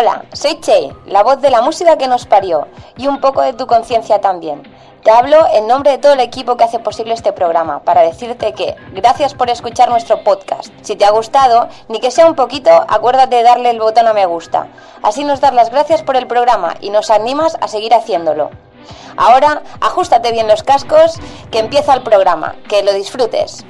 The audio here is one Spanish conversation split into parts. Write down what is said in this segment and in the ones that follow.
Hola, soy Che, la voz de la música que nos parió y un poco de tu conciencia también. Te hablo en nombre de todo el equipo que hace posible este programa para decirte que gracias por escuchar nuestro podcast. Si te ha gustado, ni que sea un poquito, acuérdate de darle el botón a me gusta. Así nos das las gracias por el programa y nos animas a seguir haciéndolo. Ahora, ajustate bien los cascos, que empieza el programa. Que lo disfrutes.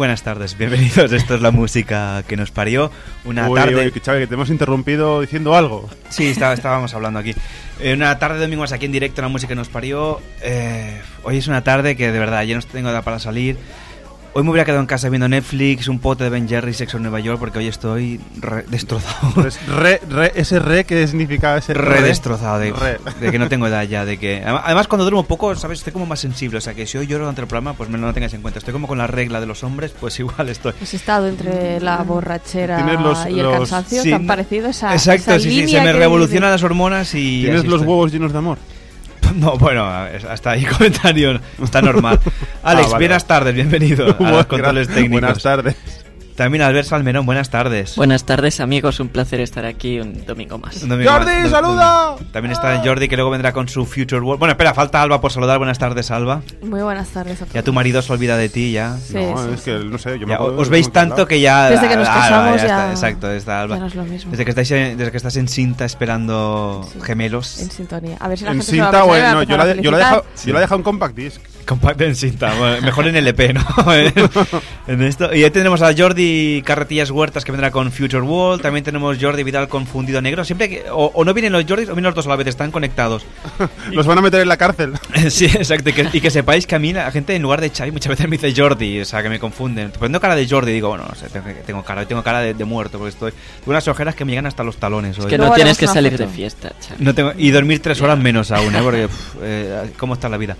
Buenas tardes, bienvenidos. Esto es la música que nos parió. Una Uy, tarde. uy, Xavi, que te hemos interrumpido diciendo algo. Sí, está- estábamos hablando aquí. Eh, una tarde de domingo aquí en directo, la música que nos parió. Eh, hoy es una tarde que de verdad ya no tengo edad para salir. Hoy me hubiera quedado en casa viendo Netflix, un pote de Ben Jerry, Sexo en Nueva York, porque hoy estoy re- destrozado. Es re, re- ese re, ¿qué significa ese Re destrozado de, Re. de que no tengo edad ya, de que... adem- Además cuando duermo poco, ¿sabes? Estoy como más sensible, o sea que si hoy lloro durante el programa, pues me no lo tengáis en cuenta. Estoy como con la regla de los hombres, pues igual estoy. Pues he estado entre la borrachera Tienes los- y el los- cansancio Sí, tan no- parecido a esa Exacto, esa sí, sí, línea se me que revolucionan las hormonas y... Tienes los estoy. huevos llenos de amor. No, bueno, hasta ahí comentario, está normal. Alex, Ah, vale, buenas tardes, bienvenido a los controles técnicos. Buenas tardes. También Albert Salmerón, buenas tardes. Buenas tardes amigos, un placer estar aquí un domingo más. Un domingo ¡Jordi, más. saluda! También está Jordi que luego vendrá con su Future World. Bueno, espera, falta Alba por saludar. Buenas tardes, Alba. Muy buenas tardes a todos. Ya tu marido se olvida de ti, ya. Sí, no, sí, es que no sé, yo me Ya, acuerdo os veis tanto que ya. Desde que nos Alba, casamos ya ya- está, exacto, está Alba. ya no es lo mismo. Desde que, estáis en, desde que estás en cinta esperando Sí. gemelos. En sintonía. A ver si la En gente se va a cinta, va a no, yo la, de- yo la he dejado, felicitar. yo la he dejado en compact disc. Compact en cinta, bueno, mejor en LP, ¿no? en esto. Y ahí tendremos a Jordi Carretillas Huertas que vendrá con Future World. También tenemos Jordi Vidal con Fundido Negro. Siempre que. O, o no vienen los Jordis o vienen los dos a la vez, están conectados. Los van a meter en la cárcel. sí, exacto. Y que, y que sepáis que a mí la gente en lugar de Xavi muchas veces me dice Jordi, o sea, que me confunden. Poniendo cara de Jordi, digo, bueno, no sé, tengo, tengo cara, tengo cara de, de muerto porque estoy. Tengo unas ojeras que me llegan hasta los talones. Es hoy. que no tienes que salir de fiesta, chaval. No tengo, y dormir tres horas menos aún, ¿eh? Porque, pf, eh, ¿cómo está la vida?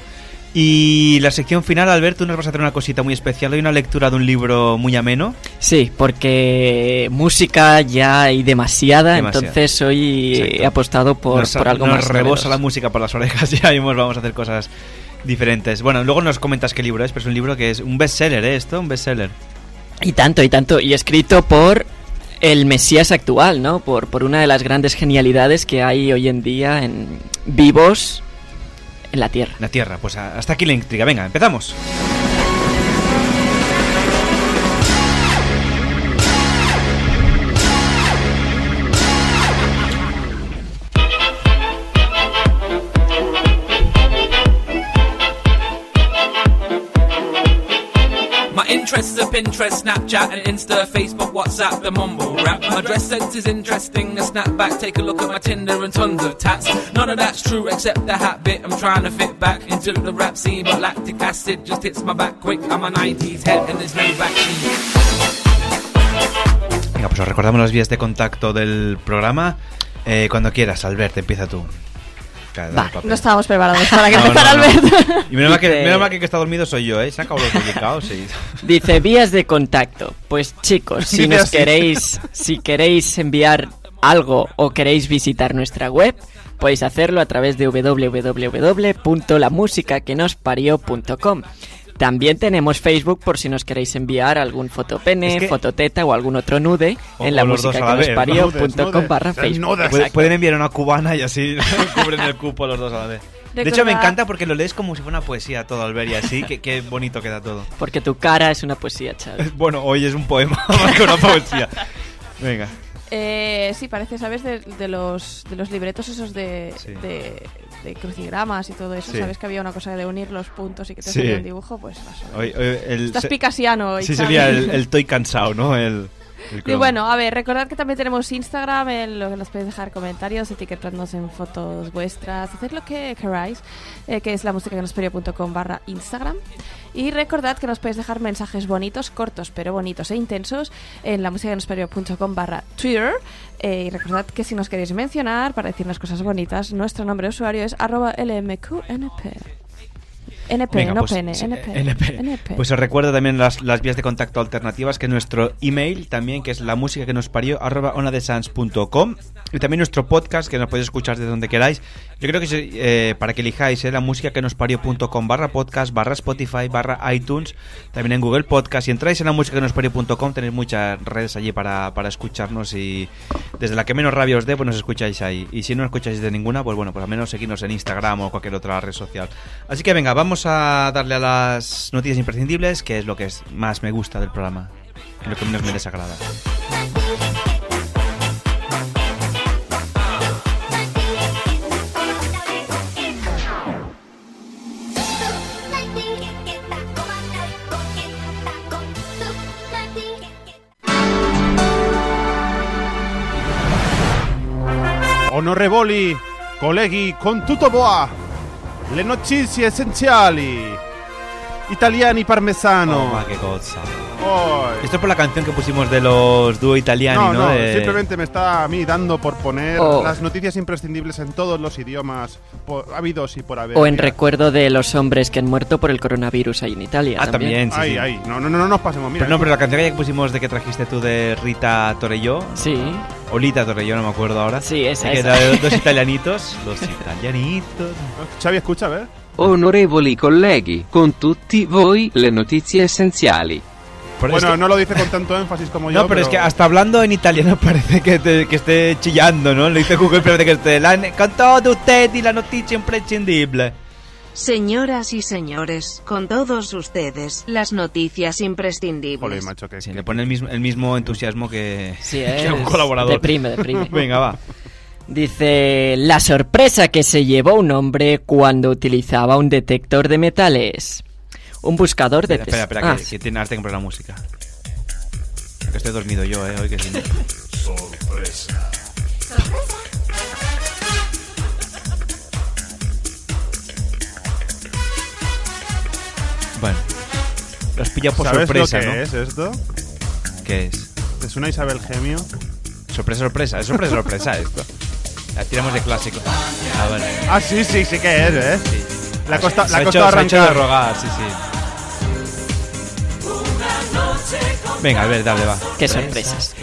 Y la sección final, Alberto, nos vas a hacer una cosita muy especial. Hoy una lectura de un libro muy ameno. Sí, porque música ya hay demasiada, Demasiada. entonces hoy Exacto. he apostado por, nos, por algo nos más. rebosa novedoso. la música por las orejas y ahí vamos a hacer cosas diferentes. Bueno, luego nos comentas qué libro es, pero es un libro que es un bestseller, ¿eh? Esto, un bestseller. Y tanto, y tanto, y escrito por el Mesías actual, ¿no? Por, por una de las grandes genialidades que hay hoy en día en vivos en la Tierra. La Tierra, pues hasta aquí la intriga. Venga, empezamos. Pinterest, Snapchat, and Insta, Facebook, WhatsApp, the mumble rap. My dress sense is interesting, a snapback. Take a look at my Tinder and tons of tats. None of that's true except the hat bit. I'm trying to fit back into the rap scene, but lactic acid just hits my back quick. I'm a 90s head and there's no vaccine. Venga, pues os recordamos las vías de contacto del programa. Eh, cuando quieras, Albert, empieza tú. No estábamos preparados para que No, empezara no, no. Alberto. Y menos mal, que, Dice- menos mal que el que está dormido soy yo, ¿eh? Se ha acabado los publicados, sí. Dice vías de contacto. Pues chicos, si nos así. queréis, si queréis enviar algo o queréis visitar nuestra web, podéis hacerlo a través de www.lamusicaquenosparió.com. También tenemos Facebook por si nos queréis enviar algún fotopene, Es que- fototeta o algún otro nude O- en la música que nos vez, parió nudes, punto com nudes. barra Facebook. nudes. Pueden enviar una cubana y así cubren el cupo los dos a la vez. De hecho, me encanta porque lo lees como si fuera una poesía todo al ver y así, que qué bonito queda todo. Porque tu cara es una poesía, Xavi. Bueno, hoy es un poema más que una poesía. Venga. Eh, sí, parece, ¿sabes? De, de los, de los libretos esos de, Sí. de, de crucigramas y todo eso. Sí. ¿Sabes que había una cosa de unir los puntos y que te Sí. salía un dibujo? Pues vas a ver. Hoy, hoy el, Estás se- picasiano hoy, Sí, sería el, el toy cansado, ¿no? El Y bueno, a ver, recordad que también tenemos Instagram, en lo que nos podéis dejar comentarios, etiquetadnos en fotos vuestras, haced lo que queráis, eh, que es la música que barra Instagram. Y recordad que nos podéis dejar mensajes bonitos, cortos, pero bonitos e intensos en la música barra Twitter. Eh, y recordad que si nos queréis mencionar para decirnos cosas bonitas, nuestro nombre de usuario es arroba lmqnp. NP, Venga, no pues, pene, sí, NP. NP. NP. Pues os recuerdo también las, las vías de contacto alternativas, que es nuestro email también, que es la música que nos parió, arroba onadesans.com. Y también nuestro podcast, que nos podéis escuchar de donde queráis. Yo creo que eh, para que elijáis eh, la música que nos parió.com barra podcast, barra Spotify, barra iTunes, también en Google Podcast. Si entráis en la música que nos parió.com, tenéis muchas redes allí para, para escucharnos y desde la que menos rabia os dé, pues nos escucháis ahí. Y si no escucháis de ninguna, pues bueno, pues al menos seguirnos en Instagram o cualquier otra red social. Así que venga, vamos a darle a las noticias imprescindibles, que es lo que más me gusta del programa, lo que menos me desagrada. Onorevoli colleghi, con tutto boa, le notizie essenziali. Italiani parmesano. Oh, ma che cosa. Esto es por la canción que pusimos de los dúo italiani, No, ¿no? no, De- simplemente me está a mí dando por poner Oh. las noticias imprescindibles en todos los idiomas por, habidos y por haber. O en Mira. recuerdo de los hombres que han muerto por el coronavirus ahí en Italia. Ah, también, sí, Ay, sí. ay, no, no, no, no nos pasemos, mira. Pero no, pero la canción que pusimos de que trajiste tú de Rita Torelló, Sí, o Lita Torelló, no me acuerdo ahora. sí, esa, que esa. era de dos italianitos. Los italianitos. Xavi, escucha, a ver. Onorevoli colleghi, con tutti voi le notizie essenziali. Pero es bueno, que- no lo dice con tanto énfasis como yo. No, pero, es que hasta hablando en italiano parece que, te- que esté chillando, ¿no? Le dice Google, pero de que esté la, con todo usted y la noticia imprescindible. Señoras y señores, con todos ustedes, las noticias imprescindibles. Joder, macho, que, Sí, que- le pone el mismo, el mismo entusiasmo que, Sí, que es un colaborador. Deprime, deprime. Venga, va. Dice, la sorpresa que se llevó un hombre cuando utilizaba un detector de metales. Un buscador de... Espera, espera, espera, Ah, que, que tiene, ahora tengo que poner la música. Que estoy dormido yo, eh, hoy que sí. Bueno, los pilla por ¿Sabes sorpresa, lo que ¿no? es esto? ¿Qué es? ¿Te suena Isabel Gemio? Sorpresa, sorpresa, es sorpresa, sorpresa esto. La tiramos de clásico. Ah, vale. Ah, sí, sí, sí que es, ¿eh? Sí. La costa, se la ha costa hecho- se ha hecho de rogar, sí, sí. Venga, a ver, dale, va. Qué sorpresas.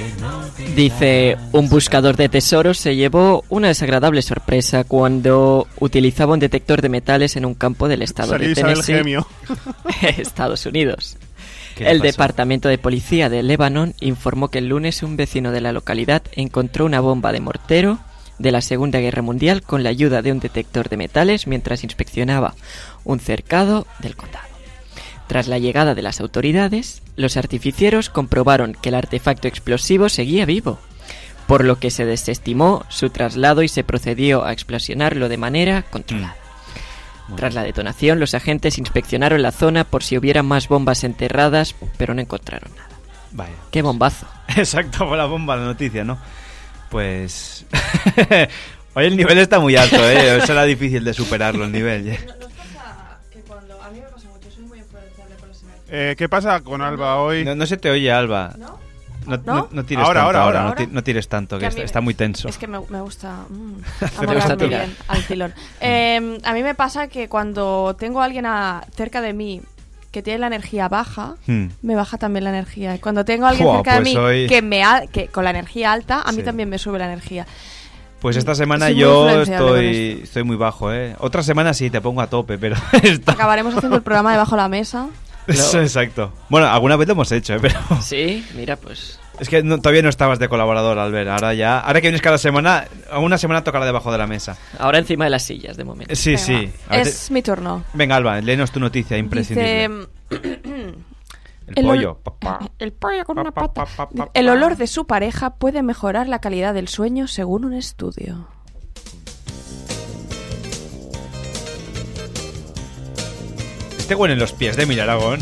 Dice, un buscador de tesoros se llevó una desagradable sorpresa cuando utilizaba un detector de metales en un campo del estado Salió de Tennessee, Gemio. Estados Unidos. ¿Qué le El? Departamento de Policía de Lebanon informó que el lunes un vecino de la localidad encontró una bomba de mortero de la Segunda Guerra Mundial con la ayuda de un detector de metales mientras inspeccionaba un cercado del condado. Tras la llegada de las autoridades, los artificieros comprobaron que el artefacto explosivo seguía vivo, por lo que se desestimó su traslado y se procedió a explosionarlo de manera controlada. Tras la detonación, los agentes inspeccionaron la zona por si hubiera más bombas enterradas, pero no encontraron nada. Vaya. ¡Qué bombazo! Exacto, fue la bomba, la noticia, ¿no? Pues. Hoy el nivel está muy alto, ¿eh? Será difícil de superarlo el nivel. ¿eh? Eh, ¿Qué pasa con Alba hoy? No, no se te oye, Alba. ¿No? No, ¿No? no- tires Ahora, tanto ahora, ahora, ahora. no, ti- no tires tanto, que Que está, está muy tenso. Es que me, me gusta. mm, amorrarme gusta tirar. bien al filón. Eh, a mí me pasa que cuando tengo a alguien a- cerca de mí que tiene la energía baja, Hmm. me baja también la energía. Cuando tengo a alguien cerca de pues mí hoy- que me ha- que con la energía alta, a mí Sí. también me sube la energía. Pues esta semana Soy muy yo estoy, estoy muy bajo, ¿eh? Otra semana sí te pongo a tope, pero esta... Acabaremos haciendo el programa debajo de la mesa. Eso, exacto. Bueno, alguna vez lo hemos hecho, ¿eh? pero Sí, mira, pues. Es que no- todavía no estabas de colaborador, Albert. Ahora ya, ahora que vienes cada semana, una semana tocará debajo de la mesa. Ahora encima de las sillas, de momento. Sí, Venga, sí. A Es mi turno. Venga, Alba, léenos tu noticia imprescindible. Dice... el el pollo. El pollo con una Pa, pata. pa, pa, pa, El olor de su pareja puede mejorar la calidad del sueño según un estudio. Este huele en los pies de Emilio Aragón.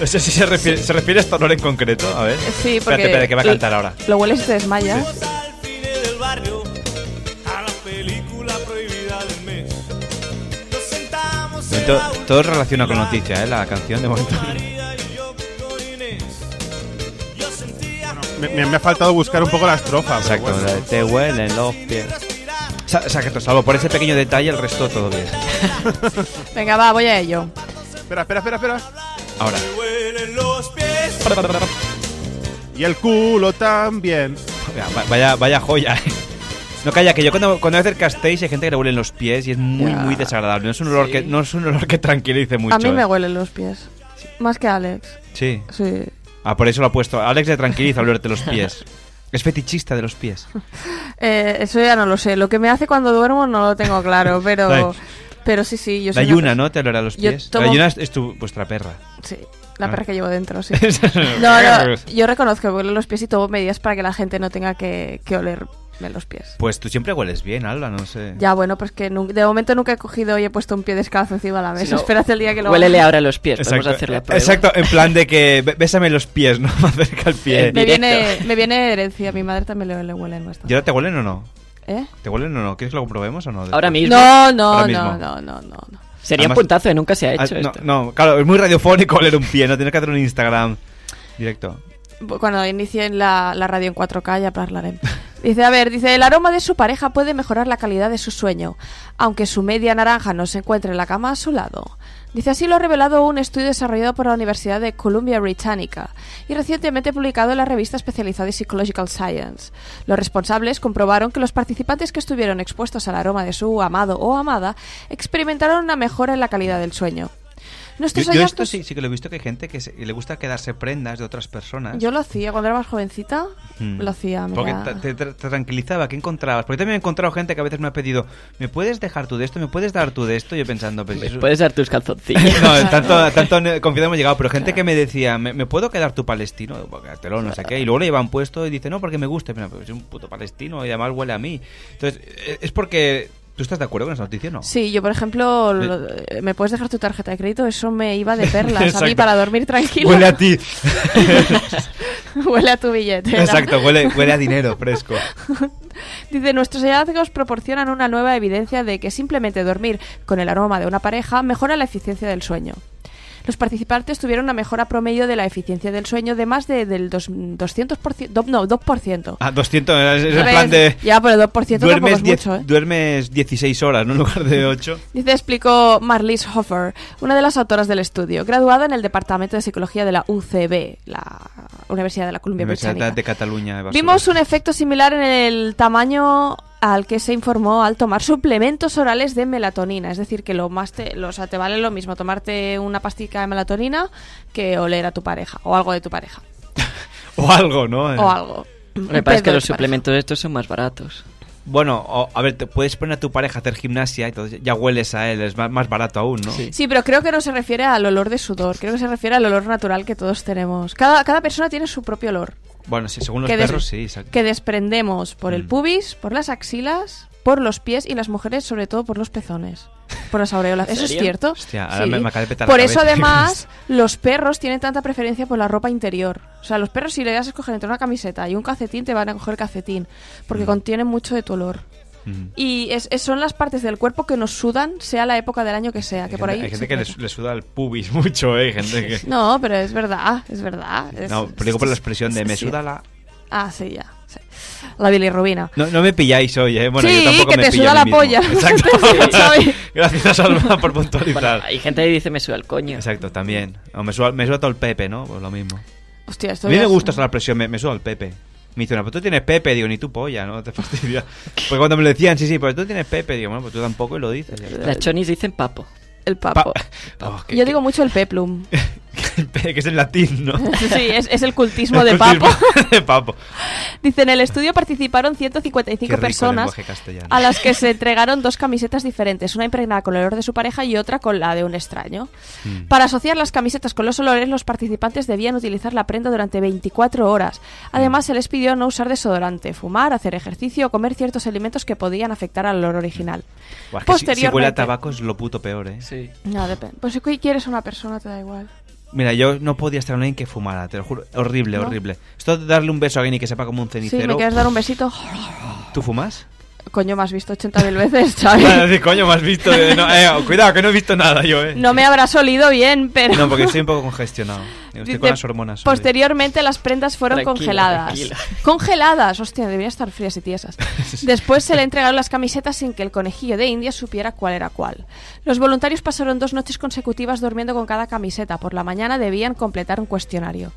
No sé si se refiere, se refiere a este olor en concreto. A ver. Sí, porque... Espérate, espérate, que va a cantar ahora. Lo hueles y te desmayas. al cine del barrio a la película prohibida del mes. Nos sentamos en To- la todo relaciona con noticia, ¿eh? La canción de momento. Me, me- me ha faltado buscar un poco la estrofa. Exacto, bueno. te huelen los pies. Exacto, salvo por ese pequeño detalle, el resto todo bien. Venga, va, voy a ello. Espera, espera, espera, espera. Ahora. Huelen los pies. Y el culo también. Va- Vaya, vaya joya, ¿eh? No calla, que yo cuando, cuando voy a hacer castéis hay gente que le huelen los pies y es muy, muy desagradable. No es un olor Sí. que, no es un olor que tranquilice mucho. a mí me ¿eh? huelen los pies. Más que a Alex. Sí. Sí. Ah, por eso lo ha puesto. Alex le tranquiliza olerte los pies. Es fetichista de los pies. Eh, eso ya no lo sé. Lo que me hace cuando duermo no lo tengo claro, pero... Pero sí, sí, yo La soy una Yuna, ¿no? Te olera los pies. tomo- La Yuna es, es tu, vuestra perra. Sí, la Ah. perra que llevo dentro, sí. No, no, yo reconozco que huelen los pies y tomo medidas para que la gente no tenga que, que olerme los pies. Pues tú siempre hueles bien, Alba, no sé. Ya, bueno, pues que de momento nunca he cogido y he puesto un pie descalzo encima de la mesa. Si no, Espérate el día que lo Huélele ahora los pies, podemos Exacto, hacer la prueba. exacto, en plan de que bé- bésame los pies, ¿no? Me acerca el pie. Me viene, me viene de herencia. Mi madre también le, le huelen bastante. ¿Y ahora te huelen o no? ¿Eh? ¿Te huelen o no? ¿Quieres que lo comprobemos o no? Ahora mismo. No, no, Ahora no, mismo. no, no, no, no. Sería Además- un puntazo, ¿eh? nunca se ha hecho no, esto. no, claro, es muy radiofónico oler un pie, no tienes que hacer un Instagram directo. Cuando inicien la, la radio en 4K ya hablaré. Dice, a ver, dice, el aroma de su pareja puede mejorar la calidad de su sueño, aunque su media naranja no se encuentre en la cama a su lado. Dice, así lo ha revelado un estudio desarrollado por la Universidad de Columbia Británica y recientemente publicado en la revista especializada de Psychological Science. Los responsables comprobaron que los participantes que estuvieron expuestos al aroma de su amado o amada experimentaron una mejora en la calidad del sueño. Yo, Nuestros yo esto sí, sí que lo he visto que hay gente que se- le gusta quedarse prendas de otras personas. Yo lo hacía cuando era más jovencita, Mm. lo hacía. Porque mira. te, te- te tranquilizaba, ¿qué encontrabas? Porque también he encontrado gente que a veces me ha pedido, ¿me puedes dejar tú de esto? ¿Me puedes dar tú de esto? Yo pensando, pues ¿Me eso- puedes dar tus calzoncillos? no, tanto, tanto confianza hemos llegado, pero gente que me decía, ¿me, me puedo quedar tu palestino? Porque te lo no sé qué. Y luego lo llevan puesto y dice, no, porque me gusta. Pero pues es un puto palestino y además huele a mí. Entonces, eh, es porque... ¿Tú estás de acuerdo con esa noticia o no? Sí, yo por ejemplo, lo- ¿me puedes dejar tu tarjeta de crédito? Eso me iba de perlas a mí para dormir tranquilo. Huele a ti. Huele a tu billete. Exacto, huele, huele a dinero fresco. Dice, nuestros hallazgos proporcionan una nueva evidencia de que simplemente dormir con el aroma de una pareja mejora la eficiencia del sueño. Los participantes tuvieron una mejora promedio de la eficiencia del sueño de más de, del dos- 200%, do- no, 2%. Ah, 200, es es el plan de... Ya, pero 2% tampoco Duermes, es 10 mucho, ¿eh? duermes 16 horas, ¿no? En lugar de 8. Dice, explicó Marlies Hofer, una de las autoras del estudio, graduada en el Departamento de Psicología de la UCB, la Universidad de la Columbia Universidad Británica. de Cataluña. de. Vimos un efecto similar en el tamaño al que se informó al tomar suplementos orales de melatonina. Es decir, que lo más te, lo- o sea, te vale lo mismo tomarte una pastica de melatonina que oler a tu pareja o algo de tu pareja. O algo, ¿no? O algo. Me parece que los pareja. suplementos estos son más baratos. Bueno, o- a ver, te puedes poner a tu pareja a hacer gimnasia y entonces ya hueles a él, es más, más barato aún, ¿no? Sí. Sí, pero creo que no se refiere al olor de sudor, creo que se refiere al olor natural que todos tenemos. Cada, cada persona tiene su propio olor. Bueno, sí, según los que, perros, sí, exacto. que desprendemos por el Mm. pubis, por las axilas, por los pies y las mujeres sobre todo por los pezones, por las aureolas. ¿En ¿Eso es cierto? Hostia, ahora Sí. me- me acaba de petar la Por eso cabeza. además los perros tienen tanta preferencia por la ropa interior. O sea, los perros si le das a escoger entre una camiseta y un calcetín te van a coger calcetín porque Mm. contienen mucho de tu olor. Mm. Y es, es- son las partes del cuerpo que nos sudan, sea la época del año que sea. Que Hay por gente, ahí hay gente que le, suda el pubis mucho, ¿eh? Gente que... No, pero es verdad, es verdad. es- No, pero digo por la expresión de me suda la... Ah, sí, ya. sí. La bilirrubina. No, no me pilláis hoy, ¿eh? Bueno, Sí, yo tampoco que me te pillo suda la mismo. polla. Exacto. Gracias, Alba, por puntualizar. Bueno, hay gente que dice me suda el coño. Exacto, también. O me suda, me suda todo el pepe, ¿no? Pues lo mismo. Hostia, esto A mí me es- gusta esa expresión, me, me suda el pepe. Me dicen, pero tú tienes pepe, digo, ni tu polla, ¿no? Te fastidia. Porque cuando me lo decían, sí, sí, pero tú tienes pepe, digo, bueno, pues tú tampoco y lo dices. Las chonis dicen papo. El papo. Oh, Yo digo mucho el peplum. que es en latín, ¿no? Sí, es, es el cultismo de El papo. cultismo de papo. Dice, en el estudio participaron 155 Qué rico el personas a las que se entregaron dos camisetas diferentes, una impregnada con el olor de su pareja y otra con la de un extraño. Mm. Para asociar las camisetas con los olores, los participantes debían utilizar la prenda durante 24 horas. Además, se les pidió no usar desodorante, fumar, hacer ejercicio o comer ciertos alimentos que podían afectar al olor original. Buah, si- si, huele a tabaco es lo puto peor, ¿eh? Sí. No, depende. Pues si quieres una persona, te da igual. Mira, yo no podía estar con alguien que fumara, te lo juro. Horrible, ¿No? horrible. Esto de darle un beso a alguien y que sepa como un cenicero. me quieres dar un besito, ¿Tú fumas? Coño, me has visto 80.000 veces, ¿sabes? coño, me has visto. eh, no, eh, cuidado, que no he visto nada yo, eh. No me habrás olido bien, pero... No, porque estoy un poco congestionado. Estoy con las hormonas. hoy. Posteriormente las prendas fueron Tranquila, congeladas. tranquila. Congeladas, hostia, deberían estar frías y tiesas. Después se le entregaron las camisetas sin que el conejillo de India supiera cuál era cuál. Los voluntarios pasaron dos noches consecutivas durmiendo con cada camiseta. Por la mañana debían completar un cuestionario.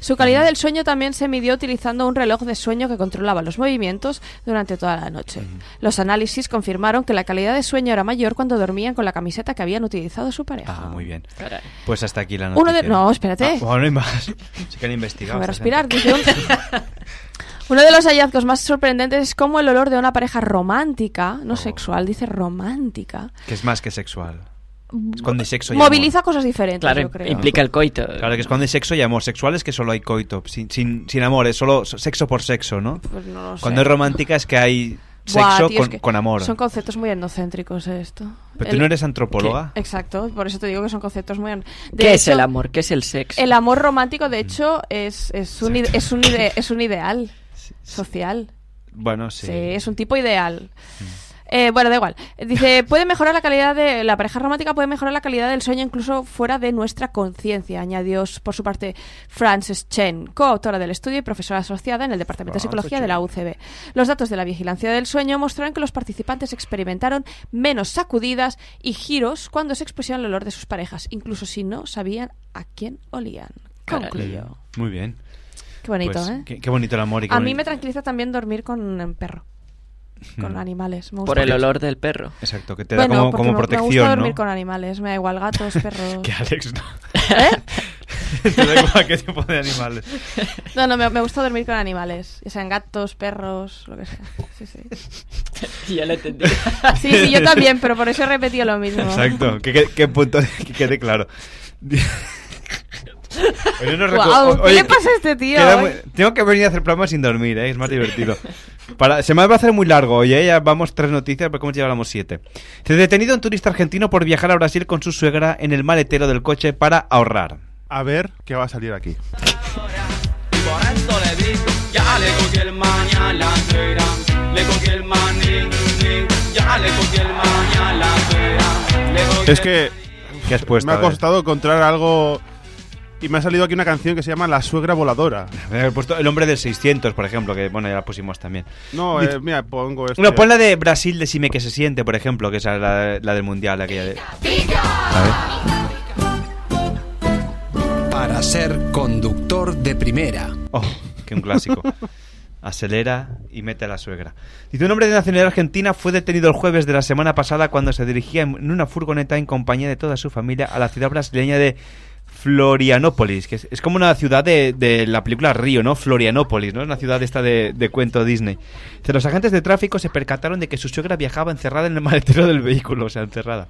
Su calidad del sueño también se midió utilizando un reloj de sueño que controlaba los movimientos durante toda la noche. Los análisis confirmaron que la calidad de sueño era mayor cuando dormían con la camiseta que habían utilizado su pareja. Ah, muy bien. Caray. Pues hasta aquí la noticia. Uno de... No, espérate. Ah, bueno, no hay más. Se que han investigado. Respirar. gente. dice un- Uno de los hallazgos más sorprendentes es cómo el olor de una pareja romántica, Oh. no sexual, dice romántica, Que es más que sexual. Es cuando hay sexo y amor. moviliza cosas diferentes, Claro, yo creo. implica el coito. Claro, que es cuando hay sexo y amor. Sexual es que solo hay coito. Sin, sin, sin amor, es solo sexo por sexo, ¿no? Pues no lo sé. Cuando es romántica es que hay Buah, sexo es con, que con amor. Son conceptos muy etnocéntricos esto. Pero El- tú no eres antropóloga. Exacto, por eso te digo que son conceptos muy... de ¿Qué es el amor? ¿Qué es el sexo? El amor romántico, de hecho, es, es, un, ide- es, un, ide- es un ideal social. Bueno, sí. Sí, es un tipo ideal. Eh, bueno, da igual. Dice, puede mejorar la calidad de... La pareja romántica puede mejorar la calidad del sueño incluso fuera de nuestra conciencia, añadió por su parte Frances Chen, coautora del estudio y profesora asociada en el Departamento de Psicología de la UCB. Los datos de la vigilancia del sueño mostraron que los participantes experimentaron menos sacudidas y giros cuando se expusieron al olor de sus parejas, incluso si no sabían a quién olían. Concluyó. Muy bien. Qué bonito, Pues, ¿eh? Qué, qué bonito el amor. Y qué A mí me tranquiliza también dormir con un perro, con Mm. animales. Me Por gusta el mucho. olor del perro. Exacto, que te da Bueno, como, porque como me- Me gusta protección, dormir ¿no? con animales, me da igual gatos, perros. Que Alex no. ¿Eh? te da igual qué tipo de animales. No, no, me, me gusta dormir con animales, ya sean gatos, perros, lo que sea. Sí, sí. ya lo entendí. Sí, sí, yo también, pero por eso he repetido lo mismo. Exacto, que, que, que punto que quede claro. Oye, no recu- Guau, o- ¿qué oye, le pasa a este tío hoy? tengo que venir a hacer programas sin dormir, ¿eh? es más divertido. Para, se me va a hacer muy largo hoy, ¿eh? ya vamos tres noticias, pero como ya hablamos siete. Se detenido un turista argentino por viajar a Brasil con su suegra en el maletero del coche para ahorrar. A ver qué va a salir aquí. Por esto le digo, ya le cogí el mañana la suegra, le cogí el maní, ya le cogí el mañana la suegra, le cogí Es que ¿Qué has puesto? me ha costado encontrar algo y me ha salido aquí una canción que se llama La suegra voladora. Me he puesto el hombre del 600, por ejemplo, que bueno, ya la pusimos también. No, eh, mira, pongo esto. No, pon la de Brasil, decime que se siente, por ejemplo, que es la, la del mundial, aquella de. A Para ser conductor de primera. ver. Oh, que un clásico. Acelera y mete a la suegra. Dice un hombre de nacionalidad argentina fue detenido el jueves de la semana pasada cuando se dirigía en una furgoneta en compañía de toda su familia a la ciudad brasileña de Florianópolis, que es, es como una ciudad de, la película Río, ¿no? Florianópolis, ¿no? Es una ciudad esta de, de cuento Disney. Dice, los agentes de tráfico se percataron de que su suegra viajaba encerrada en el maletero del vehículo, o sea, encerrada.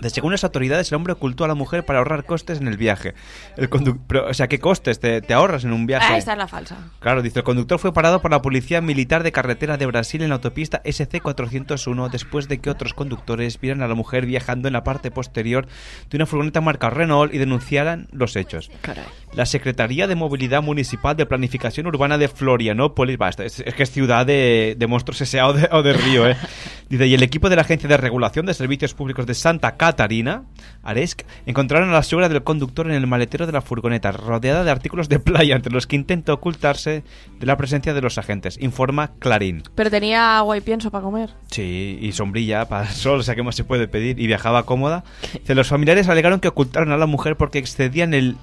De según las autoridades, el hombre ocultó a la mujer para ahorrar costes en el viaje. El pero, o sea, ¿qué costes te, te ahorras en un viaje? Ah, esta es la falsa. Claro, dice, el conductor fue parado por la Policía Militar de Carretera de Brasil en la autopista SC401 después de que otros conductores vieran a la mujer viajando en la parte posterior de una furgoneta marca Renault y denunciaran los hechos. Caray. La Secretaría de Movilidad Municipal de Planificación Urbana de Florianópolis, va, esto es, es que es ciudad de, de monstruos S.A. o de, o de Río, ¿eh? Dice, y el equipo de la Agencia de Regulación de Servicios Públicos de Santa Catarina, Aresc, encontraron a la suegra del conductor en el maletero de la furgoneta, rodeada de artículos de playa, entre los que intenta ocultarse de la presencia de los agentes, informa Clarín. Pero tenía agua y pienso para comer. Sí, y sombrilla para el sol, o sea, ¿qué más se puede pedir? Y viajaba cómoda. Dice, los familiares alegaron que ocultaron a la mujer porque excedían el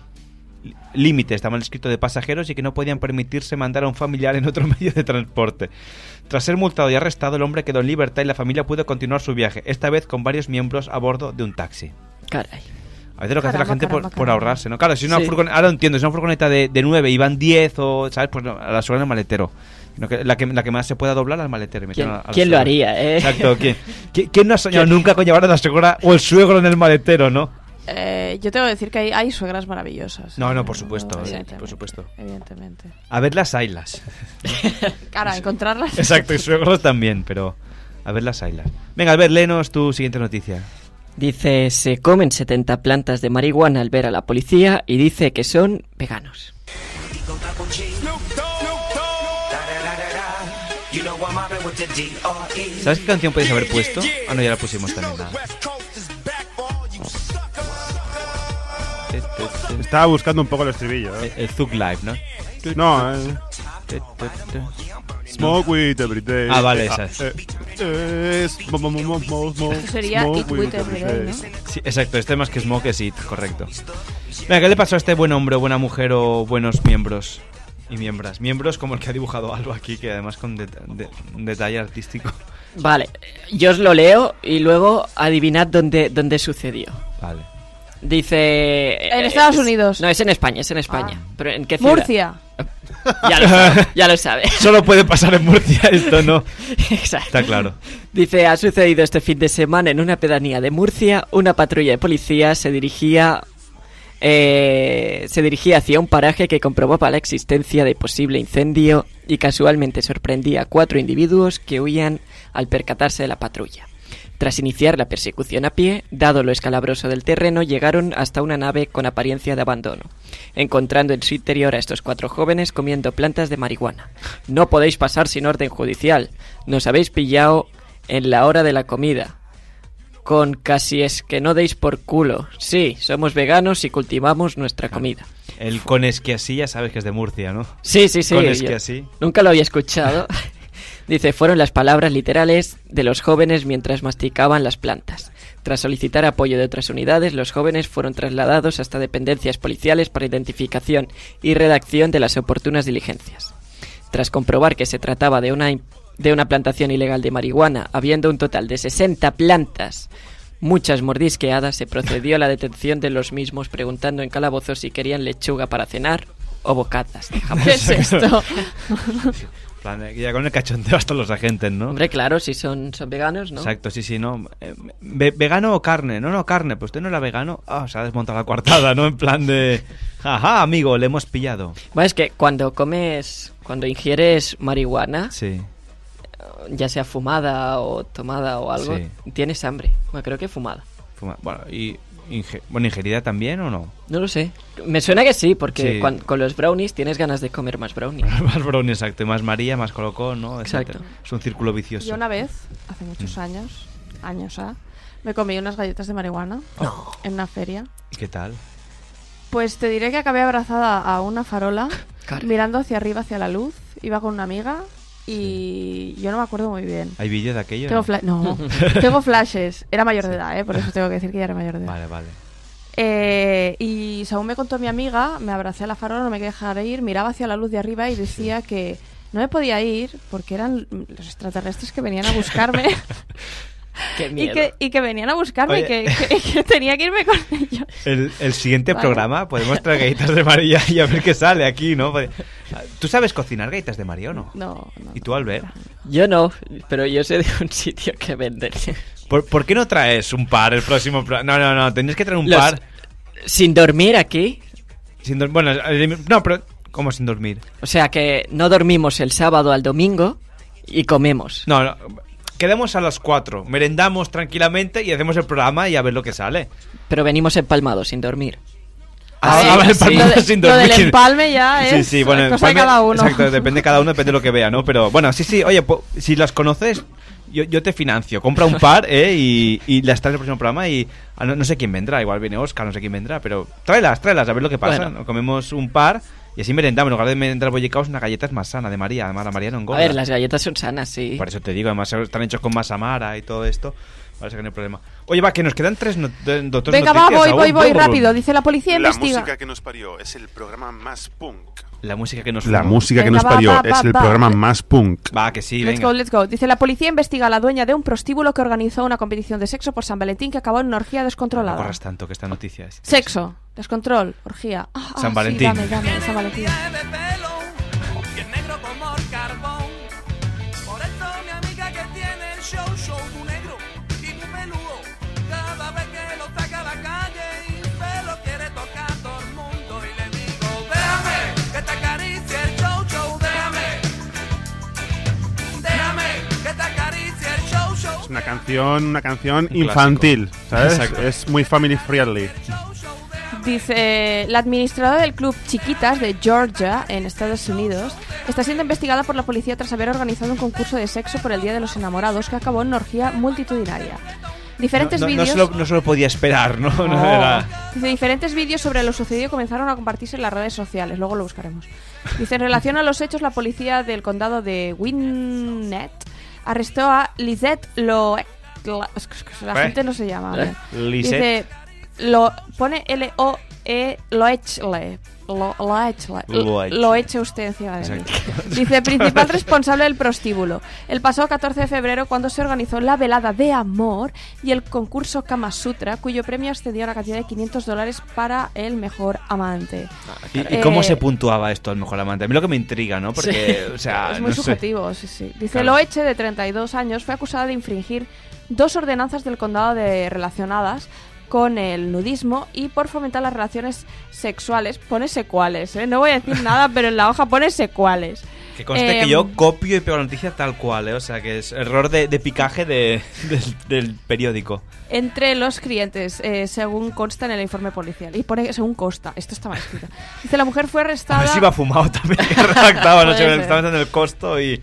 límite, estaba escrito de pasajeros y que no podían permitirse mandar a un familiar en otro medio de transporte. Tras ser multado y arrestado, el hombre quedó en libertad y la familia pudo continuar su viaje, esta vez con varios miembros a bordo de un taxi. Caray. A veces lo que hace la Caramba, gente por, caramba, por caramba. ahorrarse, ¿no? Claro, si es una Sí. furgoneta, ahora lo entiendo, si es una furgoneta de, de 9 y van 10 o, ¿sabes? Pues no, a la suegra en el maletero. Que la, que, la que más se pueda doblar al maletero. ¿Quién, a- a la quién lo haría, eh? Exacto, ¿quién, quién, quién no ha soñado nunca con llevar a la suegra o el suegro en el maletero, no? Eh, yo tengo que decir que hay, hay suegras maravillosas. No, no, Eh, por supuesto, sí, evidentemente, por supuesto. Evidentemente. A ver las ailas. Cara, encontrarlas. Exacto, y suegros también, pero a ver las ailas. Venga, Albert, léenos tu siguiente noticia. Dice, se comen 70 plantas de marihuana al ver a la policía y dice que son veganos. ¿Sabes qué canción podéis haber puesto? Ah, no, ya la pusimos también. nada. Estaba buscando un poco el estribillo. ¿eh? El, el Zug Live, ¿no? No, eh. Smoke weed every day. Ah, vale, esa es. Esto sería smoke Eat With Every Day, ¿no? Sí, exacto, este más que Smoke es It, correcto. Venga, ¿qué le pasó a este buen hombre buena mujer o buenos miembros y miembras? Miembros como el que ha dibujado Alba aquí, que además con de- un detalle artístico. Vale, yo os lo leo y luego adivinad dónde, dónde sucedió. Vale. Dice... En eh, Estados es- Unidos. No, es en España, es en España. Ah. ¿Pero en qué ciudad? Murcia. Ya lo sabe, ya lo sabe. Solo puede pasar en Murcia esto, ¿no? Exacto. Está claro. Dice, ha sucedido este fin de semana en una pedanía de Murcia, una patrulla de policía se dirigía eh, se dirigía hacia un paraje que comprobaba la existencia de posible incendio y casualmente sorprendía a cuatro individuos que huían al percatarse de la patrulla. Tras iniciar la persecución a pie, dado lo escalabroso del terreno, llegaron hasta una nave con apariencia de abandono, encontrando en su interior a estos cuatro jóvenes comiendo plantas de marihuana. No podéis pasar sin orden judicial. Nos habéis pillado en la hora de la comida. Con casi es que no deis por culo. Sí, somos veganos y cultivamos nuestra comida. El con es que así ya sabes que es de Murcia, ¿no? Sí, sí, sí. Con es que así. Nunca lo había escuchado. Dice, fueron las palabras literales de los jóvenes mientras masticaban las plantas. Tras solicitar apoyo de otras unidades, los jóvenes fueron trasladados hasta dependencias policiales para identificación y redacción de las oportunas diligencias. Tras comprobar que se trataba de una, de una plantación ilegal de marihuana, habiendo un total de 60 plantas, muchas mordisqueadas, se procedió a la detención de los mismos preguntando en calabozos si querían lechuga para cenar o bocatas de jamón. ¿Qué es esto? plan de- Ya con el cachondeo hasta los agentes, ¿no? Hombre, claro, si son, son veganos, ¿no? Exacto, sí, sí, no. Eh, ve- ¿Vegano o carne? No, no, carne. Pues usted no era vegano. Ah, se ha desmontado la coartada, ¿no? En plan de. Ajá, amigo, le hemos pillado. Bueno, es que cuando comes, cuando ingieres marihuana, Sí. ya sea fumada o tomada o algo, Sí. tienes hambre. Bueno, creo que fumada. Fuma- Bueno, y. inge- Bueno, ingerida también o no? No lo sé. Me suena que sí, porque Sí. con los brownies tienes ganas de comer más brownies. más brownie, exacto. Más María, más colocón, ¿no? Exacto. Etcétera. Es un círculo vicioso. Yo una vez, hace muchos años, años ¿ah? me comí unas galletas de marihuana en una feria. ¿Y qué tal? Pues te diré que acabé abrazada a una farola, mirando hacia arriba, hacia la luz. Iba con una amiga y yo no me acuerdo muy bien. ¿Hay vídeo de aquello? Tengo, no, tengo flashes. Era mayor de edad, ¿eh? por eso tengo que decir que ya era mayor de edad. Vale, vale. Eh, y según me contó mi amiga, me abracé a la farola, no me quería dejar ir, miraba hacia la luz de arriba y decía que no me podía ir porque eran los extraterrestres que venían a buscarme Qué y, miedo. que, y que venían a buscarme y que, que- que tenía que irme con ellos. El, el siguiente Vale. programa podemos traer galletas de María y a ver qué sale aquí, ¿no? Pues, ¿Tú sabes cocinar galletas de María o no? No, no. ¿Y tú, Albert? Yo no, pero yo sé de un sitio que venden. ¿Por, por qué no traes un par el próximo programa? No, no, no, tenéis que traer un Los- par. Sin dormir aquí. Sin dor- bueno, no, pero ¿cómo sin dormir? O sea que no dormimos el sábado al domingo y comemos. No, no, quedemos a las 4, merendamos tranquilamente y hacemos el programa y a ver lo que sale. Pero venimos empalmados sin dormir. Ah, sí, ah, sí. empalmado Lo, de- sin lo del dormir. empalme ya es Sí, sí, bueno, cosa de empalme- cada uno. Exacto, depende de cada uno, depende de lo que vea, ¿no? Pero bueno, sí, sí, oye, po- si las conoces, yo, yo te financio. Compra un par, ¿eh? Y, y las traes en el próximo programa y ah, no, no sé quién vendrá, igual viene Oscar, no sé quién vendrá, pero tráelas, tráelas, a ver lo que pasa. Bueno. ¿no? Comemos un par y así merendamos. En lugar de merendar bollicaos, una galleta es más sana de María. Además, la María no A engorda. ver, las galletas son sanas, sí. Por eso te digo, además están hechos con masa mara y todo esto. Parece que no hay problema. Oye, va, que nos quedan tres, no- dos Venga, va, voy, voy, voy, rápido. Dice la policía La investiga. música que nos parió es el programa más punk. La música que nos La formó. música que Venga, nos va, parió va, es va, el va. programa más punk. Va, que sí, Let's venga. go, let's go. Dice, la policía investiga a la dueña de un prostíbulo que organizó una competición de sexo por San Valentín que acabó en una orgía No descontrolada. corras tanto que esta noticia es. Sexo, descontrol, orgía. Ah, ah, San sí, Valentín. dame, dame, San Valentín. Es una canción, una canción Un infantil, ¿sabes? Exacto. Es muy family friendly. Dice, la administradora del club Chiquitas de Georgia, en Estados Unidos, está siendo investigada por la policía tras haber organizado un concurso de sexo por el Día de los Enamorados que acabó en una orgía multitudinaria. Diferentes no, no, no vídeos... se lo, no se lo podía esperar, ¿no? No Oh. era- Dice, diferentes vídeos sobre lo sucedido comenzaron a compartirse en las redes sociales, luego lo buscaremos. Dice, en relación a los hechos, la policía del condado de Winnet arrestó a Lisette Lo... la- La ¿Eh? gente no se llama. ¿Eh? Lisette. Dice, lo, pone Loechle. Lo, Loechle. Loechle. Lo eche usted encima de mí. Dice, principal responsable del prostíbulo. El pasado 14 de febrero, cuando se organizó la velada de amor y el concurso Kama Sutra, cuyo premio ascendió a la cantidad de 500 dólares para el mejor amante. ¿Y, y cómo Eh, se puntuaba esto al mejor amante? A mí lo que me intriga, ¿no? Porque, o sea, es muy no sé. subjetivo, sí, sí. Dice, Claro. Loeche, de 32 años, fue acusada de infringir dos ordenanzas del condado de relacionadas con el nudismo y por fomentar las relaciones sexuales. Pone secuales, ¿eh? No voy a decir nada, pero en la hoja pone secuales. Que conste Em, que yo copio y pego la noticia tal cual, ¿eh? O sea, que es error de, de picaje de, del, del periódico. Entre los clientes, eh, según consta en el informe policial. Y pone según consta. Esto está mal escrito. Dice, la mujer fue A arrestada... ver si iba fumado también. redactaba, no sé, estaba dando el costo y...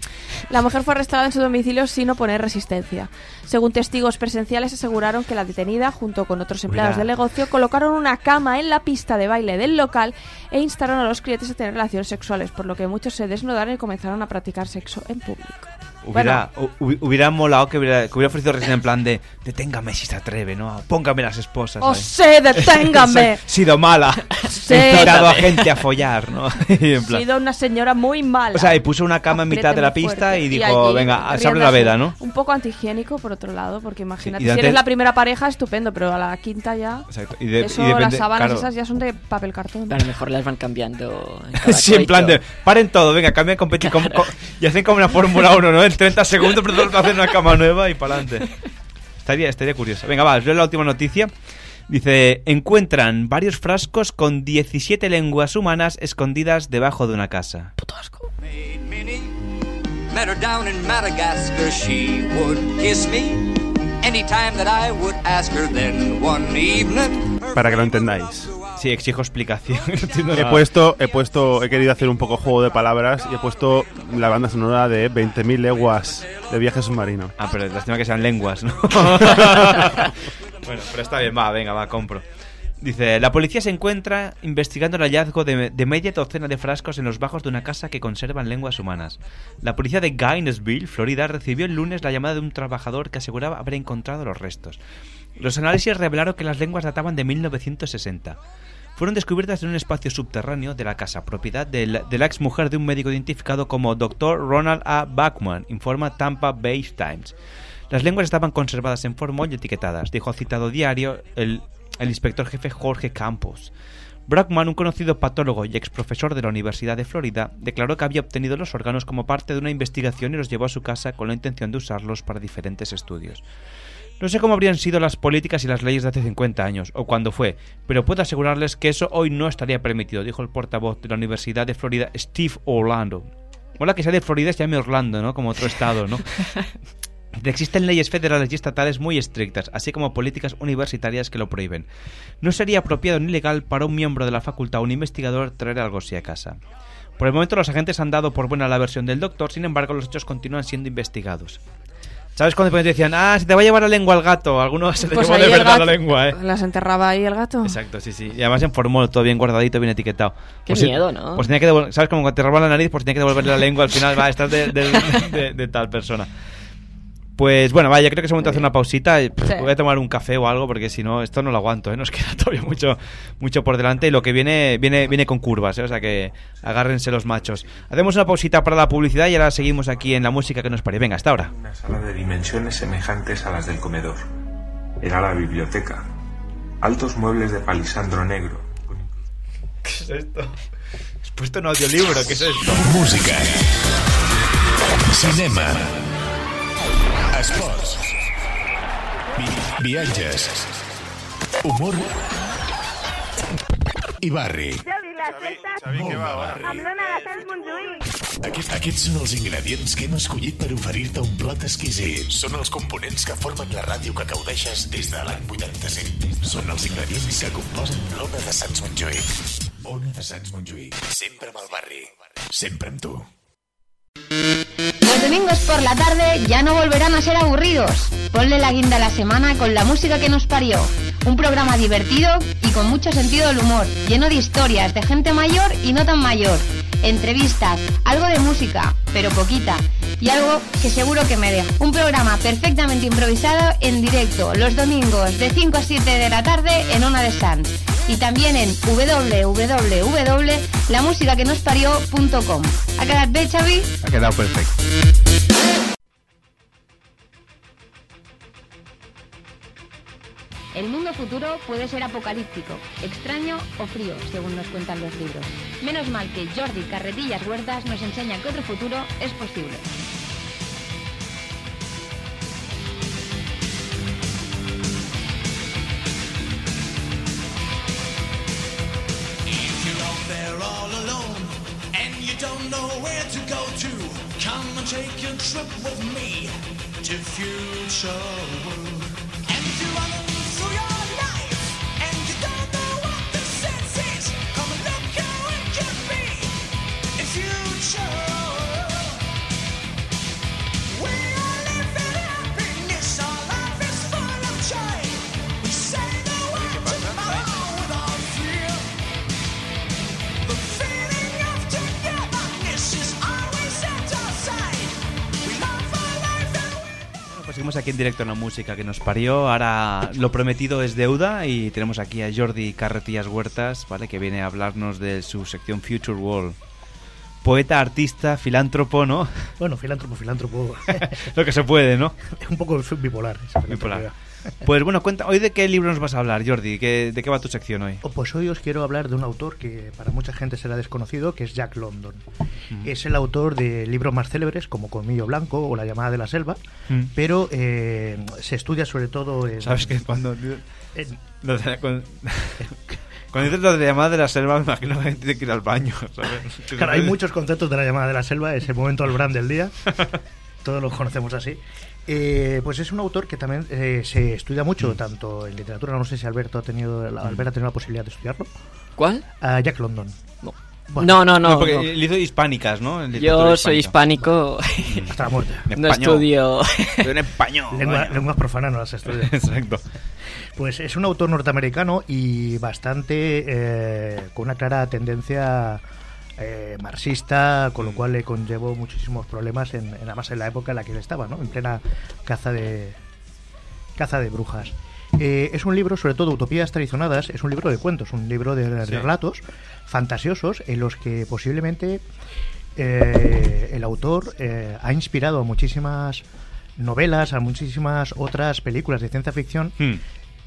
La mujer fue arrestada en su domicilio sin oponer resistencia. Según testigos presenciales, aseguraron que la detenida, junto con otros empleados Mira. del negocio, colocaron una cama en la pista de baile del local e instaron a los clientes a tener relaciones sexuales, por lo que muchos se desnudaron y comenzaron a practicar sexo en público. Hubiera, hu- hubiera molado que hubiera, que hubiera ofrecido recién en plan de deténgame si se atreve, ¿no? Póngame las esposas. ¡Oh, ¿sabes? sí, deténgame! Sido mala. Sí. He invitado a gente a follar, ¿no? Y en Ha plan- sido una señora muy mala. O sea, y puso una cama en mitad de la pista fuerte. y dijo, allí, venga, se abre la veda, ¿no? Un poco antihigiénico, por otro lado, porque imagínate, si eres la primera pareja, estupendo, pero a la quinta ya... Exacto. Y, de- y Eso, depende- las sábanas claro. esas ya son de papel cartón. A lo mejor las van cambiando. en Sí, en plan de, paren todo, venga, cambia competir com- co- y hacen como una Fórmula 1, ¿no? En 30 segundos, pero hacen una cama nueva y para adelante. Estaría, estaría curioso. Venga, va, os leo la última noticia. Dice, encuentran varios frascos con 17 lenguas humanas escondidas debajo de una casa. Met her down in Madagascar, she would kiss me anytime that I would ask her. Then one evening, Para que lo entendáis. Sí, exijo explicación. No He puesto, he puesto, he querido hacer un poco juego de palabras y he puesto la banda sonora de 20.000 leguas de viaje submarino. Ah, pero lástima que sean lenguas, ¿no? bueno, pero está bien, va, venga, va, compro. Dice, la policía se encuentra investigando el hallazgo de, de media docena de frascos en los bajos de una casa que conservan lenguas humanas. La policía de Gainesville, Florida, recibió el lunes la llamada de un trabajador que aseguraba haber encontrado los restos. Los análisis revelaron que las lenguas databan de 1960. Fueron descubiertas en un espacio subterráneo de la casa, propiedad de la, de ex mujer de un médico identificado como Dr. Ronald A. Bachman, informa Tampa Bay Times. Las lenguas estaban conservadas en formol y etiquetadas, dijo citado diario el, el inspector jefe Jorge Campos. Brockman, un conocido patólogo y ex profesor de la Universidad de Florida, declaró que había obtenido los órganos como parte de una investigación y los llevó a su casa con la intención de usarlos para diferentes estudios. No sé cómo habrían sido las políticas y las leyes de hace 50 años, o cuándo fue, pero puedo asegurarles que eso hoy no estaría permitido, dijo el portavoz de la Universidad de Florida, Steve Orlando. Mola que sea de Florida se llame Orlando, ¿no? Como otro estado, ¿no? Existen leyes federales y estatales muy estrictas, así como políticas universitarias que lo prohíben. No sería apropiado ni legal para un miembro de la facultad o un investigador traer algo así a casa. Por el momento los agentes han dado por buena la versión del doctor, sin embargo los hechos continúan siendo investigados. ¿Sabes cuando te decían, ah, se te va a llevar la lengua al gato? Algunos se le Pues llevó ahí de verdad gato- la lengua, ¿eh? Las enterraba ahí el gato. Exacto, sí, sí. Y además en formol, todo bien guardadito, bien etiquetado. Qué si- miedo, ¿no? Pues tenía que ¿sabes? Como cuando te roban la nariz, pues tenía que devolverle la lengua al final, va, estás de, de- de- de tal persona. Pues bueno, vaya, creo que es momento de hacer una pausita. y, pues, Sí. Voy a tomar un café o algo porque si no, esto no lo aguanto, ¿eh? Nos queda todavía mucho, mucho por delante y lo que viene, viene, viene con curvas, ¿eh? O sea que agárrense los machos. Hacemos una pausita para la publicidad y ahora seguimos aquí en la música que nos pare. Venga, hasta ahora. Una sala de dimensiones semejantes a las del comedor. Era la biblioteca. Altos muebles de palisandro negro. ¿Qué es esto? Has puesto un audiolibro, ¿qué es esto? Música. Cinema. Esports. Vi viatges. Humor. I barri. Aquest, aquests són els ingredients que hem escollit per oferir-te un plat exquisit. Són els components que formen la ràdio que gaudeixes des de l'any 85. Són els ingredients que composen l'Ona de Sants Montjuïc. Ona de Sants Montjuïc. Sempre amb el barri. Sempre amb tu. Domingos por la tarde ya no volverán a ser aburridos. Ponle la guinda a la semana con la música que nos parió. Un programa divertido y con mucho sentido del humor, lleno de historias de gente mayor y no tan mayor. Entrevistas, algo de música, pero poquita. Y algo que seguro que me deja. Un programa perfectamente improvisado en directo los domingos de 5 a 7 de la tarde en Ona de Sans. Y también en www.lamusicaquenosparió.com. ¿Ha quedado bien, Xavi? Ha quedado perfecto. El mundo futuro puede ser apocalíptico, extraño o frío, según nos cuentan los libros. Menos mal que Jordi Carretillas Huertas nos enseña que otro futuro es posible. Pues seguimos aquí en directo en la música que nos parió. Ahora lo prometido es deuda y tenemos aquí a Jordi Carretillas Huertas, ¿vale? Que viene a hablarnos de su sección Future World. Poeta, artista, filántropo, ¿no? Bueno, filántropo, filántropo. lo que se puede, ¿no? un poco bipolar. esa Bipolar. Pues bueno, cuenta, hoy de qué libro nos vas a hablar, Jordi, ¿Qué- ¿de qué va tu sección hoy? Oh, Pues hoy os quiero hablar de un autor que para mucha gente será desconocido, que es Jack London. Es el autor de libros más célebres como Colmillo Blanco o La llamada de la selva, Mm. pero eh, se estudia sobre todo en... ¿Sabes que cuando... en- de- cuando, dices lo de llamada de la selva, me imagino que la tiene que ir al baño, ¿sabes? Claro, hay muchos conceptos de la llamada de la selva, ese momento al brand del día. Todos los conocemos así. Eh, pues es un autor que también eh, se estudia mucho, tanto en literatura, no sé si Alberto ha tenido, la- Alberto ha tenido la posibilidad de estudiarlo. ¿Cuál? Jack London. No. Bueno. no, no, no. porque no. él hizo hispánicas, ¿no? Yo soy hispánico. Hasta la muerte. No estudio. En español. Lengua- lenguas profanas no las estudia. Exacto. Pues es un autor norteamericano y bastante eh, con una clara tendencia eh, marxista, con lo cual le conllevó muchísimos problemas en, en además en la época en la que él estaba, ¿no? En plena caza de caza de brujas. Eh, es un libro, sobre todo Utopías Traicionadas, es un libro de cuentos, un libro de, de Sí. relatos fantasiosos en los que posiblemente eh, el autor eh, ha inspirado a muchísimas novelas, a muchísimas otras películas de ciencia ficción Hmm.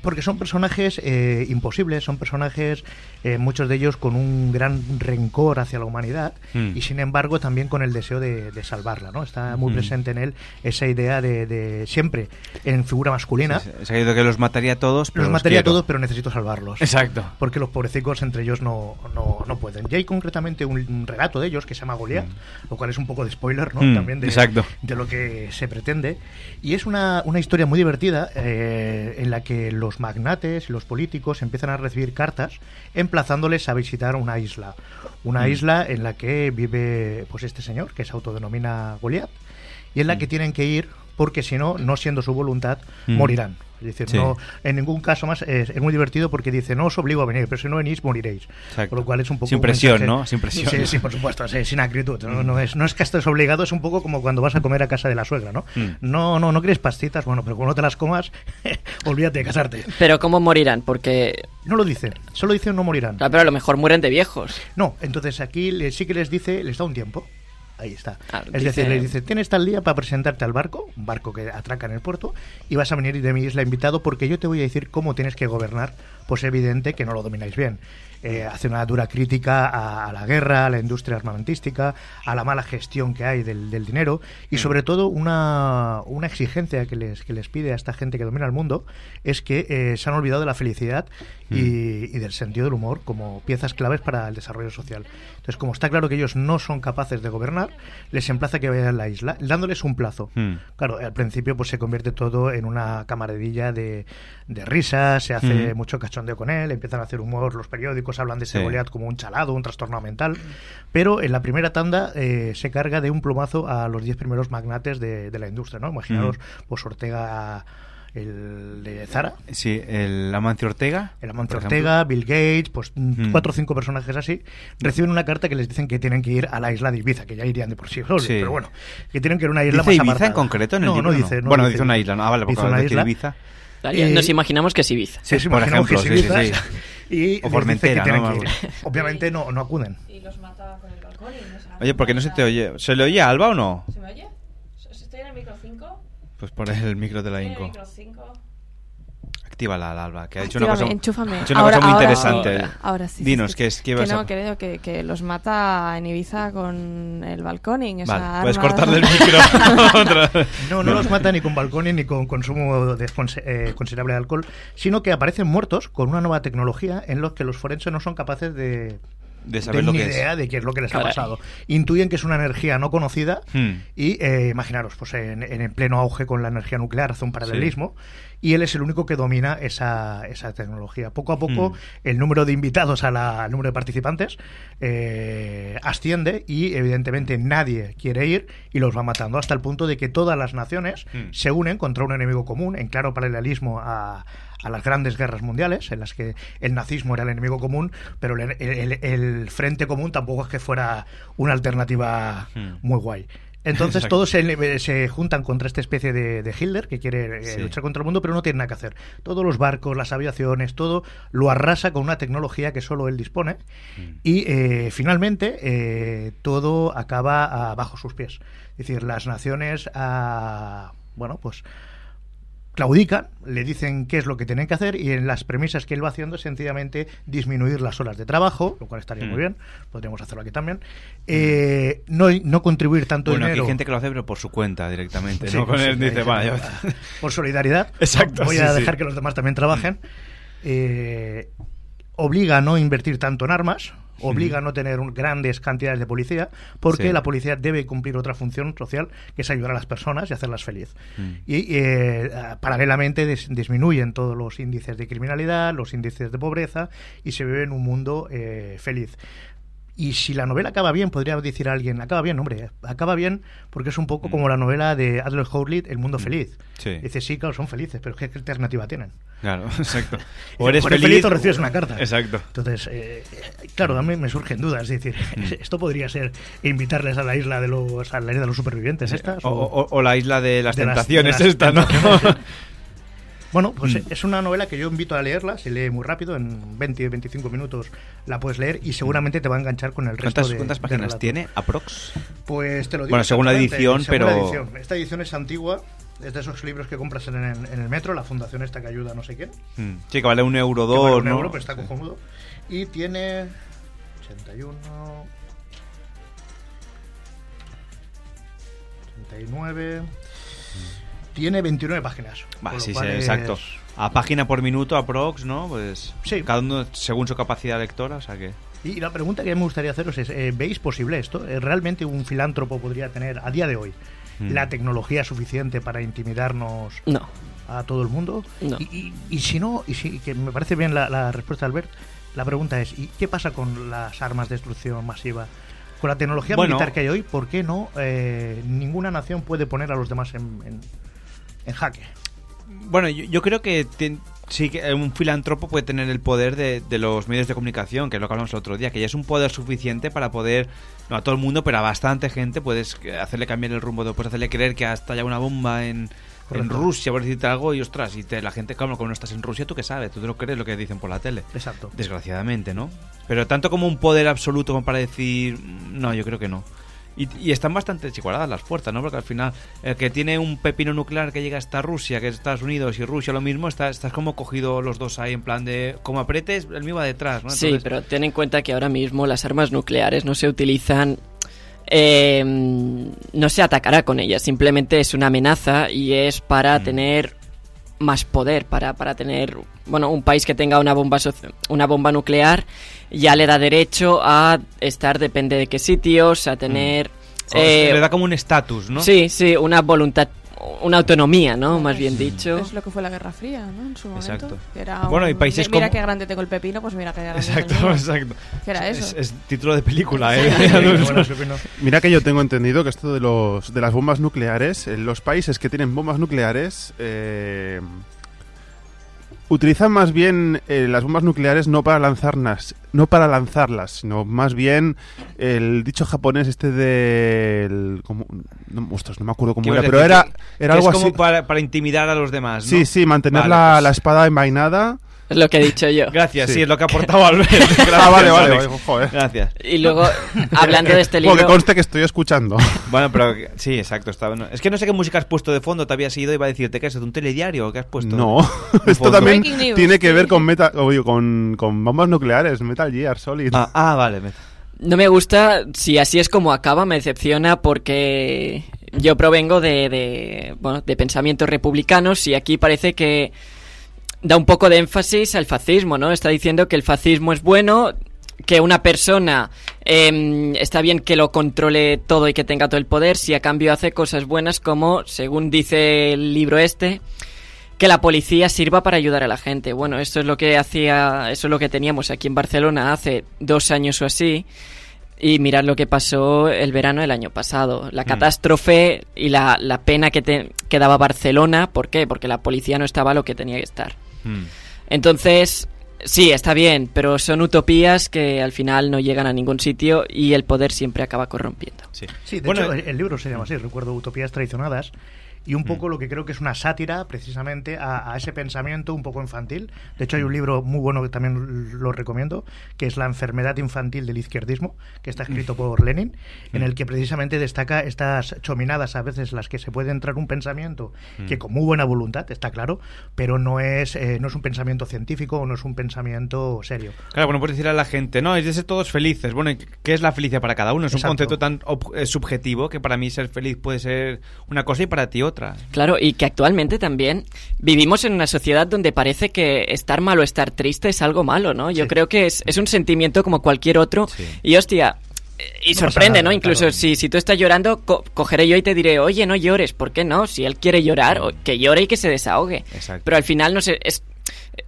Porque son personajes eh, imposibles, son personajes, eh, muchos de ellos con un gran rencor hacia la humanidad Hmm. y sin embargo también con el deseo de, de salvarla, ¿no? Está muy Hmm. presente en él esa idea de, de siempre en figura masculina. Sí. Se ha ido que los mataría a todos, pero Los los mataría a todos, pero necesito salvarlos. Exacto. Porque los pobrecicos entre ellos no, no, no pueden. Y hay concretamente un, un relato de ellos que se llama Goliath, lo cual es un poco de spoiler, ¿no? Mm, También de, exacto. de lo que se pretende. Y es una, una historia muy divertida eh, en la que los magnates y los políticos empiezan a recibir cartas emplazándoles a visitar una isla. Una Mm. isla en la que vive pues este señor, que se autodenomina Goliath, y en la que tienen que ir porque si no, no siendo su voluntad, Mm. morirán. Es decir, Sí. no, en ningún caso más es, es muy divertido porque dice, no os obligo a venir, pero si no venís, moriréis. Exacto. Por lo cual es un poco... Sin presión, mensaje- ¿no? Sin presión. Sí, sí, por supuesto, sí, sin acritud. No, no es, no es que estés obligado, es un poco como cuando vas a comer a casa de la suegra, ¿no? Mm. No, no, no quieres pastitas, bueno, pero cuando no te las comas, olvídate de casarte. Pero ¿cómo morirán? Porque... No lo dice, solo dice no morirán. Ah, pero a lo mejor mueren de viejos. No, entonces aquí le- sí que les dice, les da un tiempo. Ahí está. Ah, es dice- decir, les dice, tienes tal día para presentarte al barco, un barco que atraca en el puerto, y vas a venir de mi isla invitado porque yo te voy a decir cómo tienes que gobernar. Pues evidente que no lo domináis bien. Eh, hace una dura crítica a, a la guerra, a la industria armamentística, a la mala gestión que hay del, del dinero y sobre todo una, una exigencia que les, que les pide a esta gente que domina el mundo es que eh, se han olvidado de la felicidad y, y del sentido del humor como piezas claves para el desarrollo social. Entonces, como está claro que ellos no son capaces de gobernar, les emplaza que vayan a la isla, dándoles un plazo. Mm. Claro, al principio pues se convierte todo en una camaradilla de, de risas, se hace Mm. mucho cachondeo con él, empiezan a hacer humor los periódicos, hablan de ese Sí. Goliat como un chalado, un trastorno mental, pero en la primera tanda eh, se carga de un plumazo a los 10 primeros magnates de, de la industria, ¿no? Imaginaros, pues Ortega, el de Zara, Sí, el Amancio Ortega. el Amancio por Ortega, Bill Gates, pues Mm. cuatro o cinco personajes así, reciben una carta que les dicen que tienen que ir a la isla de Ibiza, que ya irían de por sí solos, Sí. pero bueno, que tienen que ir a una isla ¿Dice más Ibiza en concreto en el no, libro? no dice. no bueno, dice una isla, ¿no? Ah, vale, porque Dice una isla. Ibiza. Vale, Nos imaginamos que es Ibiza. Sí, sí, Por que ejemplo, es sí, sí. Y O que que ir. Obviamente no, no acuden. Y los mata con el balcón y no se Oye, ¿por qué no se te oye? ¿Se le oye a Alba o no? ¿Se me oye? ¿Estoy en el micro 5? Pues por el micro de la ¿Estoy en el Inco. micro 5? Actívala, la Alba, que ha dicho una cosa, enchúfame. ha dicho una Ahora- cosa muy ahora- interesante. ahora- ahora sí, Dinos, sí. ¿qué es? ¿Qué que vas no, a...? que digo que, que los mata en Ibiza con el balconing. esa Vale, puedes cortarle el micro. Otra vez. No, no los mata ni con balcones ni con consumo de eh, considerable de alcohol, sino que aparecen muertos con una nueva tecnología en los que los forenses no son capaces de, De saber lo ni que es. idea de qué es lo que les Caray. ha pasado. Intuyen que es una energía no conocida Hmm. y eh, imaginaros, pues en, en el pleno auge con la energía nuclear hace un paralelismo y él es el único que domina esa, esa tecnología. Poco a poco Hmm. el número de invitados a la- al número de participantes eh, asciende y evidentemente nadie quiere ir y los va matando hasta el punto de que todas las naciones Hmm. se unen contra un enemigo común en claro paralelismo a, a las grandes guerras mundiales en las que el nazismo era el enemigo común pero el, el- el frente común tampoco es que fuera una alternativa Hmm. muy guay. Entonces Exacto. todos se, se juntan contra esta especie de, de Hitler que quiere eh, Sí. luchar contra el mundo, pero no tiene nada que hacer. Todos los barcos, las aviaciones, todo lo arrasa con una tecnología que solo él dispone y eh, finalmente eh, todo acaba ah, bajo sus pies. Es decir, las naciones, ah, bueno, pues claudican, le dicen qué es lo que tienen que hacer y en las premisas que él va haciendo es sencillamente disminuir las horas de trabajo, lo cual estaría Mm. muy bien, podríamos hacerlo aquí también, eh, no, no contribuir tanto Bueno, dinero. hay gente que lo hace, pero por su cuenta directamente. Sí, ¿no? Con sí, él dice, vale, por solidaridad. Exacto, Voy sí, a dejar que los demás también trabajen. Eh, obliga a no invertir tanto en armas, obliga a no tener un- grandes cantidades de policía, porque Sí. la policía debe cumplir otra función social, que es ayudar a las personas y hacerlas feliz. Mm. Y eh, ah, paralelamente dis- disminuyen todos los índices de criminalidad, los índices de pobreza, y se vive en un mundo eh, feliz. Y si la novela acaba bien, podría decir alguien, acaba bien, hombre, acaba bien porque es un poco como la novela de Adler Howlett, El Mundo Feliz. Mm. Sí. Dice, sí, claro, son felices, pero ¿qué, qué alternativa tienen? Claro, exacto. O eres feliz, o recibes una carta. Exacto. Entonces, eh, claro, a mí me surgen dudas. Es decir, Mm. esto podría ser invitarles a la isla de los, a la isla de los supervivientes estas. O, o- o la isla de las de las- tentaciones de las esta, ¿no? Bueno, pues Mm. es una novela que yo invito a leerla, se lee muy rápido, en 20 25 minutos la puedes leer y seguramente te va a enganchar con el resto ¿Cuántas, de cuántas de páginas relatos. tiene? ¿Aprox? Pues te lo digo. Bueno, según la edición, según la pero- edición. Esta edición es antigua, es de esos libros que compras en el, en el metro, la fundación esta que ayuda a no sé quién. Mm. Sí, que vale un euro que vale dos, un ¿no? euro, pero está cojonudo. Y tiene 81, 89, tiene 29 páginas. Sí, sí, es- exacto. A página por minuto, aprox, ¿no? Pues Sí. cada uno según su capacidad lectora, o sea que... Y la pregunta que me gustaría haceros es, eh, ¿veis posible esto? Eh, ¿Realmente un filántropo podría tener a día de hoy Mm. la tecnología suficiente para intimidarnos No. a todo el mundo? No. Y, y- y si no, y si, que me parece bien la, la respuesta de Albert, la pregunta es, ¿y qué pasa con las armas de destrucción masiva? Con la tecnología Bueno. militar que hay hoy, ¿por qué no? eh, ninguna nación puede poner a los demás en, en- en jaque. Bueno, yo, yo creo que ten- sí que un filántropo puede tener el poder de, de los medios de comunicación, que es lo que hablamos el otro día, que ya es un poder suficiente para poder, no a todo el mundo, pero a bastante gente, puedes hacerle cambiar el rumbo, puedes hacerle creer que ha estallado una bomba en. Rusia, por decirte algo, y ostras, y te- la gente, claro, como no estás en Rusia, ¿tú qué sabes? Tú te lo crees lo que dicen por la tele. Exacto. Desgraciadamente, ¿no? Pero tanto como un poder absoluto como para decir, mm, no, yo creo que no. Y, y están bastante desigualadas las fuerzas, ¿no? Porque al final, el que tiene un pepino nuclear que llega hasta Rusia, que es Estados Unidos y Rusia lo mismo, está, estás como cogido los dos ahí en plan de, como apretes, el mío va detrás, ¿no? Sí, pero ten en cuenta que ahora mismo las armas nucleares no se utilizan. eh, no se atacará con ellas, simplemente es una amenaza y es para tener más poder, para, para tener. Bueno, un país que tenga una bomba, una bomba nuclear ya le da derecho a estar, depende de qué sitios, a tener. eh, le da como un estatus, ¿no? Sí, sí, una voluntad, una autonomía, ¿no? Más bien dicho. Es lo que fue la Guerra Fría, ¿no? En su momento. Exacto. Que era Bueno, y un- países Mira como- qué grande tengo el pepino, pues mira qué grande es el Exacto, mío. exacto. Que era Es- eso. Es, título de película, ¿eh? Mira que yo tengo entendido que esto de los de las bombas nucleares, en los países que tienen bombas nucleares eh, utilizan más bien eh, las bombas nucleares no para lanzarlas, no para lanzarlas, sino más bien el dicho japonés este del como, no, ostras, no me acuerdo ¿Qué cómo era, pero era era algo es como así. para, para intimidar a los demás, ¿no? Sí, sí, mantener Vale, la, pues- la espada envainada. Es lo que he dicho yo. Gracias, sí, Sí. es lo que ha aportado Albert. Gracias, Ah, vale, vale, Alex. vale, joder. Gracias. Y luego, hablando de este libro. que conste que estoy escuchando. Bueno, pero sí, exacto. Está, bueno. Es que no sé qué música has puesto de fondo, te habías ido y iba a decirte que es un telediario o qué has puesto. No, esto también tiene que sí. ver con, meta, oye, con, con bombas nucleares, Metal Gear Solid. Ah, ah, vale. No me gusta, si así es como acaba, me decepciona porque yo provengo de, de, bueno, de pensamientos republicanos y aquí parece que da un poco de énfasis al fascismo, ¿no? Está diciendo que el fascismo es bueno, que una persona em, está bien que lo controle todo y que tenga todo el poder si a cambio hace cosas buenas como, según dice el libro este, que la policía sirva para ayudar a la gente. Bueno, esto es lo que hacía, eso es lo que teníamos aquí en Barcelona hace dos años o así. Y mirad lo que pasó el verano del año pasado. La Mm. catástrofe y la, la pena que, te, que daba Barcelona. ¿Por qué? Porque la policía no estaba lo que tenía que estar. Mm. Entonces, sí, está bien, pero son utopías que al final no llegan a ningún sitio y el poder siempre acaba corrompiendo. Sí. Sí, de Bueno, hecho, el, el libro se llama así, recuerdo Utopías Traicionadas. Y un poco lo que creo que es una sátira precisamente a, a ese pensamiento un poco infantil. De hecho, hay un libro muy bueno que también lo recomiendo, que es La enfermedad infantil del izquierdismo, que está escrito por Lenin, en el que precisamente destaca estas chominadas a veces las que se puede entrar un pensamiento que con muy buena voluntad, está claro, pero no es, eh, no es un pensamiento científico o no es un pensamiento serio. Claro, bueno, puedes decir a la gente, no, es de ser todos felices. Bueno, ¿y ¿qué es la felicidad para cada uno? Es Exacto. un concepto tan ob- eh, subjetivo que para mí ser feliz puede ser una cosa y para ti otra. Claro, y que actualmente también vivimos en una sociedad donde parece que estar mal o estar triste es algo malo, ¿no? Yo Sí. creo que es, es un sentimiento como cualquier otro. Sí. Y hostia, eh, y No sorprende, nada, ¿no? Incluso claro. si, si tú estás llorando, co- cogeré yo y te diré, oye, no llores, ¿por qué no? Si él quiere llorar, o- que llore y que se desahogue. Exacto. Pero al final, no sé, es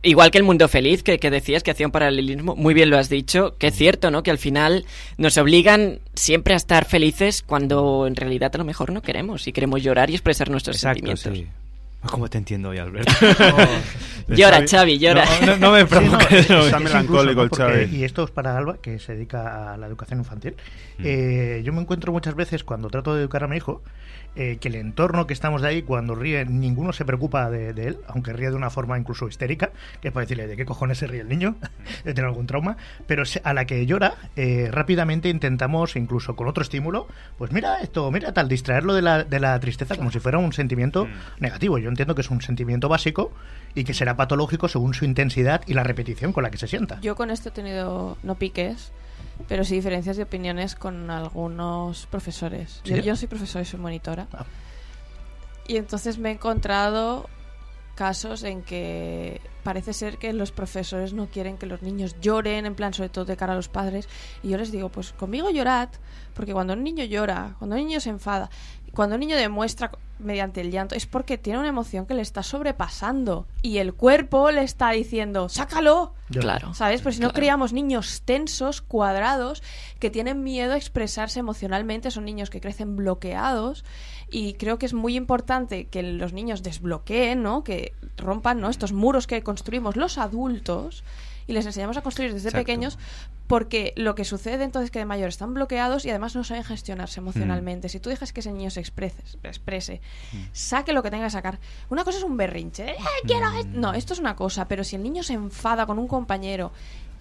igual que el mundo feliz que, que decías que hacía un paralelismo, muy bien lo has dicho, que es cierto, ¿no? Que al final nos obligan siempre a estar felices cuando en realidad a lo mejor no queremos y queremos llorar y expresar nuestros Exacto, sentimientos. sí. ¿Cómo te entiendo hoy, Albert? Llora, Xavi, llora. No, no, no me provoques. Está melancólico el Xavi. Y esto es para Alba, que se dedica a la educación infantil. Eh, yo me encuentro muchas veces cuando trato de educar a mi hijo eh, que el entorno que estamos de ahí, cuando ríe, ninguno se preocupa de, de él, aunque ríe de una forma incluso histérica, que es para decirle de qué cojones se ríe el niño, de tener algún trauma, pero a la que llora, eh, rápidamente intentamos, incluso con otro estímulo, pues mira esto, mira tal, distraerlo de la, de la tristeza como si fuera un sentimiento negativo. Yo entiendo que es un sentimiento básico y que será patológico según su intensidad y la repetición con la que se sienta. Yo con esto he tenido, no piques, pero sí diferencias de opiniones con algunos profesores. Yo, soy profesora y soy monitora. Ah. Y entonces me he encontrado casos en que parece ser que los profesores no quieren que los niños lloren, en plan, sobre todo de cara a los padres. Y yo les digo, pues conmigo llorad, porque cuando un niño llora, cuando un niño se enfada, cuando un niño demuestra mediante el llanto, es porque tiene una emoción que le está sobrepasando y el cuerpo le está diciendo, sácalo. Claro. ¿Sabes? Pues si no Claro. criamos niños tensos, cuadrados, que tienen miedo a expresarse emocionalmente, son niños que crecen bloqueados y creo que es muy importante que los niños desbloqueen, ¿no? Que rompan, ¿no? Estos muros que construimos los adultos y les enseñamos a construir desde Exacto. pequeños porque lo que sucede entonces es que de mayor están bloqueados y además no saben gestionarse emocionalmente. Si tú dejas que ese niño se exprese, exprese saque lo que tenga que sacar. Una cosa es un berrinche. "Eh, quiero esto". No, esto es una cosa, pero si el niño se enfada con un compañero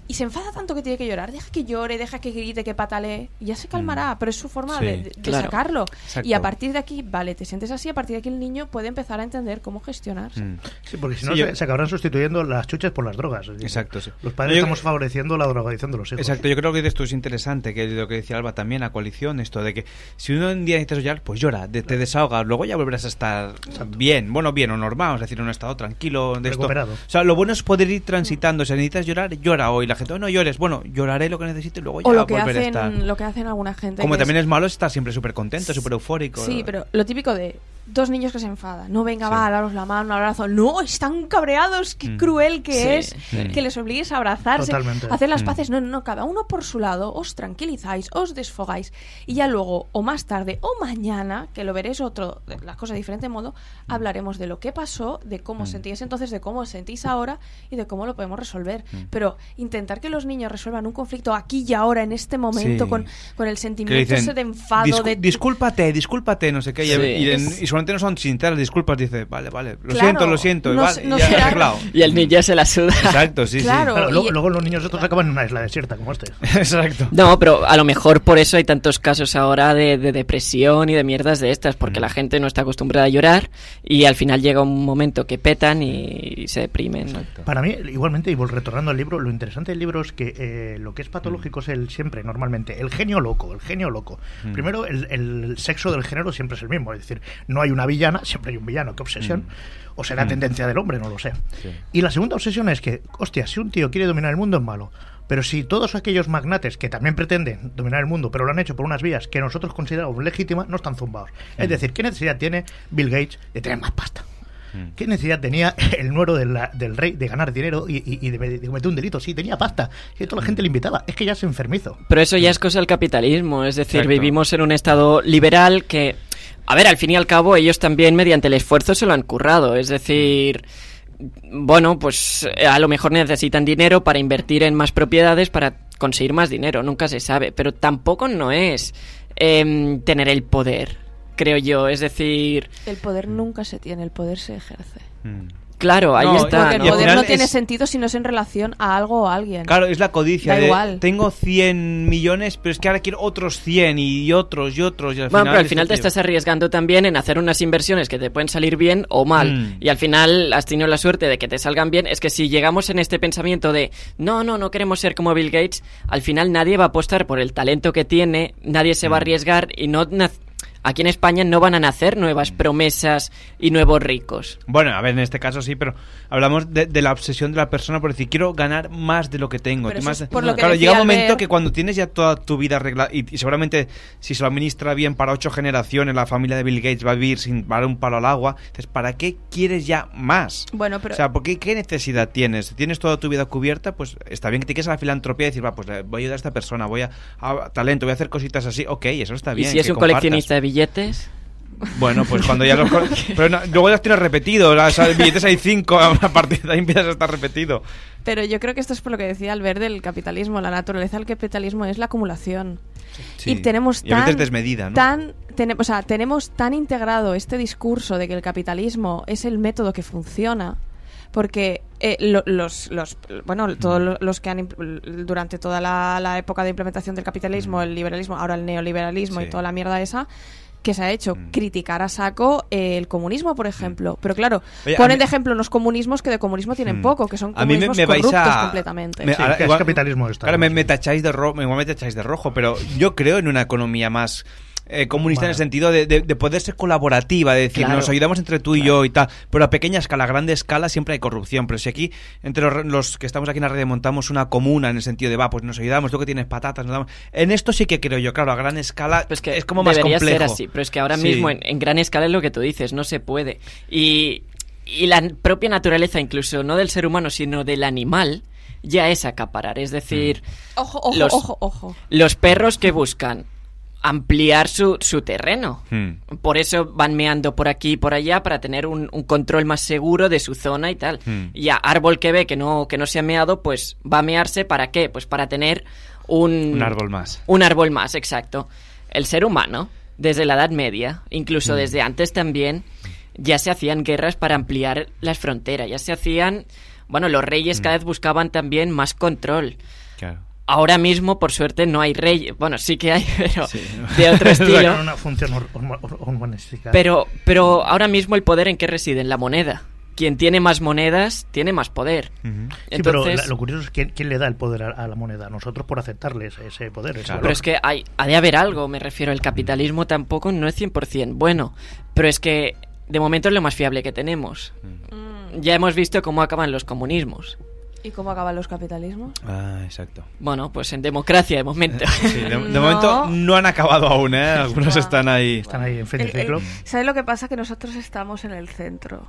y se enfada tanto que tiene que llorar, deja que llore, deja que grite, que patalee, y ya se calmará, pero es su forma Sí, de, de claro. sacarlo. Exacto. Y a partir de aquí, vale, te sientes así, a partir de aquí el niño puede empezar a entender cómo gestionarse. Mm. Sí, porque si Sí, no yo- se, acabarán sustituyendo las chuches por las drogas. Decir, Exacto, sí. Los padres Yo- estamos favoreciendo la drogadicción de los hijos. Exacto, yo creo que esto es interesante, que lo que decía Alba también, a coalición, esto de que si uno un día necesitas llorar, pues llora, de- te desahogas, luego ya volverás a estar bien, bueno, bien o normal, es decir, en un estado tranquilo de esto. Recuperado. O sea, lo bueno es poder ir transitando, si necesitas llorar, llora hoy, la gente, "Oh, no llores, bueno, lloraré lo que necesite y luego ya O lo que, volveré a estar. hacen, lo que hacen alguna gente. Como también es- es malo estar siempre súper contento, súper eufórico. Sí, pero lo típico de dos niños que se enfadan. No, venga, va, daros la mano, un abrazo. No, están cabreados, qué Mm. cruel que Sí, es sí. que les obligues a abrazarse, Totalmente. a hacer las Mm. paces. No, no, no, cada uno por su lado, os tranquilizáis, os desfogáis. Y ya luego, o más tarde, o mañana, que lo veréis otro, las cosas de diferente modo, hablaremos de lo que pasó, de cómo os sentíais entonces, de cómo os sentís ahora y de cómo lo podemos resolver. Pero intentar que los niños resuelvan un conflicto aquí y ahora, en este momento, Sí. con, con el sentimiento dicen, ese de enfado, "Discu- de... discúlpate, discúlpate, no sé qué. y- Sí. Y, en- Es- y solamente no son sinceras disculpas, dice, vale, vale, lo Claro, siento, lo siento, no igual, se- no ya será- arreglado. Y el niño se la suda. Exacto, sí, Claro. Claro, luego, y- luego los niños estos acaban en una isla desierta como este. sí. Exacto. No, pero a lo mejor por eso hay tantos casos ahora de, de depresión y de mierdas de estas, porque Mm. la gente no está acostumbrada a llorar y al final llega un momento que petan y se deprimen. ¿no? Para mí, igualmente, y vol- retornando al libro, lo interesante del libro es que eh, lo que es patológico es el siempre, normalmente, el genio loco, el genio loco. Mm. Primero, el, el sexo del género siempre es el mismo, es decir, no hay una villana, siempre hay un villano, qué obsesión. O será Mm. tendencia del hombre, no lo sé. Sí. Y la segunda obsesión es que, hostia, si un tío quiere dominar el mundo es malo. Pero si todos aquellos magnates que también pretenden dominar el mundo, pero lo han hecho por unas vías que nosotros consideramos legítimas, no están zumbados. Mm. Es decir, ¿qué necesidad tiene Bill Gates de tener más pasta? Mm. ¿Qué necesidad tenía el nuero del, del rey de ganar dinero y, y- y de, de cometer un delito? Sí, tenía pasta. Y toda la gente le invitaba. Es que ya es enfermizo. Pero eso ya es cosa del capitalismo, es decir, Exacto. vivimos en un estado liberal que, a ver, al fin y al cabo ellos también mediante el esfuerzo se lo han currado, es decir, bueno, pues eh, a lo mejor necesitan dinero para invertir en más propiedades para conseguir más dinero, nunca se sabe, pero tampoco no es em, tener el poder, creo yo, es decir, El poder nunca se tiene, el poder se ejerce. Mm. Claro, ahí No, está. Porque el poder no tiene es- sentido si no es en relación a algo o a alguien. Claro, es la codicia. Da de, igual. Tengo 100 millones, pero es que ahora quiero otros 100 y otros y otros. Y al Bueno, final pero al final te estás arriesgando también en hacer unas inversiones que te pueden salir bien o mal. Mm. Y al final has tenido la suerte de que te salgan bien. Es que si llegamos en este pensamiento de no, no, no queremos ser como Bill Gates, al final nadie va a apostar por el talento que tiene, nadie se va a Mm. arriesgar y no. Aquí en España no van a nacer nuevas promesas y nuevos ricos. Bueno, a ver, en este caso sí, pero hablamos de, de la obsesión de la persona por decir, quiero ganar más de lo que tengo. Pero más- por lo que claro, llega un momento que cuando tienes ya toda tu vida arreglada y, y seguramente si se lo administra bien para ocho generaciones, la familia de Bill Gates va a vivir sin dar un palo al agua. Entonces, ¿para qué quieres ya más? Bueno, pero O sea, ¿por qué, ¿qué necesidad tienes? ¿Tienes toda tu vida cubierta? Pues está bien que te quedes a la filantropía y decir, va, pues voy a ayudar a esta persona, voy a, a- talento, voy a hacer cositas así. Ok, eso está bien. y si es que un compartas. coleccionista de billetes. Bueno, pues cuando ya los... Pero no, luego ya tienes repetido, o sea, billetes hay cinco, a partir de ahí empiezas a estar repetido. Pero yo creo que esto es por lo que decía Albert del capitalismo. La naturaleza del capitalismo es la acumulación. Sí. Y tenemos Y a veces tan, desmedida, ¿no? tan o sea, tenemos tan integrado este discurso de que el capitalismo es el método que funciona porque eh, lo- los, los bueno todos lo- los que han durante toda la, la época de implementación del capitalismo el liberalismo ahora el neoliberalismo y toda la mierda esa que se ha hecho Mm. criticar a saco eh, el comunismo por ejemplo pero claro Oye, ponen mí- de ejemplo unos comunismos que de comunismo tienen Mm. poco que son A mí me, comunismos me vais corruptos a... completamente me- Sí, ahora que es capitalismo esta, Claro, me tacháis de rojo, igual me tacháis de rojo, pero yo creo en una economía más eh, comunista en el sentido de, de- de poder ser colaborativa, de decir, Claro. nos ayudamos entre tú y yo y tal, pero a pequeña escala, a grande escala siempre hay corrupción, pero si aquí, entre los, los que estamos aquí en la red, montamos una comuna en el sentido de, va, pues nos ayudamos, tú que tienes patatas, nos damos... En esto sí que creo yo, claro, a gran escala es como más Debería complejo. ser así, pero es que ahora Sí. mismo en, en gran escala es lo que tú dices, no se puede. Y, y la propia naturaleza, incluso no del ser humano, sino del animal, ya es acaparar. Es decir, Ojo, ojo, Los- ojo, ojo. los perros que buscan ampliar su, su terreno. Hmm. Por eso van meando por aquí y por allá para tener un, un control más seguro de su zona y tal. Hmm. Y a árbol que ve que no, que no se ha meado, pues va a mearse para qué? Pues para tener un, Un árbol más. Un árbol más, exacto. El ser humano, desde la Edad Media, incluso Mm. desde antes también, ya se hacían guerras para ampliar las fronteras, ya se hacían... Bueno, los reyes cada vez buscaban también más control. Claro. Ahora mismo, por suerte, no hay reyes. Bueno, sí que hay, pero de otro estilo. Una función. Pero, pero ahora mismo el poder en qué reside? En la moneda. Quien tiene más monedas tiene más poder. Pero Entonces, la- lo curioso es quién, quién le da el poder a, a la moneda. Nosotros por aceptarles ese poder. ese pero es que hay, ha de haber algo, me refiero. El capitalismo tampoco no es 100% bueno. Pero es que de momento es lo más fiable que tenemos. Ya hemos visto cómo acaban los comunismos. ¿Y cómo acaban los capitalismos? Ah, exacto. Bueno, pues en democracia de momento. Sí, de, de No. momento no han acabado aún, ¿eh? Algunos están ahí. Están ahí en El- el- ¿Sabes lo que pasa? Que nosotros estamos en el centro.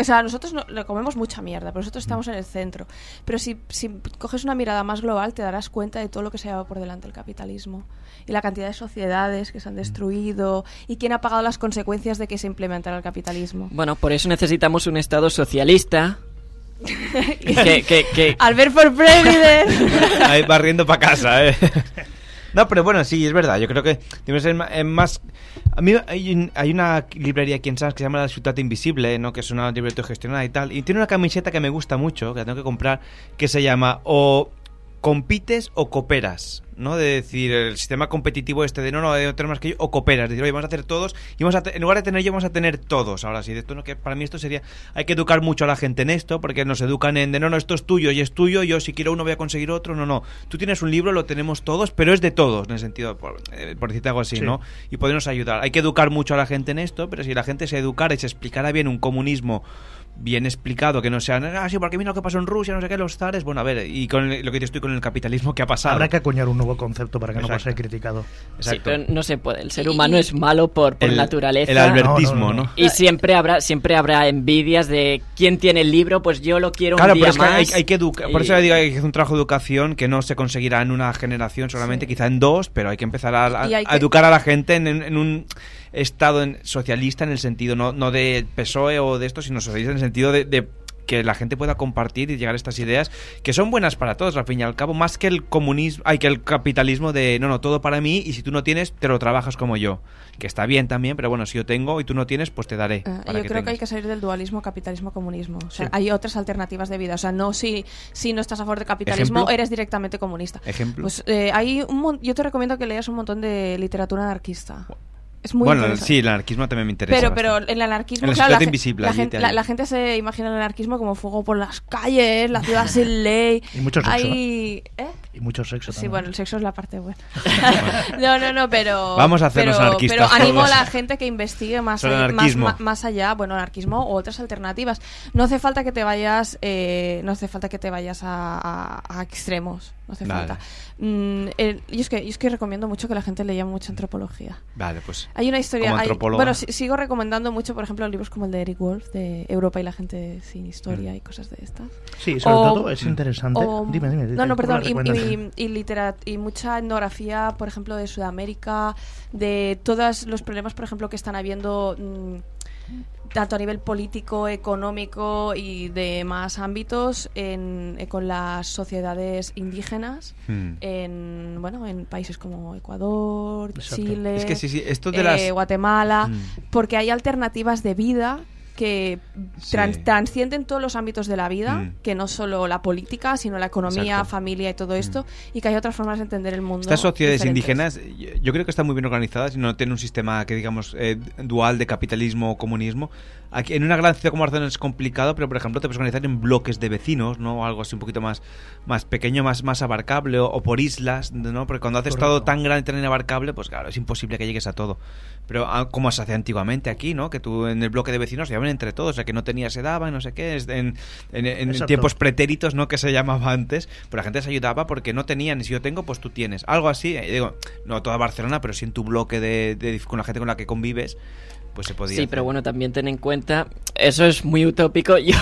O sea, nosotros no, le comemos mucha mierda, pero nosotros estamos en el centro. Pero si, si coges una mirada más global, te darás cuenta de todo lo que se ha llevado por delante el capitalismo. Y la cantidad de sociedades que se han destruido. Y quién ha pagado las consecuencias de que se implementara el capitalismo. Bueno, por eso necesitamos un Estado socialista. Que, que, que- Albert for President. Ahí barriendo para casa, ¿eh? No, pero bueno, sí, es verdad. Yo creo que debe ser eh, más... A mí hay una librería aquí en Sans que se llama La Ciudad Invisible, ¿no? Que es una librería gestionada y tal. Y tiene una camiseta que me gusta mucho, que la tengo que comprar, que se llama o compites o cooperas, ¿no? De decir, el sistema competitivo este de no, no, de tener más que yo, o cooperas. De decir, oye, vamos a hacer todos, y vamos a en lugar de tener yo, vamos a tener todos. Ahora sí, de esto, ¿no? Que para mí esto sería, hay que educar mucho a la gente en esto, porque nos educan en de no, no, esto es tuyo y es tuyo, yo si quiero uno voy a conseguir otro, no, no. Tú tienes un libro, lo tenemos todos, pero es de todos, en el sentido, por, eh, por decirte algo así, Sí. ¿no? Y podernos ayudar. Hay que educar mucho a la gente en esto, pero si la gente se educara y se explicara bien un comunismo bien explicado, que no sean, ah, sí, porque mira lo que pasó en Rusia, no sé qué, los zares, bueno, a ver, y con el- lo que estoy con el capitalismo que ha pasado. Habrá que acuñar un nuevo concepto para que no Exacto. pueda ser criticado. Sí, pero no se puede. El ser humano es malo por, por El- naturaleza. el albertismo, ¿no? Y siempre habrá, siempre habrá envidias de quién tiene el libro, pues yo lo quiero Claro, un pero día es que hay, que educar. Por eso le digo que hay que hacer un trabajo de educación que no se conseguirá en una generación solamente, quizá en dos, pero hay que empezar a, a- Y hay a que- educar a la gente en, en- en un estado en- socialista en el sentido no, no de PSOE o de esto, sino socialista en el sentido de, de que la gente pueda compartir y llegar a estas ideas que son buenas para todos, al fin y al cabo, más que el comunismo, hay que el capitalismo de no, no, todo para mí y si tú no tienes, te lo trabajas como yo. Que está bien también, pero bueno, si yo tengo y tú no tienes, pues te daré. Ah, yo creo que hay que salir del dualismo capitalismo-comunismo. O sea, Sí. hay otras alternativas de vida. O sea, no si, si no estás a favor del capitalismo, ¿Ejemplo? eres directamente comunista. ¿Ejemplo? Pues eh, hay un yo te recomiendo que leas un montón de literatura anarquista. Es muy bueno, sí, el anarquismo también me interesa. Pero, bastante. pero el anarquismo, En la claro, la, invisible, gente, te la, hay. la gente se imagina el anarquismo como fuego por las calles, la ciudad sin ley. Y mucho sexo. Hay... ¿eh? Y mucho sexo Sí, también. bueno, el sexo es la parte buena. no, no, no, pero. Vamos a hacernos pero, anarquistas Pero animo a la gente que investigue más, allá- más, más allá, bueno, anarquismo o otras alternativas. No hace falta que te vayas, eh, no hace falta que te vayas a, a- a extremos. No hace Vale. falta. Mm, el- yo, es que, yo es que recomiendo mucho que la gente lea mucha antropología. Vale, pues. Hay una historia. Como hay- bueno, si- sigo recomendando mucho, por ejemplo, libros como el de Eric Wolf, de Europa y la gente sin historia y cosas de estas. Sí, sobre O- todo es interesante. o- Dime, dime, No, no, ¿cuál perdón. Y, y, y mucha etnografía, por ejemplo, de Sudamérica, de todos los problemas, por ejemplo, que están habiendo. mm, tanto a nivel político, económico y de más ámbitos en, eh, con las sociedades indígenas Hmm. en bueno en países como Ecuador, Exacto. Chile, Es que sí, sí, esto de eh, las- Guatemala, porque hay alternativas de vida que Sí. transcienden todos los ámbitos de la vida, Mm. que no solo la política, sino la economía, Exacto. familia y todo esto, y que hay otras formas de entender el mundo. Estas sociedades diferentes. indígenas, yo- creo que están muy bien organizadas y no tienen un sistema que digamos eh, dual de capitalismo o comunismo. Aquí, en una gran ciudad como Barcelona es complicado, pero por ejemplo te puedes organizar en bloques de vecinos, ¿no? O algo así un poquito más, más pequeño, más, más abarcable, o, o por islas, ¿no? Porque cuando haces todo tan grande y tan inabarcable, pues claro, es imposible que llegues a todo. Pero ah, como se hacía antiguamente aquí, ¿no? Que tú en el bloque de vecinos se llaman entre todos, o sea que no tenía se daba, no sé qué, es en, en- tiempos pretéritos, ¿no? Que se llamaba antes, pero la gente se ayudaba porque no tenían, y si yo tengo, pues tú tienes. Algo así, eh, digo, no toda Barcelona, pero sí en tu bloque de, de- con la gente con la que convives, pues se podía. Sí, hacer. pero bueno, también ten en cuenta, eso es muy utópico, yo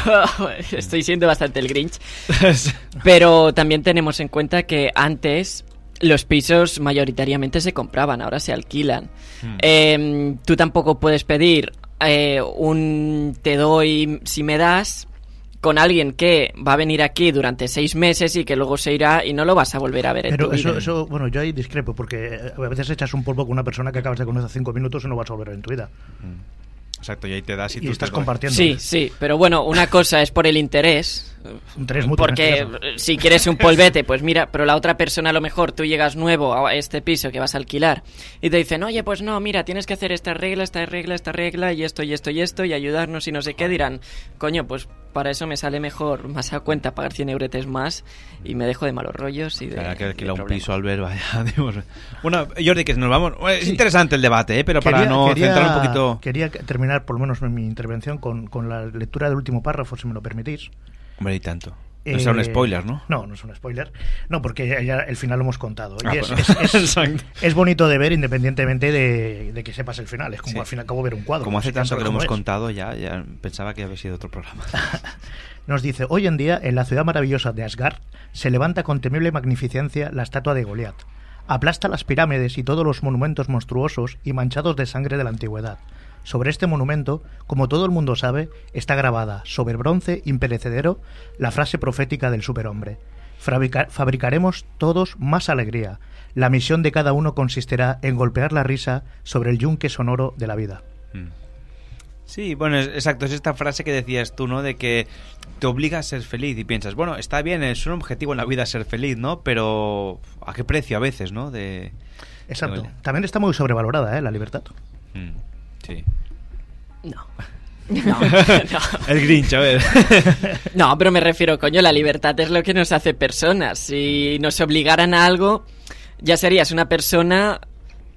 estoy siendo bastante el Grinch, pero también tenemos en cuenta que antes los pisos mayoritariamente se compraban, ahora se alquilan. Hmm. Eh, tú tampoco puedes pedir eh, un te doy si me das con alguien que va a venir aquí durante seis meses y que luego se irá y no lo vas a volver a ver en Pero tu eso, vida. eso, bueno, yo ahí discrepo, porque eh, a veces echas un polvo con una persona que acabas de conocer cinco minutos y no vas a volver en tu vida. Exacto, y ahí te das y, Y tú estás compartiendo. Sí, sí, pero bueno, una cosa es por el interés. Interés mutuo, Porque si quieres un polvete, pues mira, pero la otra persona a lo mejor tú llegas nuevo a este piso que vas a alquilar y te dicen, oye, pues no, mira, tienes que hacer esta regla, esta regla, esta regla y esto y esto y esto y ayudarnos y no sé qué. Dirán, coño, pues para eso me sale mejor más a cuenta pagar 100 euretes más y me dejo de malos rollos y de. Claro, que alquila un piso al ver, vaya. Bueno, Jordi, que nos vamos. Es interesante el debate, ¿eh? pero para no quería- centrar un poquito. Quería que- terminar, por lo menos en mi intervención, con, con la lectura del último párrafo, si me lo permitís. Hombre, y tanto. No será un Eh, spoiler, ¿no? No, no es un spoiler. No, porque ya, el final lo hemos contado. Y Ah, es, bueno. es- es- Exacto. es bonito de ver independientemente de, de que sepas el final. Es como Sí. al fin y al cabo ver un cuadro. Como hace tanto que lo hemos contado, ya, ya pensaba que había sido otro programa. Nos dice, hoy en día, en la ciudad maravillosa de Asgard, se levanta con temible magnificencia la estatua de Goliat. Aplasta las pirámides y todos los monumentos monstruosos y manchados de sangre de la antigüedad. Sobre este monumento, como todo el mundo sabe, está grabada, sobre bronce imperecedero, la frase profética del superhombre. Fabrica- fabricaremos todos más alegría. La misión de cada uno consistirá en golpear la risa sobre el yunque sonoro de la vida. Sí, bueno, es- exacto, es esta frase que decías tú, ¿no? De que te obliga a ser feliz y piensas, bueno, está bien, es un objetivo en la vida ser feliz, ¿no? Pero ¿a qué precio a veces, ¿no? De... Exacto. de- También está muy sobrevalorada, ¿eh? La libertad. Mm, sí. No. No, no. El Grinch, a ver. No, pero me refiero, coño, la libertad es lo que nos hace personas. Si nos obligaran a algo, ya serías una persona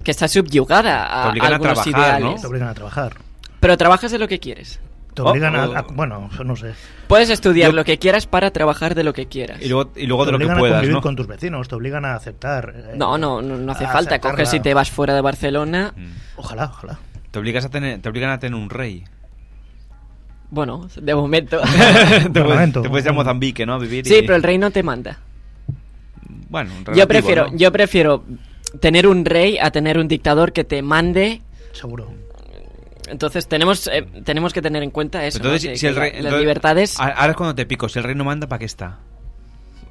que está subyugada Te a obligan a algunos trabajar, ideales. Te obligan a trabajar. Pero trabajas de lo que quieres. Te obligan Oh, a, oh. a- Bueno, no sé. Puedes estudiar Yo- lo que quieras para trabajar de lo que quieras. Y luego, y luego te de lo que obligan a puedas, convivir ¿no? con tus vecinos, te obligan a aceptar. eh, No, no, no, no hace a falta. Coges y te vas fuera de Barcelona. Ojalá, ojalá. Te obligas a tener, te obligan a tener un rey. Bueno, de momento. te, puedes, momento. te puedes ir a Mozambique, ¿no? A vivir Sí, y- pero el rey no te manda. Bueno, Yo relativo, prefiero, ¿no? yo prefiero tener un rey a tener un dictador que te mande. Seguro. Entonces tenemos eh, tenemos que tener en cuenta eso. Entonces, ¿no? Que- si el rey, entonces- las libertades. Ahora es cuando te pico. Si el rey no manda, ¿para qué está?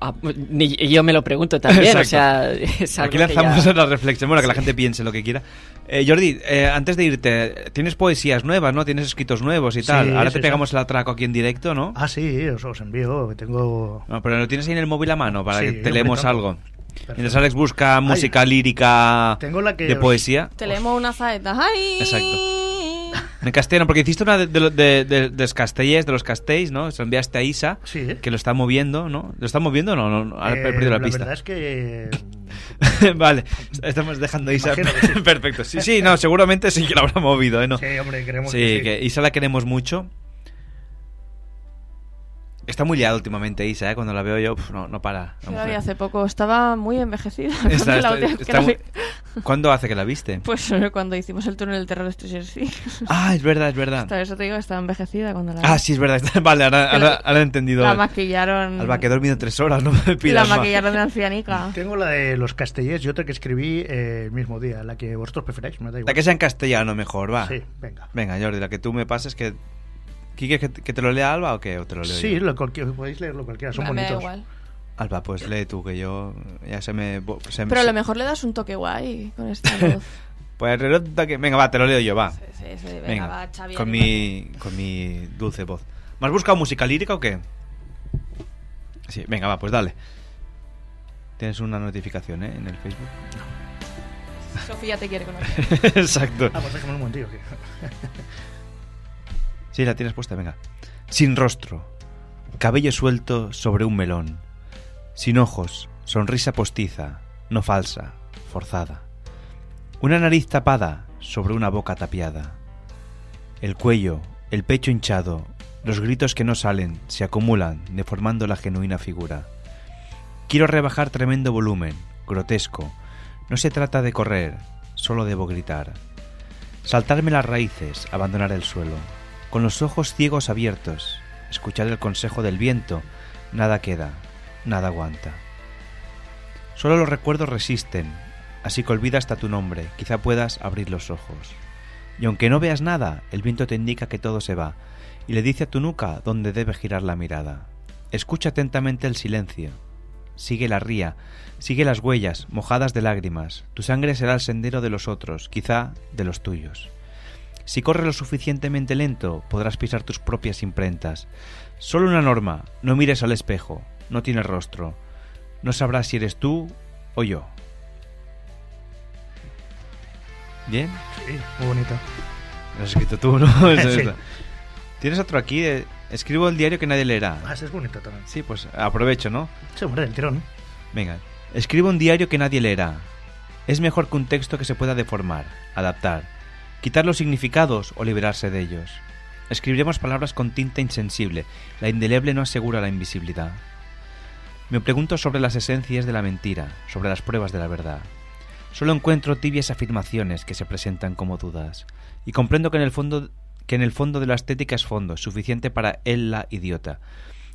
Ah, ni- yo me lo pregunto también. o Exacto. sea, es algo Aquí lanzamos ya- la reflexión. Bueno, que la gente piense lo que quiera. Eh, Jordi, eh, antes de irte, tienes poesías nuevas, ¿no? Tienes escritos nuevos y Sí, tal. Ahora sí, te sí. pegamos el atraco aquí en directo, ¿no? Ah, sí, os, os envío. que Tengo. No, pero lo tienes ahí en el móvil a mano para Sí, que te leemos algo. Mientras Alex busca música lírica Tengo la que de os- poesía. Te leemos una saeta. ¡Ay! Exacto. En castellano, porque hiciste una de, de, de, de- los castellers, de los castells, ¿no? Se lo enviaste a Isa, Sí. que lo está moviendo, ¿no? ¿Lo está moviendo o no? no, no, he Eh, perdido la, la pista. verdad es que. vale, estamos dejando a Isa. Sí. Perfecto. Sí, sí, no, seguramente sí que lo habrá movido, ¿eh? No. Sí, hombre, queremos Sí, que sí. que Isa la queremos mucho. Está muy liada últimamente Isa, ¿eh? Cuando la veo yo, pf, no, no para. la la mujer. hace poco. Estaba muy envejecida. Está- la está- está la muy-. ¿Cuándo hace que la viste? Pues eh, cuando hicimos el túnel del terror de Stranger Things. Ah, es verdad, es verdad. Hasta eso te digo, estaba envejecida cuando la vi. Ah, sí, es verdad. Vale, ahora, ahora, ahora he entendido. La maquillaron. Alba, que he dormido tres horas, no me La pidas más. maquillaron de ancianica. Tengo la de los castellers y otra que escribí eh, el mismo día, la que vosotros preferáis, me da igual. La que sea en castellano mejor, va. Sí, venga. Venga, Jordi, la que tú me pases que... ¿Quieres que, que te lo lea Alba o qué? ¿O te lo leo Sí, yo? lo, cualquier- podéis leerlo cualquiera, son Me da bonitos. igual. Alba, pues lee tú, que yo ya se me... se me- Pero a lo mejor le das un toque guay con esta voz. Pues resulta que... Venga, va, te lo leo yo, va. Sí, sí, venga, va, Xavi, con mi, con mi dulce voz. ¿Me has buscado música lírica o qué? Sí, venga, va, pues dale. Tienes una notificación, ¿eh? En el Facebook. Sofía te quiere conocer. Exacto. Ah, pues déjame un momentillo. Sí, la tienes puesta, venga. Sin rostro, cabello suelto sobre un melón. Sin ojos, sonrisa postiza, no falsa, forzada. Una nariz tapada sobre una boca tapiada. El cuello, el pecho hinchado, los gritos que no salen se acumulan, deformando la genuina figura. Quiero rebajar tremendo volumen, grotesco. No se trata de correr, solo debo gritar. Saltarme las raíces, abandonar el suelo. Con los ojos ciegos abiertos, escuchar el consejo del viento, nada queda, nada aguanta. Solo los recuerdos resisten, así que olvida hasta tu nombre, quizá puedas abrir los ojos. Y aunque no veas nada, el viento te indica que todo se va, y le dice a tu nuca dónde debe girar la mirada. Escucha atentamente el silencio. Sigue la ría, sigue las huellas, mojadas de lágrimas. Tu sangre será el sendero de los otros, quizá de los tuyos. Si corres lo suficientemente lento, podrás pisar tus propias imprentas. Solo una norma, no mires al espejo, no tienes rostro. No sabrás si eres tú o yo. ¿Bien? Sí, muy bonito. Lo has escrito tú, ¿no? Eso Sí. Tienes otro aquí, de- escribo el diario que nadie leerá. Ah, ese es bonito también. Sí, pues aprovecho, ¿no? Sí, hombre, el tirón. Venga, escribo un diario que nadie leerá. Es mejor que un texto que se pueda deformar, adaptar, quitar los significados o liberarse de ellos. Escribiremos palabras con tinta insensible. La indeleble no asegura la invisibilidad. Me pregunto sobre las esencias de la mentira, sobre las pruebas de la verdad. Solo encuentro tibias afirmaciones que se presentan como dudas, y comprendo que en el fondo que en el fondo de la estética es fondo, suficiente para él la idiota.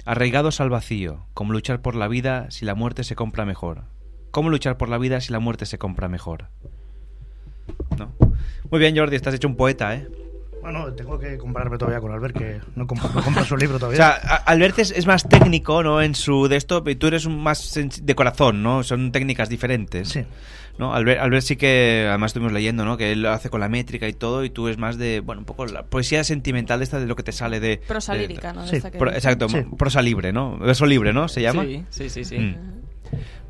Arraigados al vacío, como luchar por la vida si la muerte se compra mejor. ¿Cómo luchar por la vida si la muerte se compra mejor? No. Muy bien, Jordi, estás hecho un poeta, ¿eh? Bueno, tengo que compararme todavía con Albert, que no compra, no compra su libro O todavía. sea, a- Albert es, es más técnico, ¿no? En su de esto, y tú eres más de corazón, ¿no? Son técnicas diferentes. Sí. ¿No? Albert, Albert sí que, además estuvimos leyendo, ¿no? Que él lo hace con la métrica y todo, y tú es más de, bueno, un poco la poesía sentimental de esta de lo que te sale de... Prosa de- lírica, ¿no? De Sí, esta que Pro- exacto, Sí. prosa libre, ¿no? Verso libre, ¿no? ¿Se llama? Sí, sí, sí, sí. Mm.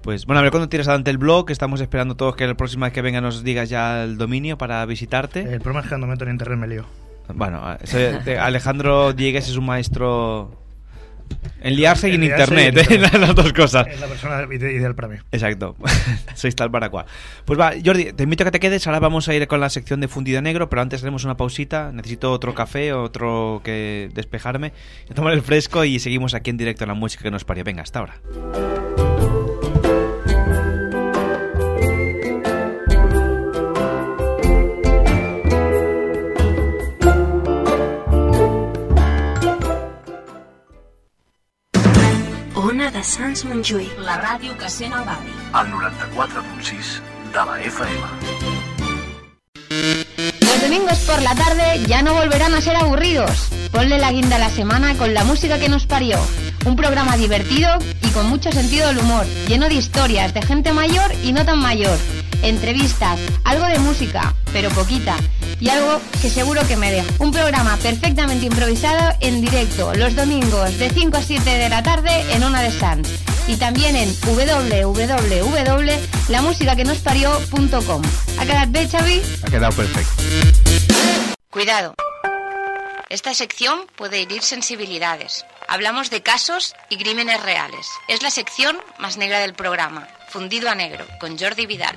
Pues bueno, a ver cuándo tienes adelante el blog. Estamos esperando todos que la próxima vez que venga nos digas ya el dominio para visitarte. El problema es que cuando meto en internet me lío. Bueno, Alejandro Diegues es un maestro en liarse y en internet, ¿eh? las dos cosas. Es la persona ide- ideal para mí. Exacto, sois tal para cual. Pues va, Jordi, te invito a que te quedes. Ahora vamos a ir con la sección de fundido negro, pero antes haremos una pausita. Necesito otro café, otro que despejarme, tomar el fresco y seguimos aquí en directo en la música que nos parió. Venga, hasta ahora. Ona de Sants Montjuïc. La ràdio que sent el barri. Al 94.6 de la FM. Los domingos por la tarde ya no volverán a ser aburridos. Ponle la guinda a la semana con la música que nos parió. Un programa divertido y con mucho sentido del humor, lleno de historias de gente mayor y no tan mayor. Entrevistas, algo de música, pero poquita. Y algo que seguro que me dejo. Un programa perfectamente improvisado en directo los domingos de 5 a 7 de la tarde en Ona de Sans. Y también en www.lamusicaquenosparió.com. ¿Ha quedado bien, Xavi? Ha quedado perfecto. Cuidado. Esta sección puede herir sensibilidades. Hablamos de casos y crímenes reales. Es la sección más negra del programa. Fundido a negro, con Jordi Vidal.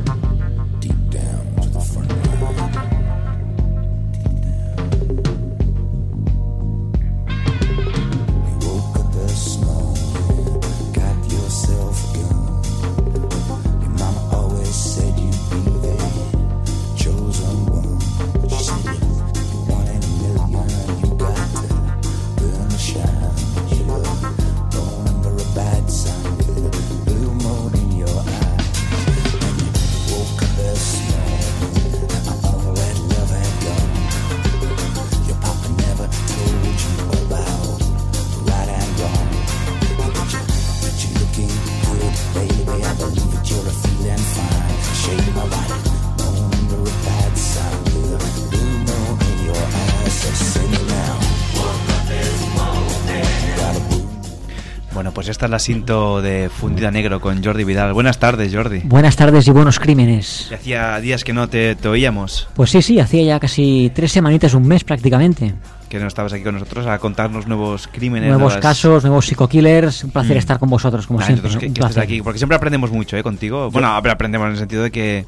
Bueno, pues esta es la cinto de Fundida Negro con Jordi Vidal. Buenas tardes, Jordi. Buenas tardes y buenos crímenes. Que hacía días que no te, te oíamos, Pues sí, sí, hacía ya casi tres semanitas, un mes prácticamente. que no estabas aquí con nosotros a contarnos nuevos crímenes. Nuevos nuevas- casos, nuevos psicokillers. Un placer Mm. estar con vosotros, como Nah, siempre. nosotros que, un que estés aquí, porque siempre aprendemos mucho, ¿eh? Contigo. Bueno, aprendemos en el sentido de que...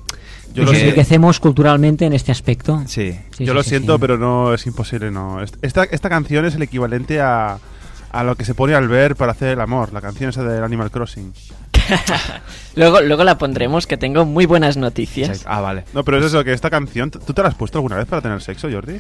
Yo Nos enriquecemos culturalmente en este aspecto. Sí. Sí, Yo sí, lo sí, siento, sí. pero no es imposible, no. Est- Esta, esta canción es el equivalente a, a lo que se pone al ver para hacer el amor, la canción esa del Animal Crossing. Luego, luego la pondremos, que tengo muy buenas noticias. Ah, vale. No, pero es eso, que esta canción, ¿tú te la has puesto alguna vez para tener sexo, Jordi?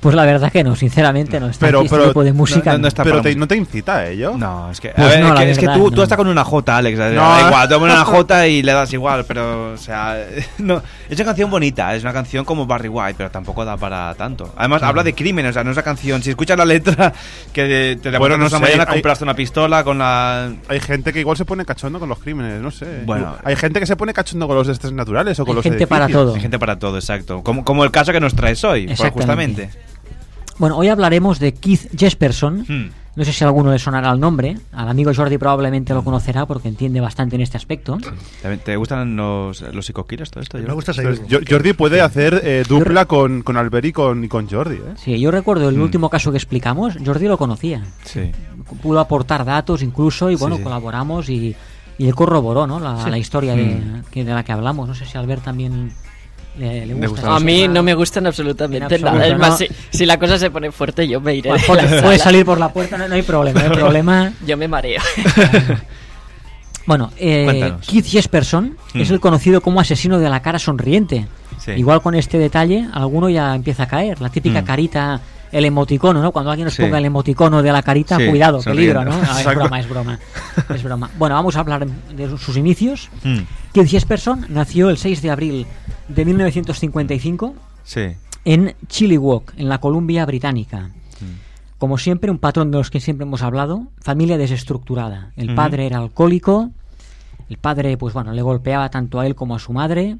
Pues la verdad que no, sinceramente no. Está Pero, aquí este pero, tipo de música. no está pero te-. ¿no te incita a ello? No, es que, a ver, no, es que, es que tú, no. tú estás con una J, Alex. da No. igual, toma una J y le das igual, pero, o sea, no, es una canción bonita, es una canción como Barry White, pero tampoco da para tanto. Además, habla de crímenes, o sea, no es una canción. Si escuchas la letra, que te Bueno, no esta sé, mañana, hay- compraste una pistola con la. Hay gente que igual se pone cachondo con los crímenes, no sé. Bueno. hay gente que se pone cachondo con los desastres naturales o con Hay los gente para todo. Hay gente para todo, exacto. Como, como el caso que nos traes hoy, pues, Exactamente. justamente. Bueno, hoy hablaremos de Keith Jesperson. Hmm. No sé si a alguno le sonará el nombre. Al amigo Jordi probablemente lo conocerá porque entiende bastante en este aspecto. ¿Te, gustan los, los todo esto? Me gusta Entonces. Jo- Jordi puede hacer eh, dupla con, con Albert y con, y con Jordi, ¿eh? Sí, yo recuerdo el Mm. último caso que explicamos, Jordi lo conocía. Sí. Pudo aportar datos incluso y bueno, sí. colaboramos y, y él corroboró ¿no? la, Sí. la historia de, Mm. que, de la que hablamos. No sé si Albert también le, le Le gusta. gustaba. A mí no me gustan absolutamente En nada. Es más, ¿no? si, si la cosa se pone fuerte, yo me iré. Bueno, de puede- la puede sala. salir por la puerta, no, no hay problema, no hay problema. Yo me mareo. Bueno, eh, Cuéntanos. Keith Jesperson Hmm. es el conocido como asesino de la cara sonriente. Sí. Igual con este detalle, alguno ya empieza a caer. La típica Hmm. carita, el emoticono, ¿no? Cuando alguien nos Sí. ponga el emoticono de la carita, Sí, cuidado, peligro. ¿no? No, es Exacto. broma, es broma. Es broma. Bueno, vamos a hablar de sus inicios. Mm. Keith Jesperson nació el 6 de abril de 1955 Sí. en Chilliwack, en la Columbia Británica. Mm. Como siempre, un patrón de los que siempre hemos hablado, familia desestructurada. El Ujú. padre era alcohólico, el padre, pues bueno, le golpeaba tanto a él como a su madre.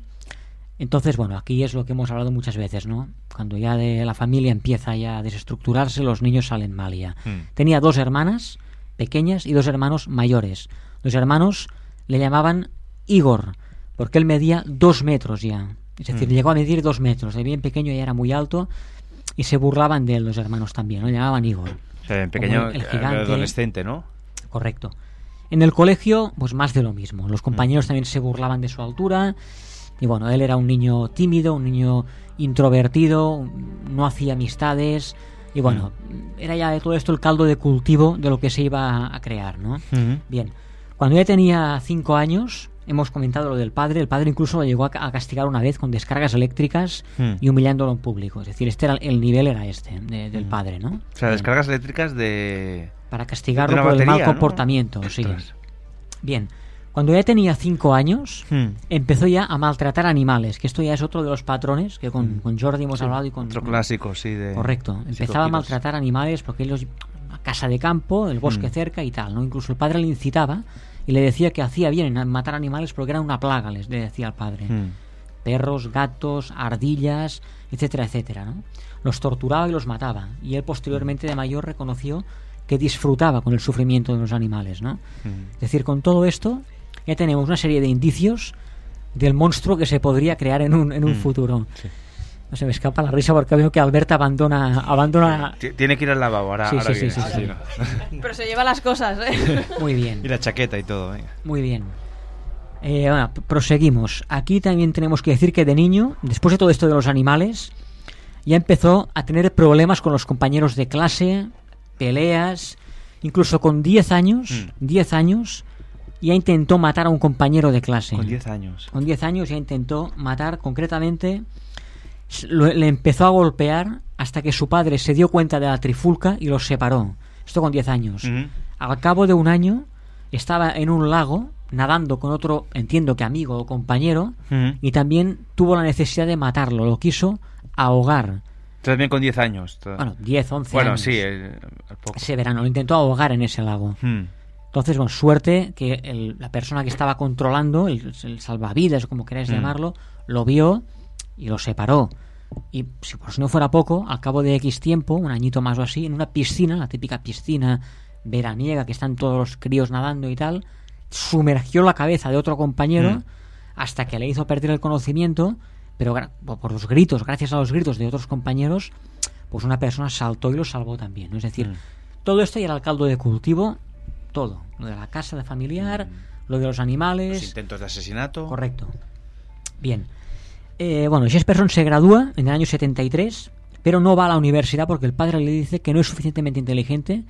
Entonces, bueno, aquí es lo que hemos hablado muchas veces, ¿no? Cuando ya de la familia empieza ya a desestructurarse, los niños salen mal ya. Mm. Tenía dos hermanas pequeñas y dos hermanos mayores. Los hermanos le llamaban Igor, porque él medía dos metros ya. Es decir, Mm. llegó a medir dos metros. De bien pequeño ya era muy alto y se burlaban de él los hermanos también. Le llamaban Igor. O sea, en pequeño, el gigante. adolescente, ¿no? Correcto. En el colegio, pues más de lo mismo. Los compañeros también se burlaban de su altura. Y bueno, él era un niño tímido, un niño introvertido, no hacía amistades. Y bueno, era ya de todo esto el caldo de cultivo de lo que se iba a crear, ¿no? Ujú. Bien, cuando ya tenía cinco años, hemos comentado lo del padre. El padre incluso lo llegó a, a castigar una vez con descargas eléctricas Hmm. y humillándolo en público. Es decir, este era el nivel era este de- del padre, ¿no? O sea, descargas eléctricas de... para de castigarlo una por el mal batería, ¿no? comportamiento. Sí. Bien, cuando ya tenía cinco años, Hmm. empezó ya a maltratar animales, que esto ya es otro de los patrones que con, con Jordi hemos Sí, hablado y con... Otro clásico, sí, de... Correcto, empezaba a maltratar animales porque ellos a casa de campo, el bosque cerca y tal, ¿no? Incluso el padre le incitaba y le decía que hacía bien en matar animales porque era una plaga, les le decía al padre. Hmm. Perros, gatos, ardillas, etcétera, etcétera, ¿no? Los torturaba y los mataba. Y él posteriormente de mayor reconoció que disfrutaba con el sufrimiento de los animales, ¿no? Hmm. Es decir, con todo esto ya tenemos una serie de indicios del monstruo que se podría crear en un, en un Mm, futuro. No se me escapa la risa porque veo que Alberta abandona... abandona... Ti- Tiene que ir al lavabo ahora. Sí, ahora sí, sí, sí, sí. ¿no? Pero se lleva las cosas, ¿eh? Muy bien. Y la chaqueta y todo, venga. Muy bien. Eh, bueno, proseguimos. Aquí también tenemos que decir que de niño, después de todo esto de los animales, ya empezó a tener problemas con los compañeros de clase, peleas, incluso con 10 años, Mm. 10 años, ya intentó matar a un compañero de clase. Con 10 años. Con 10 años ya intentó matar concretamente, lo- le empezó a golpear hasta que su padre se dio cuenta de la trifulca y los separó. Esto con 10 años. Ujú. Al cabo de un año estaba en un lago nadando con otro, entiendo que amigo o compañero, y también tuvo la necesidad de matarlo, lo quiso ahogar. También con 10 años. Bueno, 10, 11 Bueno, años. sí, el- el poco. Ese verano lo intentó ahogar en ese lago. Entonces, bueno, suerte que el- la persona que estaba controlando, el, salvavidas como queráis llamarlo, lo vio y lo separó. Y si por si no fuera poco, al cabo de X tiempo, un añito más o así, en una piscina, la típica piscina veraniega, que están todos los críos nadando y tal, sumergió la cabeza de otro compañero Mm. hasta que le hizo perder el conocimiento, pero por los gritos, gracias a los gritos de otros compañeros, pues una persona saltó y lo salvó también. ¿no? Es decir, Mm. todo esto y era el caldo de cultivo, todo. Lo de la casa de familiar, lo de los animales. Mm. Los intentos de asesinato. Correcto. Bien. Eh, bueno, Jesperson se gradúa en el año 73, pero no va a la universidad porque el padre le dice que no es suficientemente inteligente,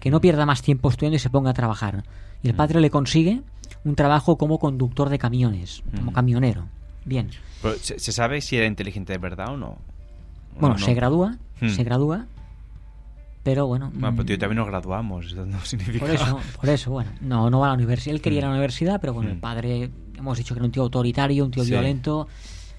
que no pierda más tiempo estudiando y se ponga a trabajar. Y el Mm. padre le consigue un trabajo como conductor de camiones, como Mm. camionero. Bien. Pero, ¿se, se sabe si era inteligente de verdad o no? ¿O Bueno, no? se gradúa, Hmm. se gradúa, pero bueno. Bueno, pero mm, yo también nos graduamos. Eso no significa... Por eso, por eso, bueno, no, no va a la universidad. Él quería ir a la Mm. universidad, pero bueno, el Mm. padre, hemos dicho que era un tío autoritario, un tío Sí. violento.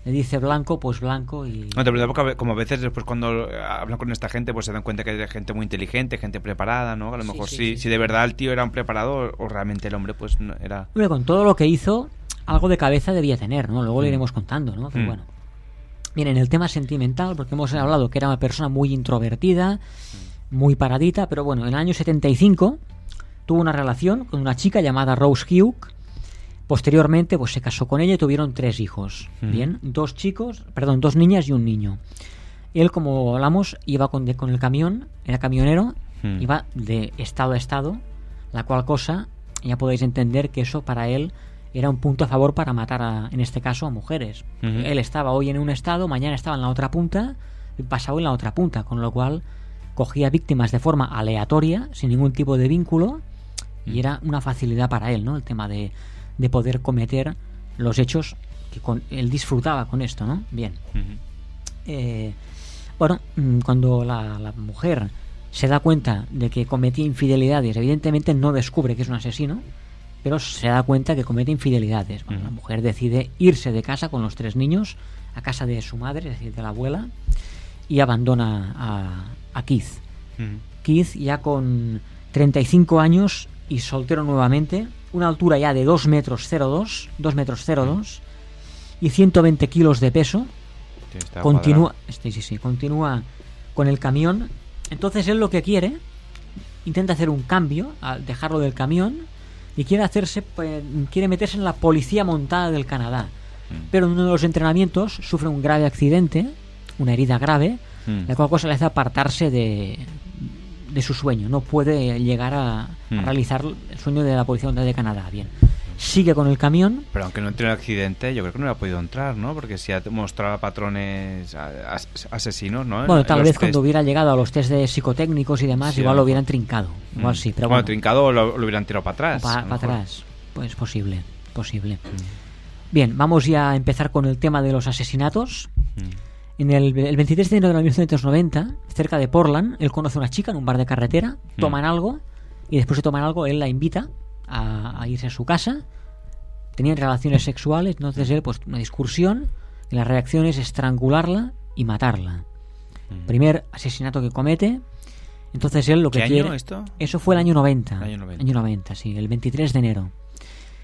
Le dice blanco, pues blanco y... No, te pregunto como a veces después cuando eh, hablan con esta gente pues se dan cuenta que hay gente muy inteligente, gente preparada, ¿no? A lo Sí, mejor sí, sí, sí. si de verdad el tío era un preparado o realmente el hombre pues no era... Hombre, con todo lo que hizo, algo de cabeza debía tener, ¿no? Luego le Mm. iremos contando, ¿no? Pero Mm. bueno. Bien, en el tema sentimental, porque hemos hablado que era una persona muy introvertida, muy paradita, pero bueno, en el año 75 tuvo una relación con una chica llamada Rose Hugh. Posteriormente, pues se casó con ella y tuvieron tres hijos. Bien, dos chicos, perdón, dos niñas y un niño. Él, como hablamos, iba con, de- con el camión, era camionero, iba de estado a estado, la cual cosa, ya podéis entender que eso para él era un punto a favor para matar, a, en este caso, a mujeres. Él estaba hoy en un estado, mañana estaba en la otra punta, y pasado en la otra punta, con lo cual cogía víctimas de forma aleatoria, sin ningún tipo de vínculo, y era una facilidad para él, ¿no? El tema de, de poder cometer los hechos que con, él disfrutaba con esto, ¿no? Bien. Eh, bueno, mm, cuando la, la mujer se da cuenta de que cometía infidelidades, evidentemente no descubre que es un asesino, pero se da cuenta que comete infidelidades. Bueno, La mujer decide irse de casa con los tres niños a casa de su madre, es decir, de la abuela, y abandona a, a Keith. Keith ya con 35 años y soltero nuevamente, una altura ya de 2 metros 02, 2 metros 02 y 120 kilos de peso. Sí, Continúa, este, sí, sí, continúa con el camión. Entonces él lo que quiere, intenta hacer un cambio al dejarlo del camión y quiere hacerse, pues, quiere meterse en la policía montada del Canadá. Pero en uno de los entrenamientos sufre un grave accidente, una herida grave, Mm. la cual cosa le hace apartarse de, de su sueño. No puede llegar a, a Mm. realizar el sueño de la policía de Canadá. Bien. Sigue con el camión, Pero aunque no entre en el accidente, yo creo que no hubiera podido entrar, ¿no? Porque si ha mostrado patrones as- asesinos, ¿no? En- Bueno, en tal vez test. cuando hubiera llegado a los test de psicotécnicos y demás, Sí, igual lo hubieran trincado. Igual Mm. sí, pero bueno, bueno. trincado o lo, lo hubieran tirado para atrás. Para atrás. Pues posible, posible. Bien, vamos ya a empezar con el tema de los asesinatos. En el, el 23 de enero de 1990, cerca de Portland, él conoce a una chica en un bar de carretera, toman algo y después de tomar algo él la invita a, a irse a su casa. Tenían relaciones sexuales, entonces él, pues una discusión y la reacción es estrangularla y matarla. Primer asesinato que comete. Entonces él lo que ¿Qué año quiere. esto? Eso fue el año 90. Año 90. Año 90, sí, el 23 de enero.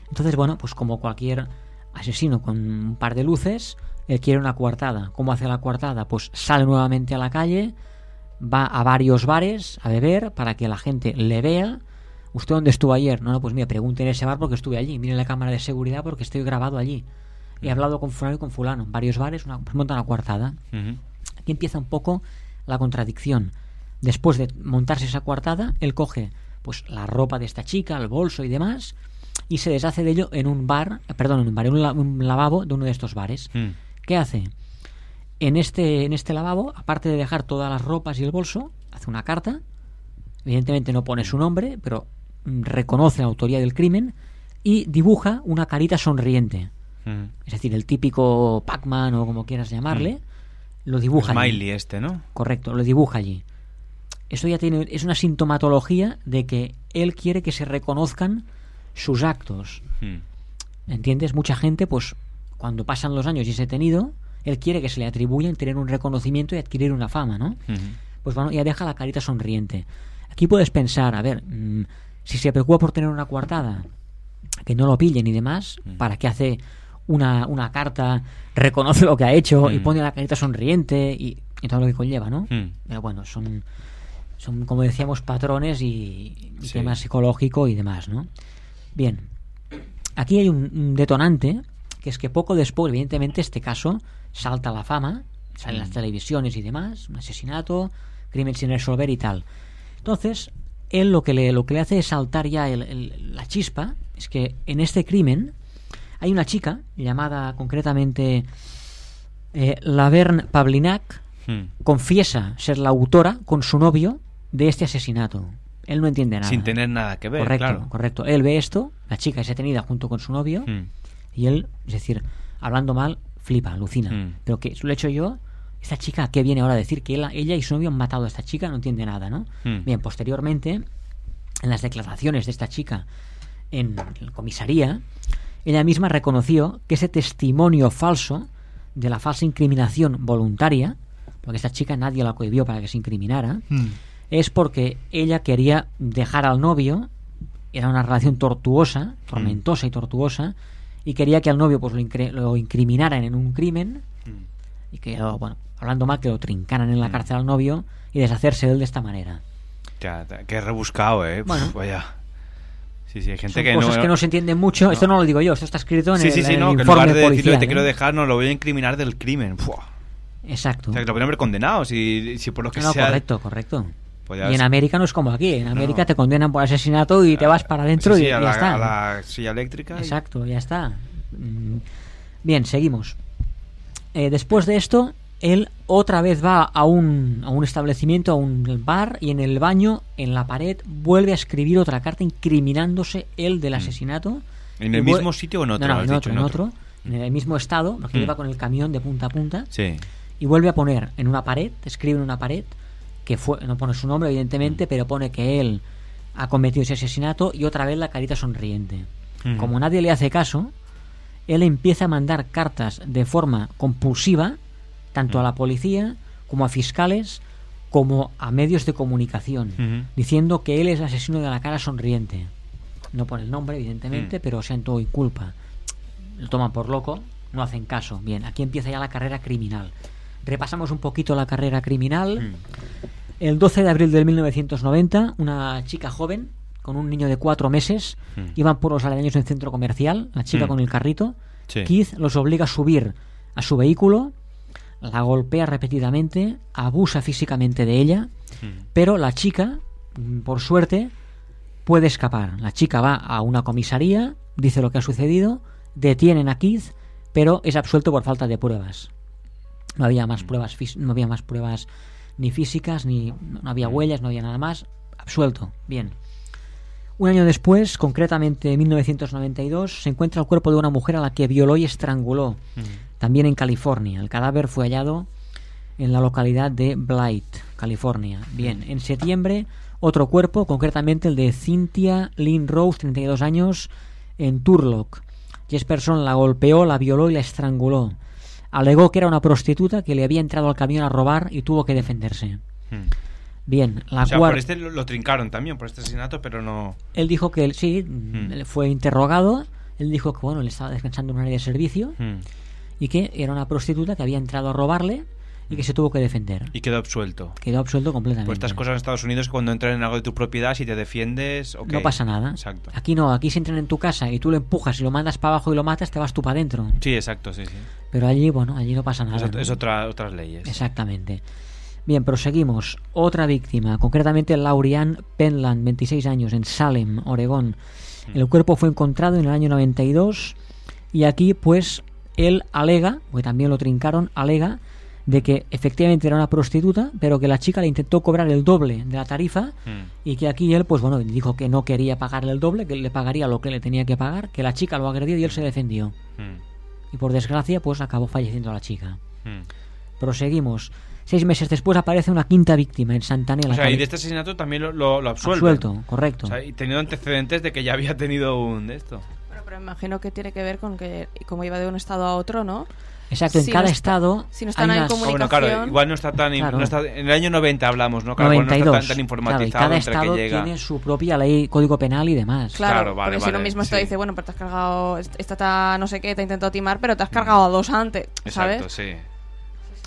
Entonces, bueno, pues como cualquier asesino con un par de luces, él quiere una coartada. ¿Cómo hace la coartada? Pues sale nuevamente a la calle, va a varios bares a beber para que la gente le vea. ¿Usted dónde estuvo ayer? No, no, pues mire, pregunte en ese bar porque estuve allí. Mire la cámara de seguridad porque estoy grabado allí. He hablado con fulano y con fulano. Varios bares, una, pues monta una coartada. Aquí empieza un poco la contradicción. Después de montarse esa coartada, él coge pues la ropa de esta chica, el bolso y demás, y se deshace de ello en un bar, perdón, en un bar, en un, la- un lavabo de uno de estos bares. Mm. ¿Qué hace? En este, en este lavabo, aparte de dejar todas las ropas y el bolso, hace una carta. Evidentemente no pone su nombre, pero mm, reconoce la autoría del crimen y dibuja una carita sonriente. Mm. Es decir, el típico Pac-Man o como quieras llamarle, lo dibuja. allí. Smiley este, ¿no? Correcto, lo dibuja allí. Eso ya tiene, es una sintomatología de que él quiere que se reconozcan sus actos. Mm. ¿Entiendes? Mucha gente, pues, cuando pasan los años y es detenido, él quiere que se le atribuyan tener un reconocimiento y adquirir una fama, ¿no? Pues bueno, ya deja la carita sonriente. Aquí puedes pensar, a ver, mm, si se preocupa por tener una coartada, que no lo pillen y demás, ¿para qué hace una, una carta, reconoce lo que ha hecho y pone la carita sonriente y, y todo lo que conlleva, ¿no? Pero bueno, son, Son, como decíamos, patrones y, y Sí. tema psicológico y demás, ¿no? Bien, aquí hay un, un detonante, que es que poco después, evidentemente, este caso salta a la fama, sale en las televisiones y demás, un asesinato, crimen sin resolver y tal. Entonces, él lo que le, lo que le hace es saltar ya el- el- la chispa, es que en este crimen hay una chica llamada concretamente eh, Laverne Pavlinac, Hmm. confiesa ser la autora con su novio de este asesinato. Él no entiende nada. Sin tener nada que ver, correcto, claro. correcto. Él ve esto, la chica es detenida junto con su novio, Hmm. Y él, es decir, hablando mal, flipa, alucina. Mm. Pero que lo he hecho yo, esta chica, ¿qué viene ahora a decir? Que él- ella y su novio han matado a esta chica, no entiende nada, ¿no? Mm. Bien, posteriormente, en las declaraciones de esta chica en la comisaría, ella misma reconoció que ese testimonio falso de la falsa incriminación voluntaria, porque esta chica nadie la cohibió para que se incriminara, es porque ella quería dejar al novio, era una relación tortuosa, tormentosa y tortuosa, y quería que al novio pues lo, incre- lo incriminaran en un crimen y que, lo- bueno, hablando mal, que lo trincaran en la cárcel al novio y deshacerse de él de esta manera. Ya, que rebuscado, ¿eh? Bueno. Uf, vaya. Sí, sí, hay gente Son que cosas no... que no se entienden mucho. Esto no lo digo yo, esto está escrito en Sí, el, sí, sí, en no, que en informe lugar de decirlo policial. te quiero ¿eh? dejar, no, lo voy a incriminar del crimen. Exacto. O sea, que lo podrían haber condenado, si, si por lo que no, sea... correcto, correcto. Podía Y en América no es como aquí. En América te condenan por asesinato y te vas para adentro Sí, y a ya la, está. a la silla eléctrica. y- Exacto, ya está. Mm, Bien, seguimos. Eh, después de esto, él otra vez va a un, a un establecimiento, a un bar, y en el baño, en la pared, vuelve a escribir otra carta incriminándose él del asesinato. Mm. ¿En Y el mismo sitio o en otro? No, en dicho, otro, en otro. En el mismo estado, lo que Mm. lleva con el camión de punta a punta. Sí. Y vuelve a poner en una pared, escribe en una pared, que fue, no pone su nombre, evidentemente, pero pone que él ha cometido ese asesinato y otra vez la carita sonriente. Como nadie le hace caso, él empieza a mandar cartas de forma compulsiva, tanto a la policía como a fiscales, como a medios de comunicación, diciendo que él es el asesino de la cara sonriente. No pone el nombre, evidentemente, pero siento y culpa. Lo toman por loco, no hacen caso. Bien, aquí empieza ya la carrera criminal. Repasamos un poquito la carrera criminal. Mm. El 12 de abril de 1990, una chica joven con un niño de cuatro meses Mm. iban por los aledaños de un centro comercial, la chica Mm. con el carrito. Sí. Keith los obliga a subir a su vehículo, la golpea repetidamente, abusa físicamente de ella, pero la chica, por suerte, puede escapar. La chica va a una comisaría, dice lo que ha sucedido, detienen a Keith, pero es absuelto por falta de pruebas. No había más pruebas, fís- no había más pruebas ni físicas, ni no había huellas, no había nada más. Absuelto. Bien. Un año después, concretamente en 1992, se encuentra el cuerpo de una mujer a la que violó y estranguló, también en California. El cadáver fue hallado en la localidad de Blight, California. Bien, en septiembre, otro cuerpo, concretamente el de Cynthia Lynn Rose, 32 años, en Turlock. Jesperson la golpeó, la violó y la estranguló. Alegó que era una prostituta que le había entrado al camión a robar y tuvo que defenderse. Mm. Bien, la o sea, por este lo, lo trincaron también, por este asesinato, pero no... Él dijo que él sí, Hmm. fue interrogado. Él dijo que bueno, él estaba descansando en un área de servicio Mm. y que era una prostituta que había entrado a robarle y que se tuvo que defender. Y quedó absuelto. Quedó absuelto completamente. Por estas cosas en Estados Unidos, cuando entran en algo de tu propiedad, si te defiendes... ok. No pasa nada. Exacto. Aquí no, aquí si entran en tu casa y tú lo empujas y lo mandas para abajo y lo matas, te vas tú para adentro. Sí, exacto, sí, sí. Pero allí, bueno, allí no pasa nada. Es, ¿no? es otra, otras leyes. Exactamente. Bien, proseguimos. Otra víctima, concretamente Laurian Penland, 26 años, en Salem, Oregón. Hmm. El cuerpo fue encontrado en el año 92 y aquí, pues, él alega, porque también lo trincaron, alega de que efectivamente era una prostituta, pero que la chica le intentó cobrar el doble de la tarifa Mm. y que aquí él, pues bueno, dijo que no quería pagarle el doble, que le pagaría lo que le tenía que pagar, que la chica lo agredió y él se defendió. Mm. Y por desgracia, pues acabó falleciendo la chica. Mm. Proseguimos. Seis meses después aparece una quinta víctima en Santanera. O sea, y de este asesinato también lo, lo, lo. Absuelto, correcto. O sea, y teniendo antecedentes de que ya había tenido un de esto. Pero imagino que tiene que ver con que como iba de un estado a otro, ¿no? Exacto, en Si cada no está- estado si no están hay en unas- Ah, bueno, comunicación... claro, igual no está tan... Claro. no está- en el año 90 hablamos, ¿no? Claro, igual no 92. está tan, tan claro, y informatizado cada entre estado que llega... tiene su propia ley, código penal y demás. Claro, Claro, vale, porque si vale, lo mismo está sí. dice, bueno, pero te has cargado, est- esta ta- no sé qué, te ha intentado timar, pero te has cargado a dos antes, ¿sabes? Exacto, sí.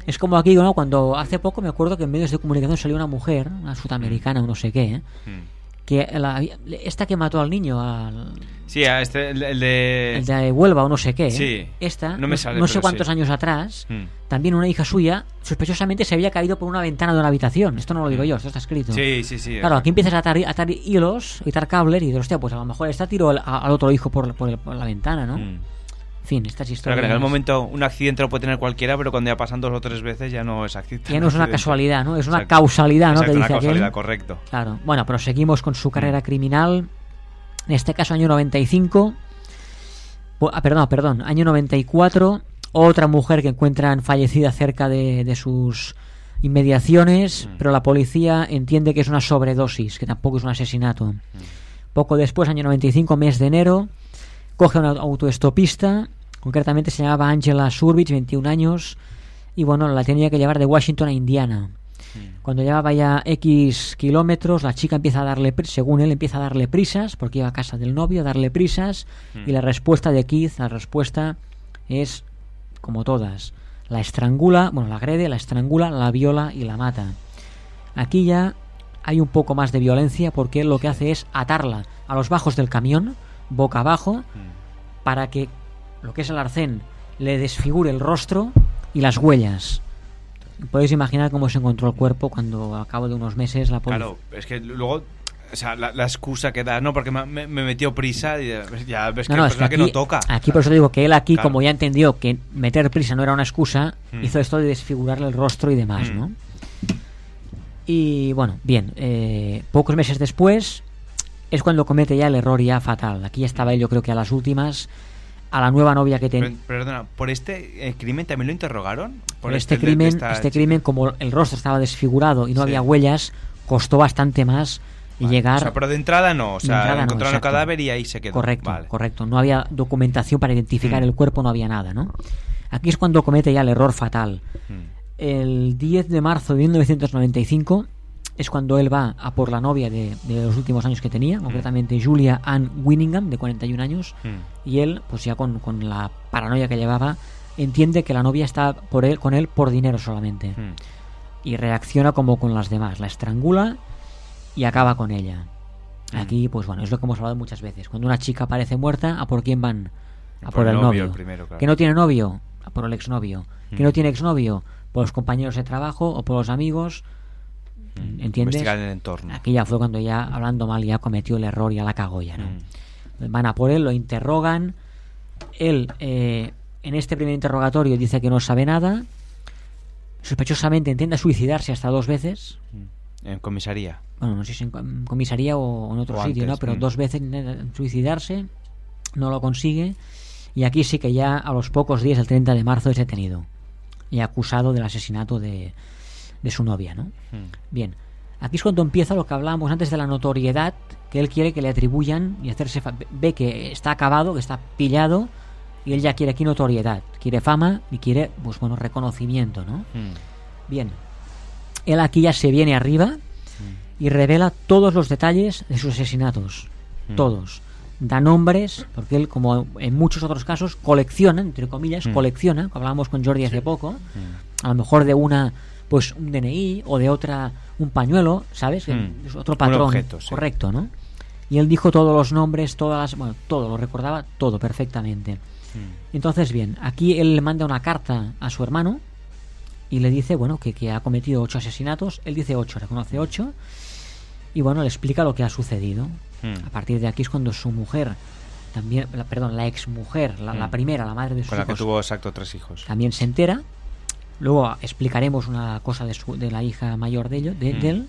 Es como aquí, ¿no? Cuando hace poco me acuerdo que en medios de comunicación salió una mujer, una sudamericana o no sé qué, ¿eh? Mm. Que la- esta que mató al niño, al, Sí, a este, el, el de... el de Huelva o no sé qué. Sí. esta, No me sale, no sé cuántos sí. años atrás, Mm. también una hija suya, sospechosamente se había caído por una ventana de una habitación. Esto no lo digo yo, esto está escrito. Sí, sí, sí. Claro, aquí empiezas a atar, a atar hilos, a atar cables y dices, hostia, pues a lo mejor esta tiró al, al otro hijo por, por el- por la ventana, ¿no? Mm. En fin, estas Claro historias. que en aquel momento un accidente lo puede tener cualquiera, pero cuando ya pasan dos o tres veces ya no es accidente. Ya no es una casualidad, ¿no? Es una Exacto. causalidad, ¿no? Exacto, que una dice aquel. causalidad, correcto. Claro. Bueno, proseguimos con su carrera criminal. En este caso, año 95. Bu- Ah, perdón, perdón. Año 94. Otra mujer que encuentran fallecida cerca de, de sus inmediaciones, pero la policía entiende que es una sobredosis, que tampoco es un asesinato. Poco después, año 95, mes de enero, coge a una autoestopista, concretamente se llamaba Angela Surbich, 21 años, y bueno, la tenía que llevar de Washington a Indiana. Cuando llevaba ya X kilómetros, la chica empieza a darle, según él, empieza a darle prisas, porque iba a casa del novio, a darle prisas, Mm. y la respuesta de Keith, la respuesta es como todas. La estrangula, bueno, la agrede, la estrangula, la viola y la mata. Aquí ya hay un poco más de violencia porque él lo que hace es atarla a los bajos del camión, boca abajo, para que lo que es el arcén le desfigure el rostro y las huellas. Podéis imaginar cómo se encontró el cuerpo cuando a cabo de unos meses la policía... Claro, es que luego... O sea, la, la excusa que da, no, porque me, me- me metió prisa y ya ves que, No, no, es que que no aquí- toca. Aquí por eso digo que él aquí, Claro. como ya entendió que meter prisa no era una excusa, Mm. hizo esto de desfigurarle el rostro y demás, Mm. ¿no? Y bueno, bien, eh, pocos meses después es cuando comete ya el error ya fatal. Aquí ya estaba él, yo creo que a las últimas, a la nueva novia que tenía. Per- Perdona, ¿por este eh, crimen también lo interrogaron? Por este de crimen, este chica? crimen, como el rostro estaba desfigurado y no Sí. había huellas, costó bastante más llegar. O sea, pero de entrada no, o sea, entrada no, encontraron el cadáver y ahí se quedó. Correcto, Vale. correcto. No había documentación para identificar Mm. el cuerpo, no había nada, ¿no? Aquí es cuando comete ya el error fatal. Mm. El 10 de marzo de 1995 es cuando él va a por la novia de, de los últimos años que tenía, concretamente Julia Ann Winningham, de 41 años, Mm. y él, pues ya con, con la paranoia que llevaba, entiende que la novia está por él, con él por dinero solamente. Mm. Y reacciona como con las demás, la estrangula y acaba con ella. Mm. Aquí, pues bueno, es lo que hemos hablado muchas veces. Cuando una chica aparece muerta, ¿a por quién van? A por, el novio. el primero, claro. Que no tiene novio, a por el exnovio. Que Mm. no tiene exnovio, por los compañeros de trabajo o por los amigos. ¿Entiendes? Mm. Investigar el entorno. Aquí ya fue cuando ya, hablando mal, ya cometió el error, ya la cagó ya, ¿no? Mm. Van a por él, lo interrogan. Él, eh, en este primer interrogatorio, dice que no sabe nada. Sospechosamente intenta suicidarse hasta dos veces. En comisaría. Bueno, no sé si en co- en comisaría o en otro O sitio, antes, ¿no? Pero mm. dos veces intenta suicidarse, no lo consigue. Y aquí sí que ya a los pocos días, el 30 de marzo, es detenido. Y acusado del asesinato de, de su novia, ¿no? Mm. Bien, aquí es cuando empieza lo que hablábamos antes de la notoriedad que él quiere que le atribuyan y hacerse fa- ve que está acabado, que está pillado y él ya quiere aquí notoriedad, quiere fama y quiere pues bueno, reconocimiento, ¿no? Mm. Bien. Él aquí ya se viene arriba y revela todos los detalles de sus asesinatos, Mm. todos. Da nombres, porque él, como en muchos otros casos, colecciona, entre comillas, Mm. colecciona, que hablábamos con Jordi hace poco, a lo mejor de una, pues un DNI o de otra, un pañuelo, ¿sabes? Mm. Es otro patrón, objeto, sí. correcto, ¿no? Y él dijo todos los nombres, todas las, bueno, todo, lo recordaba todo perfectamente. Mm. Entonces, bien, aquí él le manda una carta a su hermano y le dice, bueno, que, que ha cometido ocho asesinatos. Él dice ocho, reconoce ocho. Y bueno, le explica lo que ha sucedido. Mm. A partir de aquí es cuando su mujer, también, la- perdón, la ex mujer, la, la primera, la madre de sus Con la que tuvo exacto tres hijos. también se entera. Luego explicaremos una cosa de, su- de la hija mayor de, ello, de, Mm. de él.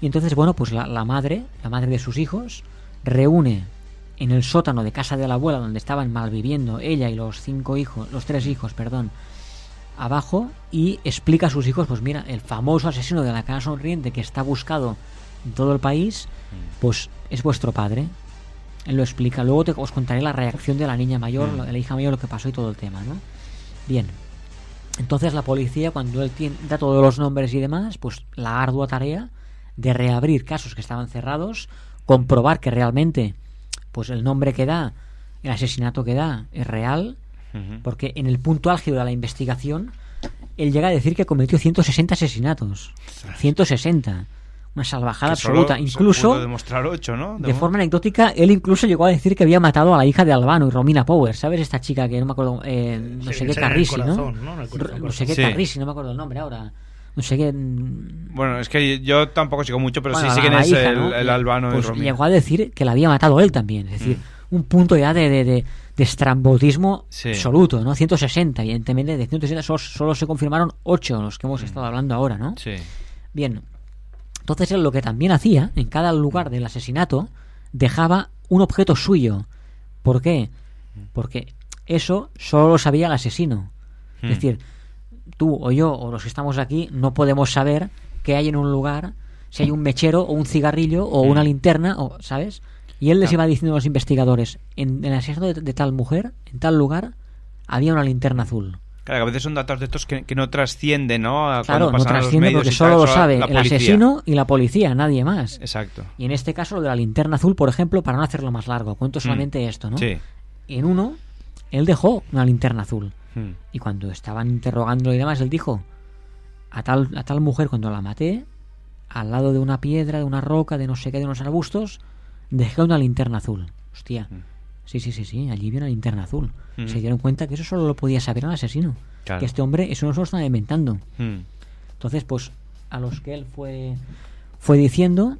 Y entonces, bueno, pues la, la madre, la madre de sus hijos, reúne en el sótano de casa de la abuela donde estaban malviviendo ella y los cinco hijos, los tres hijos, perdón, abajo y explica a sus hijos, pues mira, el famoso asesino de la cara sonriente que está buscado en todo el país, pues es vuestro padre. Él lo explica. Luego te, os contaré la reacción de la niña mayor, Mm. la- la hija mayor, lo que pasó y todo el tema, ¿no? Bien. Entonces la policía, cuando él tiene, da todos los nombres y demás, pues la ardua tarea de reabrir casos que estaban cerrados, comprobar que realmente, pues el nombre que da, el asesinato que da, es real, porque en el punto álgido de la investigación él llega a decir que cometió 160 asesinatos. 160. Una salvajada Que solo absoluta. se Incluso, pudo demostrar ocho, ¿no? de forma anecdótica, él incluso llegó a decir que había matado a la hija de Albano y Romina Power. ¿Sabes esta chica que no me acuerdo? eh, no Sí, sé qué Carrisi, ¿no? corazón, ¿no? Corazón, No sé qué Sí. Carrisi, no me acuerdo el nombre ahora. No sé qué. mm, Bueno, es que yo tampoco sigo mucho, pero bueno, sí, sí la- quién la es hija, el, ¿no? el albano Pues de Romina. llegó a decir que la había matado él también. Es decir, un punto ya de, de, de, de estrambotismo Sí. absoluto, ¿no? 160, evidentemente, de 160 solo, solo se confirmaron 8 los que hemos estado hablando ahora, ¿no? Sí. Bien, entonces él lo que también hacía, en cada lugar del asesinato, dejaba un objeto suyo. ¿Por qué? Porque eso solo lo sabía el asesino. Hmm. Es decir, tú o yo o los que estamos aquí no podemos saber qué hay en un lugar, si hay un mechero o un cigarrillo o una linterna, o ¿sabes? Y él les Claro. iba diciendo a los investigadores, en, en el asesinato de, de tal mujer, en tal lugar, había una linterna azul. Claro, que a veces son datos de estos que, que no trascienden, ¿no? A Claro, no pasan a los trasciende medios porque solo lo sabe la el asesino y la policía, nadie más. Exacto. Y en este caso lo de la linterna azul, por ejemplo, para no hacerlo más largo, cuento solamente esto, ¿no? Mm. Sí. En uno, él dejó una linterna azul. Hmm. Y cuando estaban interrogándolo y demás, él dijo, a tal, a tal mujer cuando la maté, al lado de una piedra, de una roca, de no sé qué, de unos arbustos, dejé una linterna azul. Hostia. Sí, sí, sí, sí, allí había una linterna azul. Mm. Se dieron cuenta que eso solo lo podía saber el asesino. Claro. Que este hombre, eso no se lo estaba inventando. Hmm. Entonces, pues, a los que él fue, fue diciendo,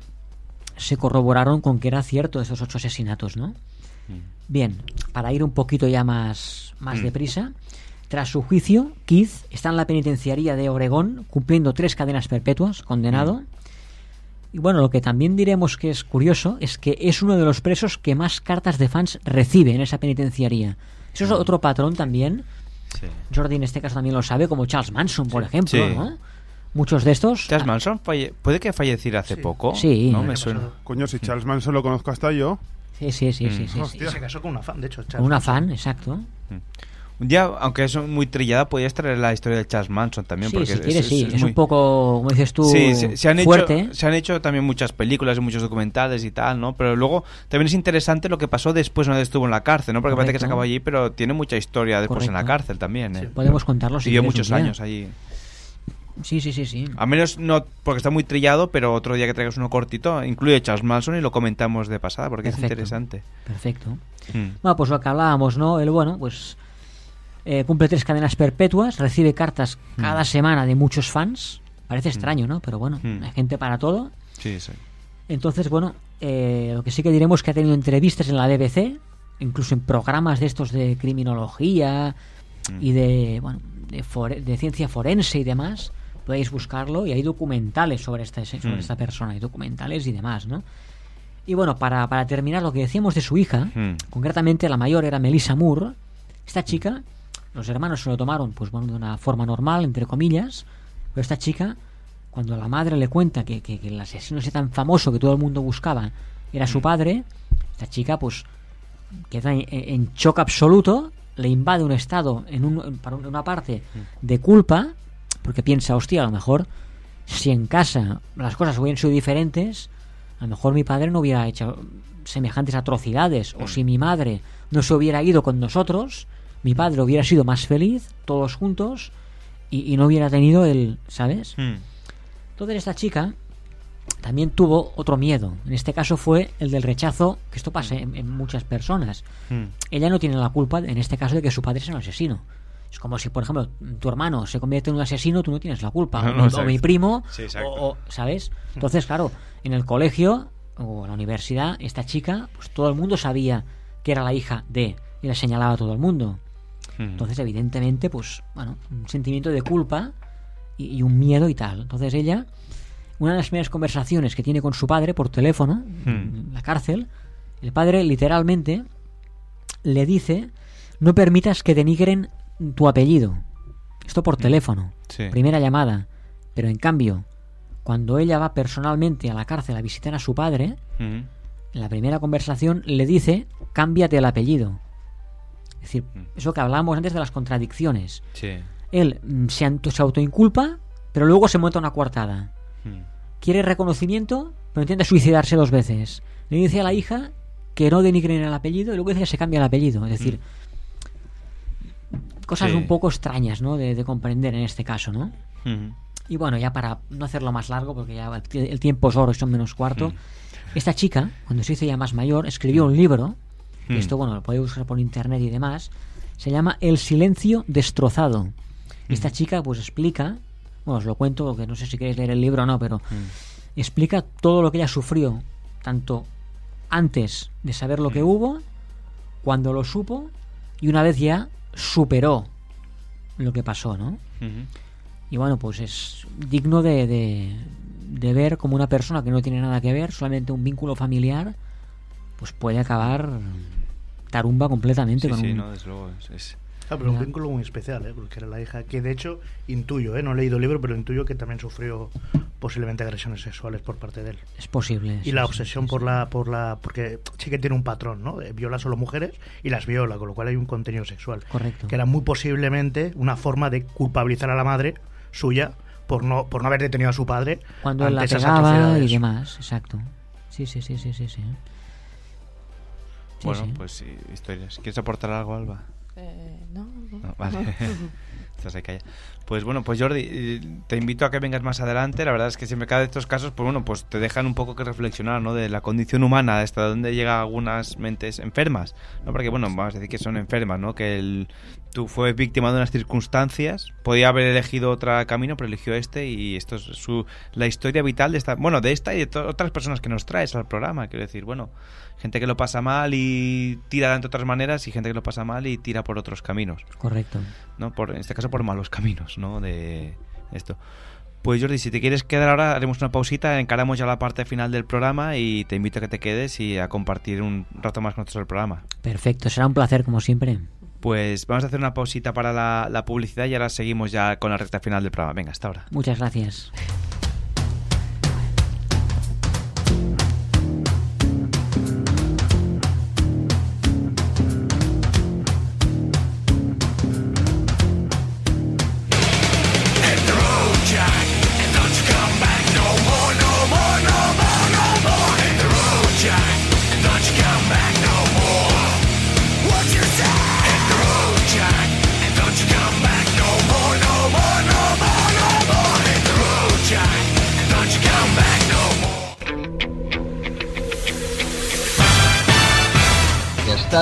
se corroboraron con que era cierto esos ocho asesinatos, ¿no? Bien, para ir un poquito ya más, más Mm. deprisa, tras su juicio, Keith está en la penitenciaría de Oregón cumpliendo tres cadenas perpetuas, condenado. Y bueno, lo que también diremos que es curioso es que es uno de los presos que más cartas de fans recibe en esa penitenciaría. Eso es otro patrón también. Sí. Jordi en este caso también lo sabe, como Charles Manson, por ejemplo, Sí. ¿no? Muchos de estos... Charles Manson falle- puede que falleciera hace poco. Sí. No me suena. Coño, si Charles Manson lo conozco hasta yo. Sí, sí, sí, sí, sí, Hostia. sí. Se casó con una fan, de hecho. Con Charles una fan, exacto. Un día, aunque es muy trillada, podías traer la historia de Charles Manson también. Sí, porque si es- quieres, es- sí. es Es, muy- un poco, como dices tú, Sí, se, se han fuerte. Hecho, se han hecho también muchas películas y muchos documentales y tal, ¿no? Pero luego también es interesante lo que pasó después una vez estuvo en la cárcel, ¿no? Porque parece que se acabó allí, pero tiene mucha historia después en la cárcel también. ¿eh? Podemos contarlo si Vivió muchos años allí. Sí, sí, sí, sí. A menos no, porque está muy trillado, pero otro día que traigas uno cortito, incluye Charles Manson y lo comentamos de pasada, porque Perfecto. es interesante. Perfecto. Mm. Bueno, pues lo que hablábamos, ¿no? Él, bueno, pues eh, cumple tres cadenas perpetuas, recibe cartas cada semana de muchos fans. Parece extraño, ¿no? Pero bueno, Mm. hay gente para todo. Sí, sí. Entonces, bueno, eh, lo que sí que diremos es que ha tenido entrevistas en la BBC, incluso en programas de estos de criminología y de, bueno, de, fore- de ciencia forense y demás. Podéis buscarlo y hay documentales sobre esta, sobre esta persona, hay documentales y demás, ¿no? Y bueno, para, para terminar, lo que decíamos de su hija, concretamente la mayor era Melissa Moore. Esta chica, los hermanos se lo tomaron, pues bueno, de una forma normal, entre comillas, pero esta chica, cuando la madre le cuenta que, que- que el asesino ese tan famoso que todo el mundo buscaba era su padre, esta chica, pues, queda en, en shock absoluto, le invade un estado, en, un, en- una parte, de culpa, porque piensa, hostia, a lo mejor, si en casa las cosas hubieran sido diferentes, a lo mejor mi padre no hubiera hecho semejantes atrocidades, o si mi madre no se hubiera ido con nosotros, mi padre hubiera sido más feliz, todos juntos, y, y no hubiera tenido el, ¿sabes? Mm. Entonces esta chica también tuvo otro miedo. En este caso fue el del rechazo, que esto pasa en, en muchas personas. Mm. Ella no tiene la culpa, en este caso, de que su padre sea un asesino. Es como si, por ejemplo, tu hermano se convierte en un asesino, tú no tienes la culpa. No, o, no, mi- exacto. o mi primo, Sí, o, o- ¿sabes? Entonces, claro, en el colegio o en la universidad, esta chica, pues todo el mundo sabía que era la hija de, y la señalaba a todo el mundo. Mm. Entonces, evidentemente, pues, bueno, un sentimiento de culpa y, y un miedo y tal. Entonces ella, una de las primeras conversaciones que tiene con su padre por teléfono, en la cárcel, el padre literalmente le dice, no permitas que denigren tu apellido. Esto por teléfono, Sí. primera llamada. Pero en cambio, cuando ella va personalmente a la cárcel a visitar a su padre, Mm. en la primera conversación le dice, cámbiate el apellido. Es decir, eso que hablábamos antes de las contradicciones. Sí. Él mm, se, auto- se autoinculpa, pero luego se monta una coartada. Mm. Quiere reconocimiento, pero intenta suicidarse dos veces. Le dice a la hija que no denigren el apellido y luego dice que se cambia el apellido. Es decir, cosas Sí. un poco extrañas, ¿no? De, de comprender en este caso, ¿no? Y bueno, ya para no hacerlo más largo, porque ya el, el tiempo es oro y son menos cuarto, Mm. esta chica, cuando se hizo ya más mayor, escribió un libro, Mm. esto, bueno, lo podéis buscar por internet y demás, se llama El silencio destrozado. Y esta chica, pues explica, bueno, os lo cuento, porque no sé si queréis leer el libro o no, pero explica todo lo que ella sufrió, tanto antes de saber lo que hubo, cuando lo supo, y una vez ya superó lo que pasó, ¿no? Y bueno, pues es digno de, de, de ver como una persona que no tiene nada que ver, solamente un vínculo familiar, pues puede acabar tarumba completamente Sí, con sí, un- no, desde luego. es- es- Ah, pero un vínculo muy especial, ¿eh? porque era la hija que de hecho intuyo, ¿eh? no he leído el libro, pero intuyo que también sufrió posiblemente agresiones sexuales por parte de él. Es posible. Y sí, la sí, obsesión por la por la porque sí que tiene un patrón, ¿no? Eh, Viola solo mujeres y las viola, con lo cual hay un contenido sexual. Correcto. Que era muy posiblemente una forma de culpabilizar a la madre suya por no por no haber detenido a su padre Cuando la pegaba y demás, exacto. Sí, sí, sí, sí, sí, sí. Bueno, sí. pues sí, historias. ¿Quieres aportar algo, Alba? Eh, no, no. No, vale. Ahí calla. Pues bueno, pues Jordi, eh, te invito a que vengas más adelante. La verdad es que siempre cada de estos casos, pues bueno, pues te dejan un poco que reflexionar, ¿no? De la condición humana, hasta dónde llega algunas mentes enfermas, ¿no? Porque bueno, vamos a decir que son enfermas, ¿no? Que el, tú fue víctima de unas circunstancias, podía haber elegido otro camino, pero eligió este y esto es su, la historia vital de esta, bueno, de esta y de otras personas que nos traes al programa. Quiero decir, bueno, gente que lo pasa mal y tira de otras maneras y gente que lo pasa mal y tira por otros caminos. Correcto. ¿no? Por, en este caso por malos caminos, ¿no? De esto. Pues Jordi, si te quieres quedar ahora, haremos una pausita, encaramos ya la parte final del programa y te invito a que te quedes y a compartir un rato más con nosotros el programa. Perfecto, será un placer como siempre. Pues vamos a hacer una pausita para la, la publicidad y ahora seguimos ya con la recta final del programa. Venga, hasta ahora. Muchas gracias.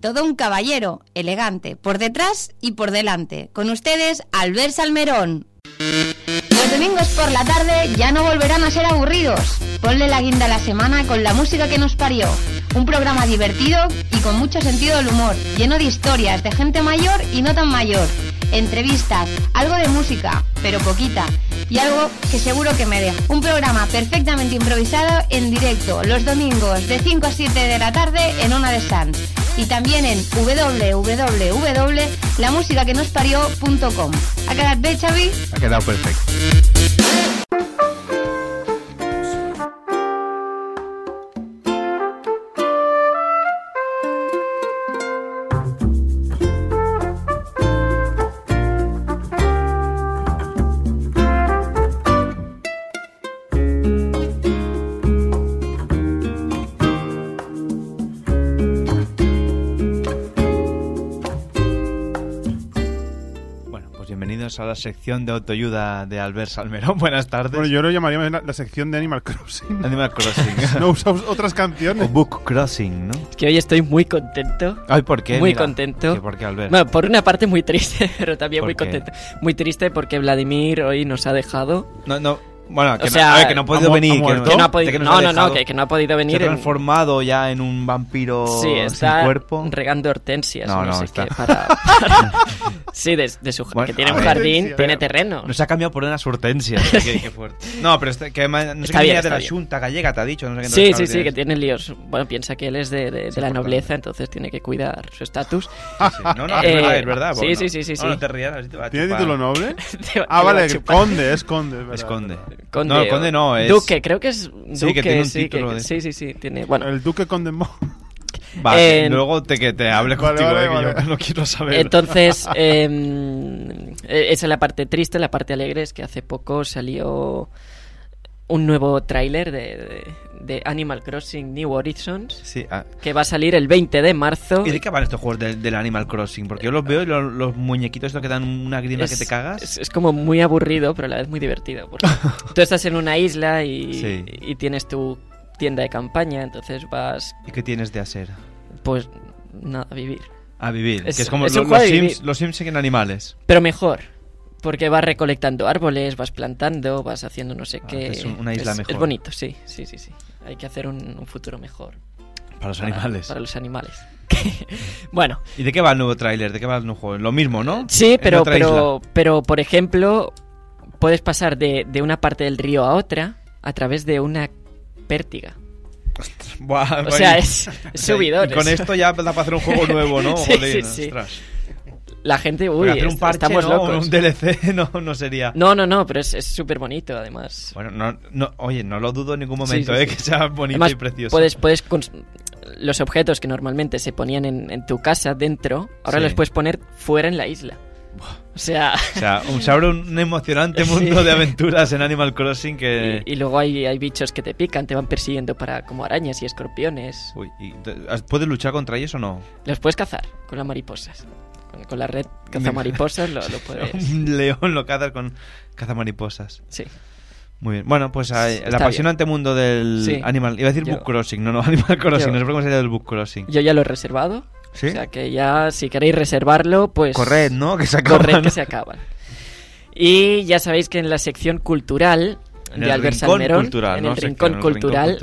Todo un caballero, elegante, por detrás y por delante. Con ustedes, Albert Salmerón. Los domingos por la tarde ya no volverán a ser aburridos. Ponle la guinda a la semana con la música que nos parió. Un programa divertido y con mucho sentido del humor, lleno de historias de gente mayor y no tan mayor. Entrevistas, algo de música, pero poquita. Y algo que seguro que me deja. Un programa perfectamente improvisado en directo los domingos de 5 a 7 de la tarde en Ona de Sans. Y también en www.lamusicaquenosparió.com. ¿Ha quedado bien, Xavi? Ha quedado perfecto. A la sección de autoayuda de Albert Salmerón. Buenas tardes. Bueno, yo lo llamaría la, la sección de Animal Crossing. Animal Crossing. no usamos otras canciones. O Book Crossing, ¿no? Es que hoy estoy muy contento. Ay, ¿por qué? Muy Mira, contento. ¿qué por qué, Albert? Bueno, por una parte muy triste, pero también ¿Por muy qué? contento. Muy triste porque Vladimir hoy nos ha dejado. No, no. Bueno, que, O no, sea, a ver, que no ha podido ¿ha mu- venir. ha que muerto? Que no ha podido- que no, ha no, que- que no ha podido venir Se ha en- transformado ya en un vampiro Sí, sin está cuerpo. regando hortensias. No, No, no, sé está- qué, para, para- Sí, de, de su, Bueno, que tiene un ver. jardín, tiene terreno. Nos ha cambiado por unas hortensias. qué, qué fuerte. No, pero este, que no sé Está qué bien, venía de la bien. Junta gallega, te ha dicho. No sé qué, Sí, sí, sí, que tiene líos. Bueno, piensa que él es de, de- de la nobleza, entonces tiene que cuidar su estatus. No, no, es Eh, verdad, es verdad. Sí, sí, sí, ¿Tiene título noble? Ah, vale, conde, es conde. es conde. Conde, no, conde no, es... Duque, creo que es Duque, Sí, que tiene un sí, título que- de- sí, sí, sí, tiene, bueno. El duque conde Mo. Va, que En- luego te, que te hable Vale, contigo, vale, eh, que vale. yo no quiero saber. Entonces, em, eh, esa es la parte triste, la parte alegre es que hace poco salió un nuevo tráiler de, de- de Animal Crossing New Horizons Sí, ah. que va a salir el 20 de marzo. ¿Y de qué van estos juegos del, del Animal Crossing? Porque yo los veo y los, los muñequitos estos que dan una grima que te cagas. Es, es como muy aburrido, pero a la vez muy divertido. Porque tú estás en una isla y, Sí. y tienes tu tienda de campaña, entonces vas, ¿Y qué tienes de hacer? pues, nada, a vivir. A vivir. Es- que es como Sims, los Sims siguen animales. Pero mejor. Porque vas recolectando árboles, vas plantando, vas haciendo no sé Ah, qué. es un- una isla es, mejor. Es bonito, sí, sí, sí, sí. Hay que hacer un, un futuro mejor. Para los animales. Para los animales. bueno. ¿Y de qué va el nuevo tráiler? ¿De qué va el nuevo juego? Lo mismo, ¿no? Sí, pero, pero, pero por ejemplo, puedes pasar de, de una parte del río a otra a través de una pértiga. Buah, O sea, es. Y con es- esto ya da para hacer un juego nuevo, ¿no? sí, Jolín, sí, sí. La gente, uy, Pero hacer un parche, estamos ¿no? locos. Un DLC no, no sería... No, no, no, pero es súper bonito además. Bueno, no, no, oye, no lo dudo en ningún Sí, momento, sí, ¿eh? sí. Que sea bonito Además, y precioso. Puedes, puedes los objetos que normalmente se ponían en, en tu casa dentro, ahora Sí. los puedes poner fuera en la isla. O sea, O sea, un- se abre un emocionante Sí. mundo de aventuras en Animal Crossing que... y, y luego hay, hay bichos que te pican, te van persiguiendo para como arañas y escorpiones. Uy, y ¿Puedes luchar contra ellos o no? Los puedes cazar con las mariposas. Con, la red cazamariposas lo, lo puedes. Un león lo cazas con cazamariposas. Sí. Muy bien. Bueno, pues hay- el apasionante mundo del Sí. Animal... Iba a decir Yo- Book Crossing, no, no, Animal Crossing. Yo- No sé cómo sería del Book Crossing. Yo ya lo he reservado. ¿Sí? O sea que ya, si queréis reservarlo, pues. Corred, ¿no? Que se acaban. Corred, que se acaban. Y ya sabéis que en la sección cultural En de Albert Salmerón, cultural, en no el sección, rincón en el rincón cultural,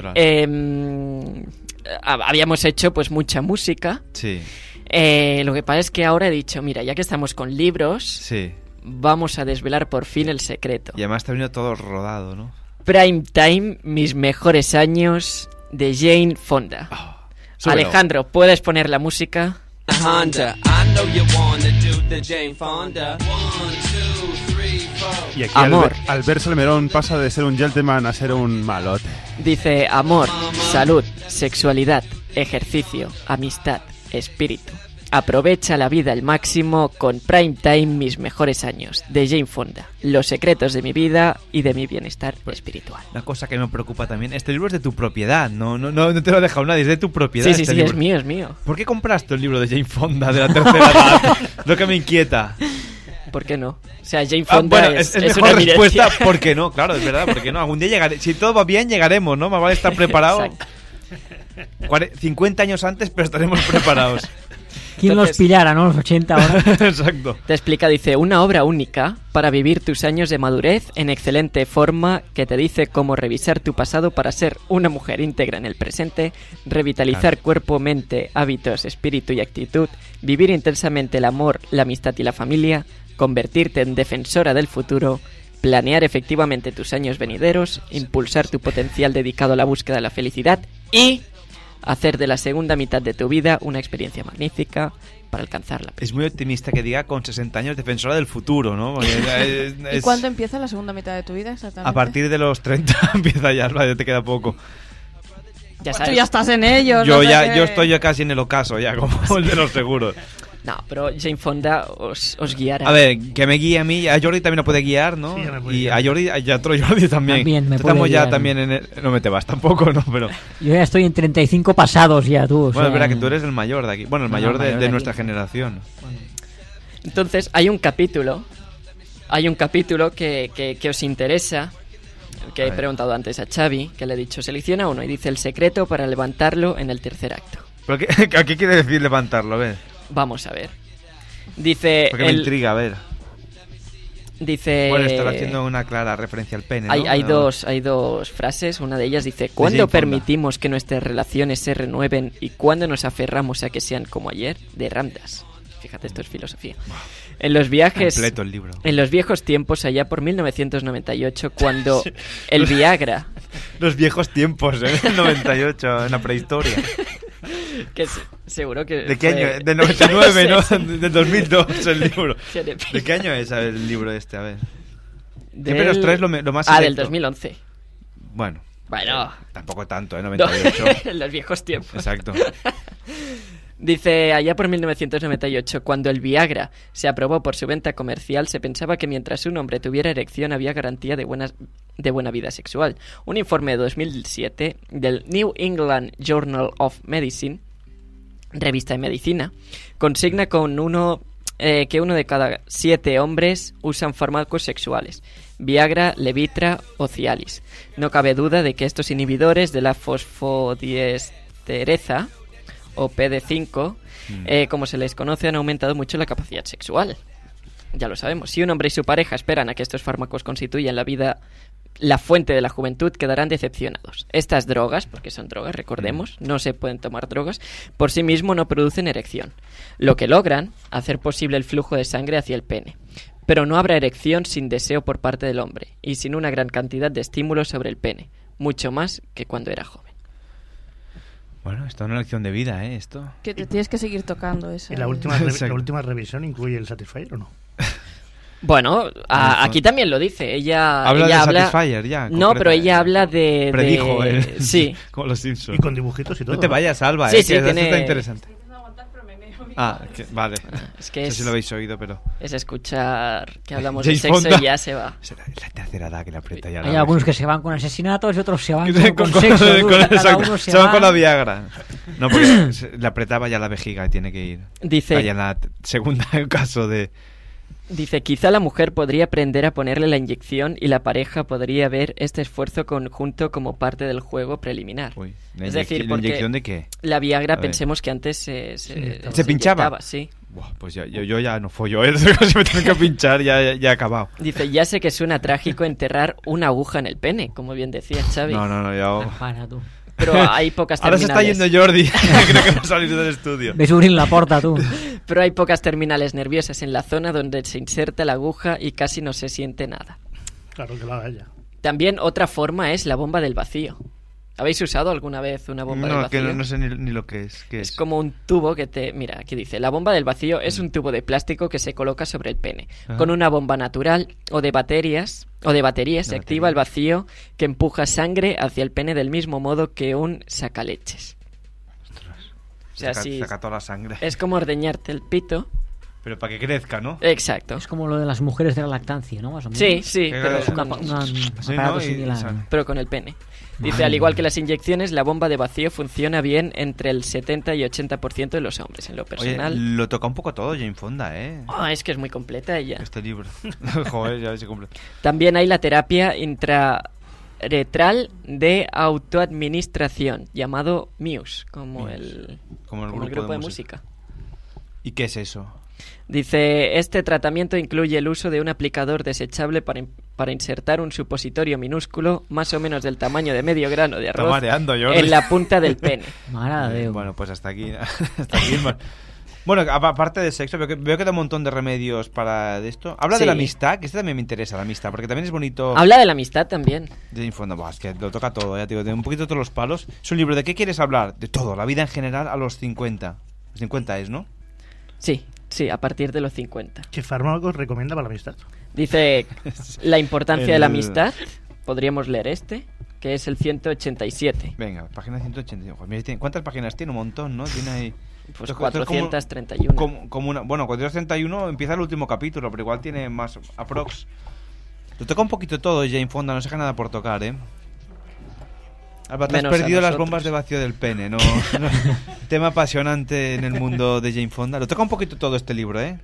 hab- habíamos hecho pues mucha música. Sí, Eh, lo que pasa es que ahora he dicho, mira, ya que estamos con libros, sí. vamos a desvelar por fin el secreto. Y además te ha venido todo rodado, ¿no? Prime Time, mis mejores años de Jane Fonda. súbelo. Alejandro, ¿puedes poner la música? Y aquí Amor. Albert, Albert Salmerón pasa de ser un gentleman a ser un malote. Dice amor, salud, sexualidad, ejercicio, amistad, espíritu. Aprovecha la vida al máximo con Prime Time Mis mejores años de Jane Fonda. Los secretos de mi vida y de mi bienestar espiritual. Una cosa que me preocupa también. Este libro es de tu propiedad, no, no, no, no te lo ha dejado nadie, es de tu propiedad. Sí, sí, este sí, libro. es mío, es mío. ¿Por qué compraste el libro de Jane Fonda de la tercera edad? lo que me inquieta. ¿Por qué no? O sea, Jane Ah, Fonda bueno, es, es, es mejor una respuesta. eminencia. ¿Por qué no? Claro, es verdad, ¿por qué no? Algún día llegaré. Si todo va bien, llegaremos, ¿no? Más vale estar preparado. Exacto. Cuare- 50 años antes, pero estaremos preparados. ¿Quién los Entonces- pillara, no? Los 80 ahora. Exacto. Te explica, dice, una obra única para vivir tus años de madurez en excelente forma que te dice cómo revisar tu pasado para ser una mujer íntegra en el presente, revitalizar Claro. cuerpo, mente, hábitos, espíritu y actitud, vivir intensamente el amor, la amistad y la familia, convertirte en defensora del futuro, planear efectivamente tus años venideros, impulsar tu potencial dedicado a la búsqueda de la felicidad y hacer de la segunda mitad de tu vida una experiencia magnífica para alcanzarla. Es muy optimista que diga con 60 años defensora del futuro, ¿no? Porque es- ¿Y es- cuándo empieza la segunda mitad de tu vida exactamente? A partir de los 30 empieza ya, vale, te queda poco. Ya Pues tú ya estás en ellos. Yo no ya, yo estoy ya casi en el ocaso, ya, como el de los seguros. No, pero Jane Fonda os, os guiará. A ver, que me guíe a mí, a Jordi también lo puede guiar, ¿no? Sí, ya me puede y guiar. a Jordi, y a otro Jordi también. También me Estamos puede ya guiar. también en el... No me te vas tampoco, ¿no? Pero... Yo ya estoy en 35 pasados ya, tú. Bueno, sea, es verdad que tú eres el mayor de aquí. Bueno, el No, mayor, el de, mayor de de nuestra generación. Entonces, hay un capítulo. Hay un capítulo que, que- que os interesa. Que he preguntado antes a Xavi, que le he dicho, selecciona uno y dice el secreto para levantarlo en el tercer acto. ¿Pero qué, ¿A qué quiere decir levantarlo? A ver. Vamos a ver. Dice Porque me el, intriga, a ver. Dice... Bueno, estaba haciendo una clara referencia al pene, ¿no? Hay, hay dos, hay dos frases. Una de ellas dice: ¿Cuándo permitimos que nuestras relaciones se renueven y cuándo nos aferramos a que sean como ayer? De Ramdas. Fíjate, esto es filosofía. En los viajes. Completo el libro. En los viejos tiempos, allá por 1998, cuando el Viagra. Los viejos tiempos, ¿eh? El 98, en la prehistoria. que se- seguro que. ¿De qué fue- año? De 99, ¿no? sé, sí. De 2002 el libro. ¿De qué año es el libro este? A ver. Del- Siempre nos traes lo, lo más Ah, del selecto. 2011. Bueno. Bueno. Tampoco tanto, ¿eh? No, 98. en los viejos tiempos. Exacto. Dice, allá por 1998, cuando el Viagra se aprobó por su venta comercial, se pensaba que mientras un hombre tuviera erección había garantía de, buenas, de buena vida sexual. Un informe de 2007 del New England Journal of Medicine, revista de medicina, consigna con uno, eh, que uno de cada siete hombres usan fármacos sexuales. Viagra, Levitra o Cialis. No cabe duda de que estos inhibidores de la fosfodiesterasa o PD5, eh, como se les conoce, han aumentado mucho la capacidad sexual. Ya lo sabemos. Si un hombre y su pareja esperan a que estos fármacos constituyan la vida, la fuente de la juventud, quedarán decepcionados. Estas drogas, porque son drogas, recordemos, no se pueden tomar drogas, por sí mismo no producen erección. Lo que logran, hacer posible el flujo de sangre hacia el pene. Pero no habrá erección sin deseo por parte del hombre y sin una gran cantidad de estímulos sobre el pene, mucho más que cuando era joven. Bueno, esto es una lección de vida, ¿eh? Esto. Que te tienes que seguir tocando eso. ¿Y la última, revi- Exacto. la última revisión incluye el Satisfyer o no? Bueno, a- Eso. aquí también lo dice. Ella Habla ella de habla... Satisfyer ya, No, pero ella habla de. Predijo, de- ¿eh? Sí. Como los Simpsons. Y con dibujitos y todo. No te vayas, Alba, Sí, ¿eh? sí, que tiene- está interesante. Ah, que- vale. Es que no sé es- si lo habéis oído, pero... Es escuchar que hablamos de sexo Fonda. y ya se va. Será la tercera edad que le aprieta ya Hay la algunos que se van con asesinatos y otros se van con, con, con sexo. con- cada exacto, uno se, se van va. con la Viagra. No, porque se- le apretaba ya la vejiga y tiene que ir. Dice- Vaya en la segunda caso de... Dice, quizá la mujer podría aprender a ponerle la inyección y la pareja podría ver este esfuerzo conjunto como parte del juego preliminar. ¿la es decir, la porque inyección de qué? La Viagra, A ver. pensemos que antes se, se, ¿Se pinchaba? inyectaba, sí. Buah, pues ya, yo, yo ya no follo, ¿eh? Si me tengo que pinchar, ya, ya, ya he acabado. Dice, ya sé que suena trágico enterrar una aguja en el pene, como bien decía Xavi. No, no, no, ya... Para tú. Pero hay pocas Ahora se está terminales. yendo Jordi. Creo que va a salir del estudio. Ves abrir la puerta tú. Pero hay pocas terminales nerviosas en la zona donde se inserta la aguja y casi no se siente nada. Claro que haga ella. También otra forma es la bomba del vacío. ¿Habéis usado alguna vez una bomba del No, que vacío? no, no sé ni, ni lo que es. ¿Qué Es es? como un tubo que te... Mira, aquí dice, la bomba del vacío es un tubo de plástico que se coloca sobre el pene. Ajá. Con una bomba natural o de baterías o de baterías se activa el vacío que empuja sangre hacia el pene del mismo modo que un sacaleches. O sea, saca, saca toda la sangre. es como ordeñarte el pito. Pero para que crezca, ¿no? Exacto. Es como lo de las mujeres de la lactancia, ¿no? Más o menos. Sí, sí, Que pero Es una, una- un Sí, pero con el pene. Dice, al igual que las inyecciones, la bomba de vacío funciona bien entre el 70 y 80% de los hombres. En lo Oye, personal... lo toca un poco todo Jane Fonda, ¿eh? Ah, es que es muy completa ella. Este libro. Joder, ya se cumple. También hay la terapia intraretral de autoadministración, llamado Muse, como Muse, el, como el como el grupo grupo de de música. ¿Y qué es eso? Dice, este tratamiento incluye el uso de un aplicador desechable para, in- para insertar un supositorio minúsculo, más o menos del tamaño de medio grano de arroz, mareando, en la punta del pene. Déu. Bueno, pues hasta aquí. hasta aquí. Bueno, apa- aparte de sexo, veo que, veo que da un montón de remedios para de esto. Habla Sí. de la amistad, que este también me interesa, la amistad, porque también es bonito. Habla de la amistad también. De es que lo toca todo, ya te digo, de un poquito todos los palos. Es un libro de qué quieres hablar, de todo, la vida en general a los 50. Los 50 es, ¿no? Sí, sí, a partir de los 50. ¿Qué fármacos recomienda para la amistad? Dice la importancia de la amistad. Podríamos leer este, que es el 187. Venga, página 185. Joder, mira, tiene- ¿Cuántas páginas tiene? Un montón, ¿no? Tiene ahí. Pues Esto- esto es como- 431. Como, como una, bueno, 431 empieza el último capítulo, pero igual tiene más aprox. Lo toca un poquito todo, Jane Fonda, no se deja nada por tocar, ¿eh? Alba, te has perdido las bombas de vacío del pene, ¿no? Tema apasionante en el mundo de Jane Fonda. Lo toca un poquito todo este libro, ¿eh?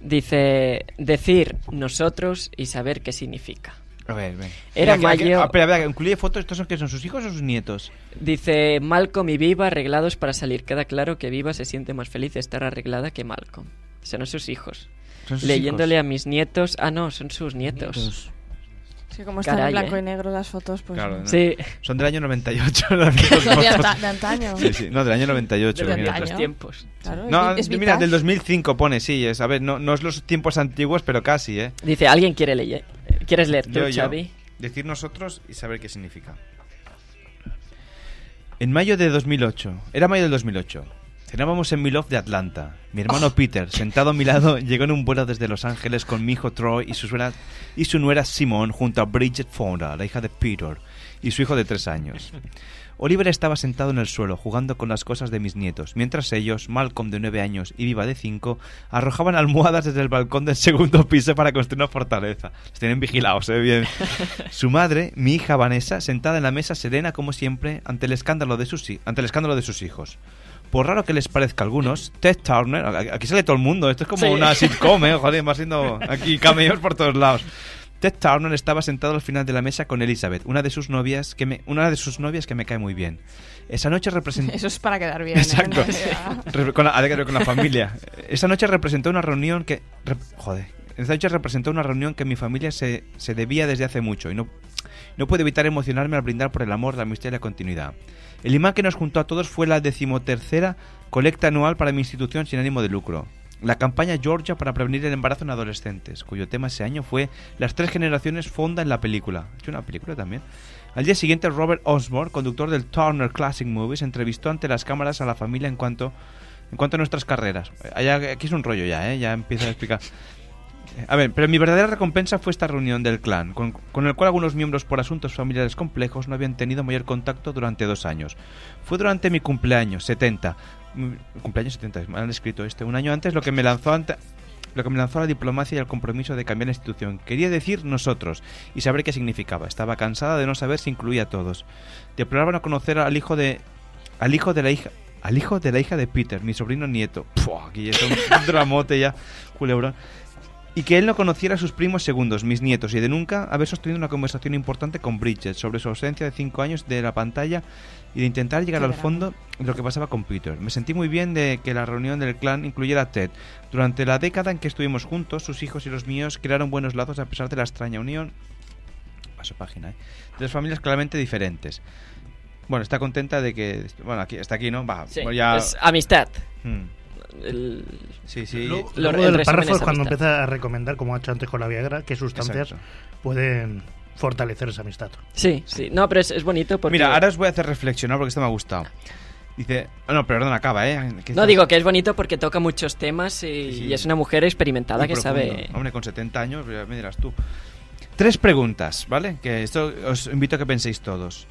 Dice decir nosotros y saber qué significa. A ver, ven. Era Mira, que- que- mayo- ah, espera, espera, incluye fotos. ¿Estos son qué? ¿Son sus hijos o sus nietos? Dice Malcolm y Viva arreglados para salir. Queda claro que Viva se siente más feliz de estar arreglada que Malcolm. Son sus hijos. Son sus leyéndole hijos. a mis nietos. Ah, no, son sus nietos. Es que como están en blanco ¿eh? y negro las fotos, pues... Claro, no. Sí. Son del año 98. las De fotos. anta- de antaño. Sí, sí. No, del año 98. De antaño. tiempos. Claro, No, es mira, vintage. del 2005 pone, sí, es, a ver, no, no es los tiempos antiguos, pero casi, ¿eh? Dice, ¿alguien quiere leer? ¿Quieres leer tú, Yo, yo. Xavi? Decir nosotros y saber qué significa. En mayo de 2008, era mayo del 2008, cenábamos en Milov de Atlanta. Mi hermano Peter, sentado a mi lado, llegó en un vuelo desde Los Ángeles con mi hijo Troy y su, suena- y su nuera Simone junto a Bridget Fonda, la hija de Peter, y su hijo de tres años. Oliver estaba sentado en el suelo jugando con las cosas de mis nietos, mientras ellos, Malcolm de nueve años y Viva de cinco, arrojaban almohadas desde el balcón del segundo piso para construir una fortaleza. Los tienen vigilados, ¿eh? Bien. Su madre, mi hija Vanessa, sentada en la mesa serena como siempre ante el escándalo de sus, ante el escándalo de sus hijos. Por raro que les parezca a algunos, Ted Turner, aquí sale todo el mundo, esto es como Sí. una sitcom, ¿eh? Joder, va siendo aquí cameos por todos lados. Ted Turner estaba sentado al final de la mesa con Elizabeth, una de sus novias que me, una de sus novias que me cae muy bien. Esa noche representó Eso es para quedar bien. ¿eh? Exacto. Re- con la, con la familia. Esa noche representó una reunión que... re- joder. Esa noche representó una reunión que mi familia se, se debía desde hace mucho y no, no puedo evitar emocionarme al brindar por el amor, la amistad y la continuidad. El imán que nos juntó a todos fue la decimotercera colecta anual para mi institución sin ánimo de lucro. La campaña Georgia para prevenir el embarazo en adolescentes, cuyo tema ese año fue Las tres generaciones fonda en la película. ¿Ha hecho una película también? Al día siguiente, Robert Osborne, conductor del Turner Classic Movies, entrevistó ante las cámaras a la familia en cuanto, en cuanto a nuestras carreras. Aquí es un rollo ya, ¿eh? Ya empieza a explicar. A ver, pero mi verdadera recompensa fue esta reunión del clan, con, con el cual algunos miembros por asuntos familiares complejos no habían tenido mayor contacto durante dos años. Fue durante mi cumpleaños, 70. Mi cumpleaños 70, me han escrito este. Un año antes lo que me lanzó ante, lo que me lanzó a la diplomacia y al compromiso de cambiar la institución. Quería decir nosotros y saber qué significaba. Estaba cansada de no saber si incluía a todos. Deploraba no conocer al hijo de al hijo de la hija al hijo de la hija de Peter, mi sobrino nieto. Puah, aquí está un dramote ya, culebrón. Y que él no conociera a sus primos segundos, mis nietos, y de nunca haber sostenido una conversación importante con Bridget sobre su ausencia de cinco años de la pantalla y de intentar llegar al fondo de lo que pasaba con Peter. Me sentí muy bien de que la reunión del clan incluyera a Ted. Durante la década en que estuvimos juntos, sus hijos y los míos crearon buenos lazos a pesar de la extraña unión. Paso página, ¿eh? De las familias claramente diferentes. Bueno, está contenta de que. Bueno, aquí, está aquí, ¿no? Va, Sí, pues ya- es amistad. Hmm. El- Sí, sí. Lo- luego el párrafo es cuando amistad. empieza a recomendar, como ha hecho antes con la Viagra, qué sustancias Exacto. pueden fortalecer esa amistad. Sí, sí. No, pero es, es bonito porque... Mira, ahora os voy a hacer reflexionar porque esto me ha gustado. Dice. ah, no, perdón, acaba, ¿eh? No, estás- digo que es bonito porque toca muchos temas y, Sí. y es una mujer experimentada Muy que profundo. sabe... Hombre, con 70 años, me dirás tú. Tres preguntas, ¿vale? Que esto os invito a que penséis todos.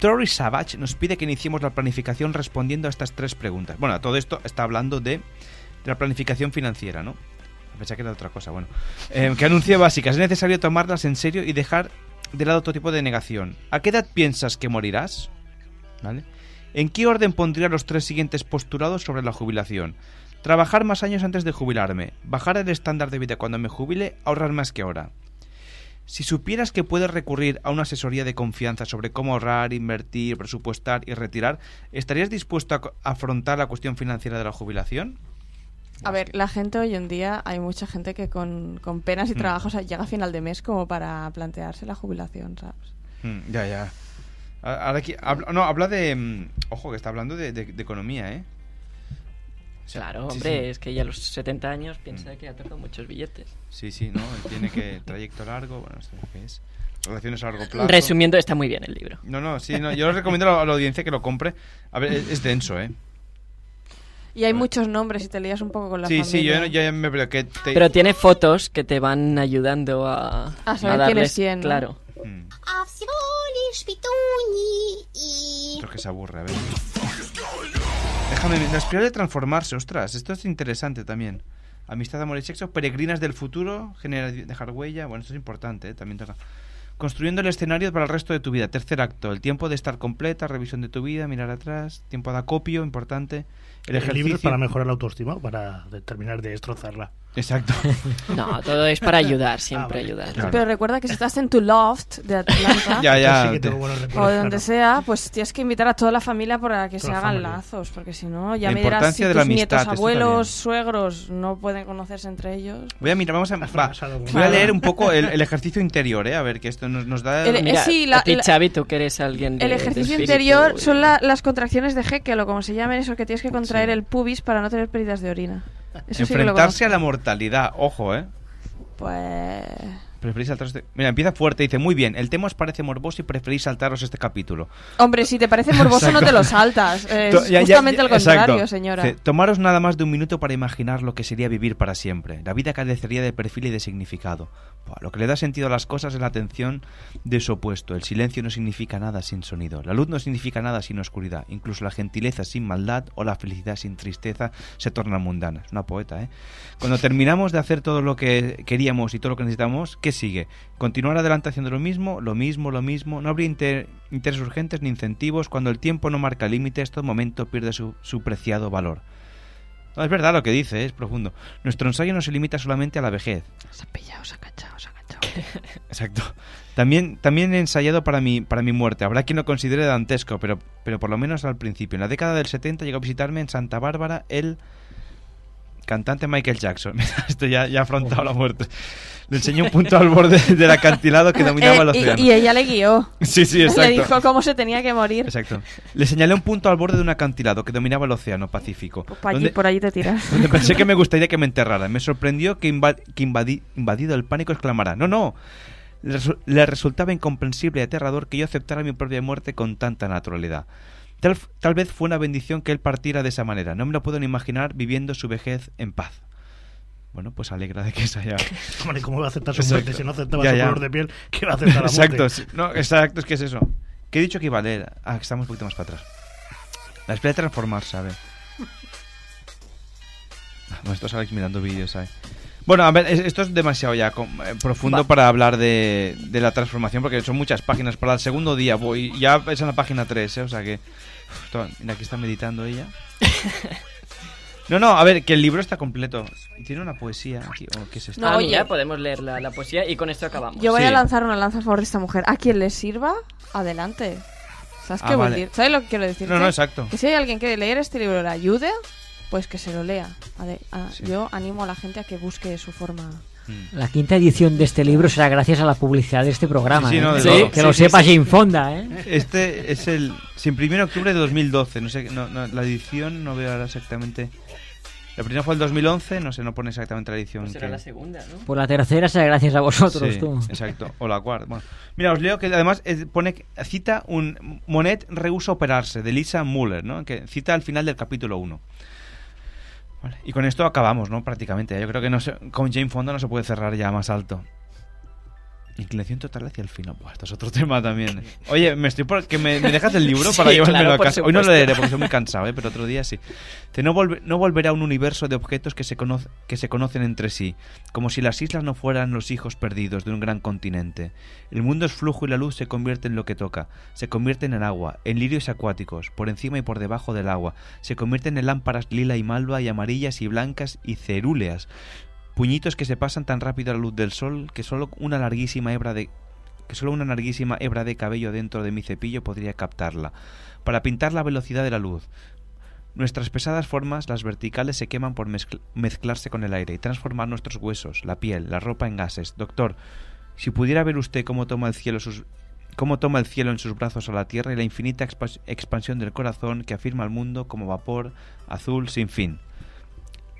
Tori Savage nos pide que iniciemos la planificación respondiendo a estas tres preguntas. Bueno, a todo esto está hablando de, de la planificación financiera, ¿no? Pensé que era otra cosa, bueno. Eh, que anuncia básicas. Es necesario tomarlas en serio y dejar de lado todo tipo de negación. ¿A qué edad piensas que morirás? ¿Vale? ¿En qué orden pondría los tres siguientes postulados sobre la jubilación? Trabajar más años antes de jubilarme, bajar el estándar de vida cuando me jubile, ahorrar más que ahora. Si supieras que puedes recurrir a una asesoría de confianza sobre cómo ahorrar, invertir, presupuestar y retirar, ¿estarías dispuesto a afrontar la cuestión financiera de la jubilación? A ver, la gente hoy en día, hay mucha gente que con, con penas y Mm. trabajos llega a final de mes como para plantearse la jubilación, ¿sabes? Mm, ya, ya. Ahora aquí, habla- no, habla de... mm, Ojo, que está hablando de, de- de economía, ¿eh? sea, claro, hombre, sí, sí. es que ya a los 70 años piensa mm. que ha tardado muchos billetes. Sí, sí, ¿no? Tiene que trayecto largo, bueno, esto qué es. Relaciones a largo plazo. Resumiendo, está muy bien el libro. No, no, sí, no, yo les recomiendo a la audiencia que lo compre. A ver, es, es denso, ¿eh? Y hay muchos nombres y te lías un poco con la sí, familia. Sí, sí, yo, yo, me... Que te... Pero tiene fotos que te van ayudando a... A saber a darles, quién es quién. Claro. Mm. Pero que se aburre, a ver. Déjame, la espiral de transformarse, ostras, esto es interesante también. Amistad, amor y sexo, peregrinas del futuro, genera dejar huella, bueno, esto es importante, ¿eh? también toca. Construyendo el escenario para el resto de tu vida. Tercer acto, el tiempo de estar completa, revisión de tu vida, mirar atrás, tiempo de acopio, importante. El ejercicio- para mejorar la autoestima o para terminar de destrozarla. Exacto. No, todo es para ayudar, siempre ayudar. Pero recuerda que si estás en tu loft de Atlanta Ya, ya, Sí que te- tengo buenos o de donde claro. sea, pues tienes que invitar a toda la familia para que se Toda hagan familia. lazos, porque si no, ya La me dirás si tus la nietos, amistad, esto abuelos, suegros no pueden conocerse entre ellos. Voy a mirar, vamos a, va, fracasado con- voy a leer un poco el, el ejercicio interior, ¿eh? A ver, que esto nos, nos da... El- Mira, sí, la- a ti, la- Xavi, tú que eres alguien de El ejercicio interior y- son la- las contracciones de Heckel o como se llamen, eso que tienes que contraer Sí. el pubis para no tener pérdidas de orina. Eso Enfrentarse a la mortalidad, ojo, ¿eh? Pues... Preferís saltaros este... Mira, empieza fuerte, dice, muy bien, el tema os parece morboso y preferís saltaros este capítulo. Hombre, si te parece morboso no te lo saltas. Es To- ya- ya- justamente al exacto. contrario, señora. Dice, tomaros nada más de un minuto para imaginar lo que sería vivir para siempre. La vida carecería de perfil y de significado. Buah, lo que le da sentido a las cosas es la atención de su opuesto. El silencio no significa nada sin sonido. La luz no significa nada sin oscuridad. Incluso la gentileza sin maldad o la felicidad sin tristeza se tornan mundanas. Una poeta, ¿eh? Cuando terminamos de hacer todo lo que queríamos y todo lo que necesitamos, ¿qué sigue? Continuar adelante haciendo lo mismo, lo mismo, lo mismo. No habría inter- intereses urgentes ni incentivos. Cuando el tiempo no marca límites, todo momento pierde su, su preciado valor. No, es verdad lo que dice, es profundo. Nuestro ensayo no se limita solamente a la vejez. Se ha pillado, se ha cachado, se ha cachado. Exacto. También, también he ensayado para mi, para mi muerte. Habrá quien lo considere dantesco, pero, pero por lo menos al principio. En la década del 70 llegó a visitarme en Santa Bárbara el cantante Michael Jackson. Esto ya, ya ha afrontado la muerte. Le enseñó un punto al borde del acantilado que dominaba el Eh, y- océano. y, ella le guió. Sí, sí, Le exacto. dijo cómo se tenía que morir. Exacto. Le señalé un punto al borde de un acantilado que dominaba el océano Pacífico. Por allí, donde- por allí te tiras. donde pensé que me gustaría que me enterraran. Me sorprendió que, inva- que invadi- invadido el pánico exclamara, no, no. Le, le resultaba incomprensible y aterrador que yo aceptara mi propia muerte con tanta naturalidad. Tal, tal vez fue una bendición que él partiera de esa manera. No me lo puedo ni imaginar viviendo su vejez en paz. Bueno, pues alegra de que se haya... Hombre, ¿cómo va a aceptar su muerte? Si no aceptaba Ya, su ya. color de piel, ¿qué va a aceptar la muerte? Exacto, no, exacto, es que es eso. ¿Qué he dicho que iba a leer? Ah, que estamos un poquito más para atrás. La espera de ver. Ah, Bueno, esto Alex mirando vídeos, ¿sabes? Bueno, a ver, es- esto es demasiado ya eh, profundo Va. para hablar de, de la transformación, porque son muchas páginas. Para el segundo día voy, ya es en la página 3, ¿eh? O sea que... Mira, aquí está meditando ella. No, no, a ver, que el libro está completo. Tiene una poesía aquí, ¿o qué es esto? No, ah, mira, podemos leer la, la poesía y con esto acabamos. Yo voy Sí. a lanzar una lanza a favor de esta mujer. A quien le sirva, adelante. ¿Sabes Ah, qué voy a vale. decir? ¿Sabes lo que quiero decir? No, no, exacto. Que si hay alguien que leer este libro le ayude, pues que se lo lea. Ade- a- Sí. Yo animo a la gente a que busque su forma. Mm. La quinta edición de este libro será gracias a la publicidad de este programa. Sí, sí, ¿eh? no, de Que- lo sepa sí. Jane Fonda, ¿eh? Este es el. Se imprimió en octubre de 2012. No sé, no, no, la edición no veo ahora exactamente. La primera fue el 2011, no sé, no pone exactamente la edición. Pues será que- la segunda, ¿no? Por la tercera será gracias a vosotros, Sí, tú. exacto. O la cuarta. Bueno, mira, os leo que además pone que- cita un Monet rehúsa operarse de Lisa Muller, ¿no? Que cita al final del capítulo 1. Vale, Y con esto acabamos, ¿no? Prácticamente. Yo creo que no se- con Jane Fonda no se puede cerrar ya más alto. Inclinación total hacia el final. Buah, esto es otro tema también. Oye, me estoy por... que me, me dejas el libro para Sí, llevármelo claro, a casa. Hoy no lo leeré porque estoy muy cansado, ¿eh? pero otro día sí. Que no, volve- no volverá un universo de objetos que se, cono- que se conocen entre sí, como si las islas no fueran los hijos perdidos de un gran continente. El mundo es flujo y la luz se convierte en lo que toca, se convierten en agua, en lirios acuáticos, por encima y por debajo del agua, se convierten en lámparas lila y malva y amarillas y blancas y cerúleas, puñitos que se pasan tan rápido a la luz del sol que solo una larguísima hebra de que solo una larguísima hebra de cabello dentro de mi cepillo podría captarla, para pintar la velocidad de la luz. Nuestras pesadas formas, las verticales, se queman por mezcl- mezclarse con el aire y transformar nuestros huesos, la piel, la ropa en gases. Doctor, si pudiera ver usted cómo toma el cielo sus cómo toma el cielo en sus brazos a la tierra y la infinita expansión del corazón que afirma al mundo como vapor azul sin fin.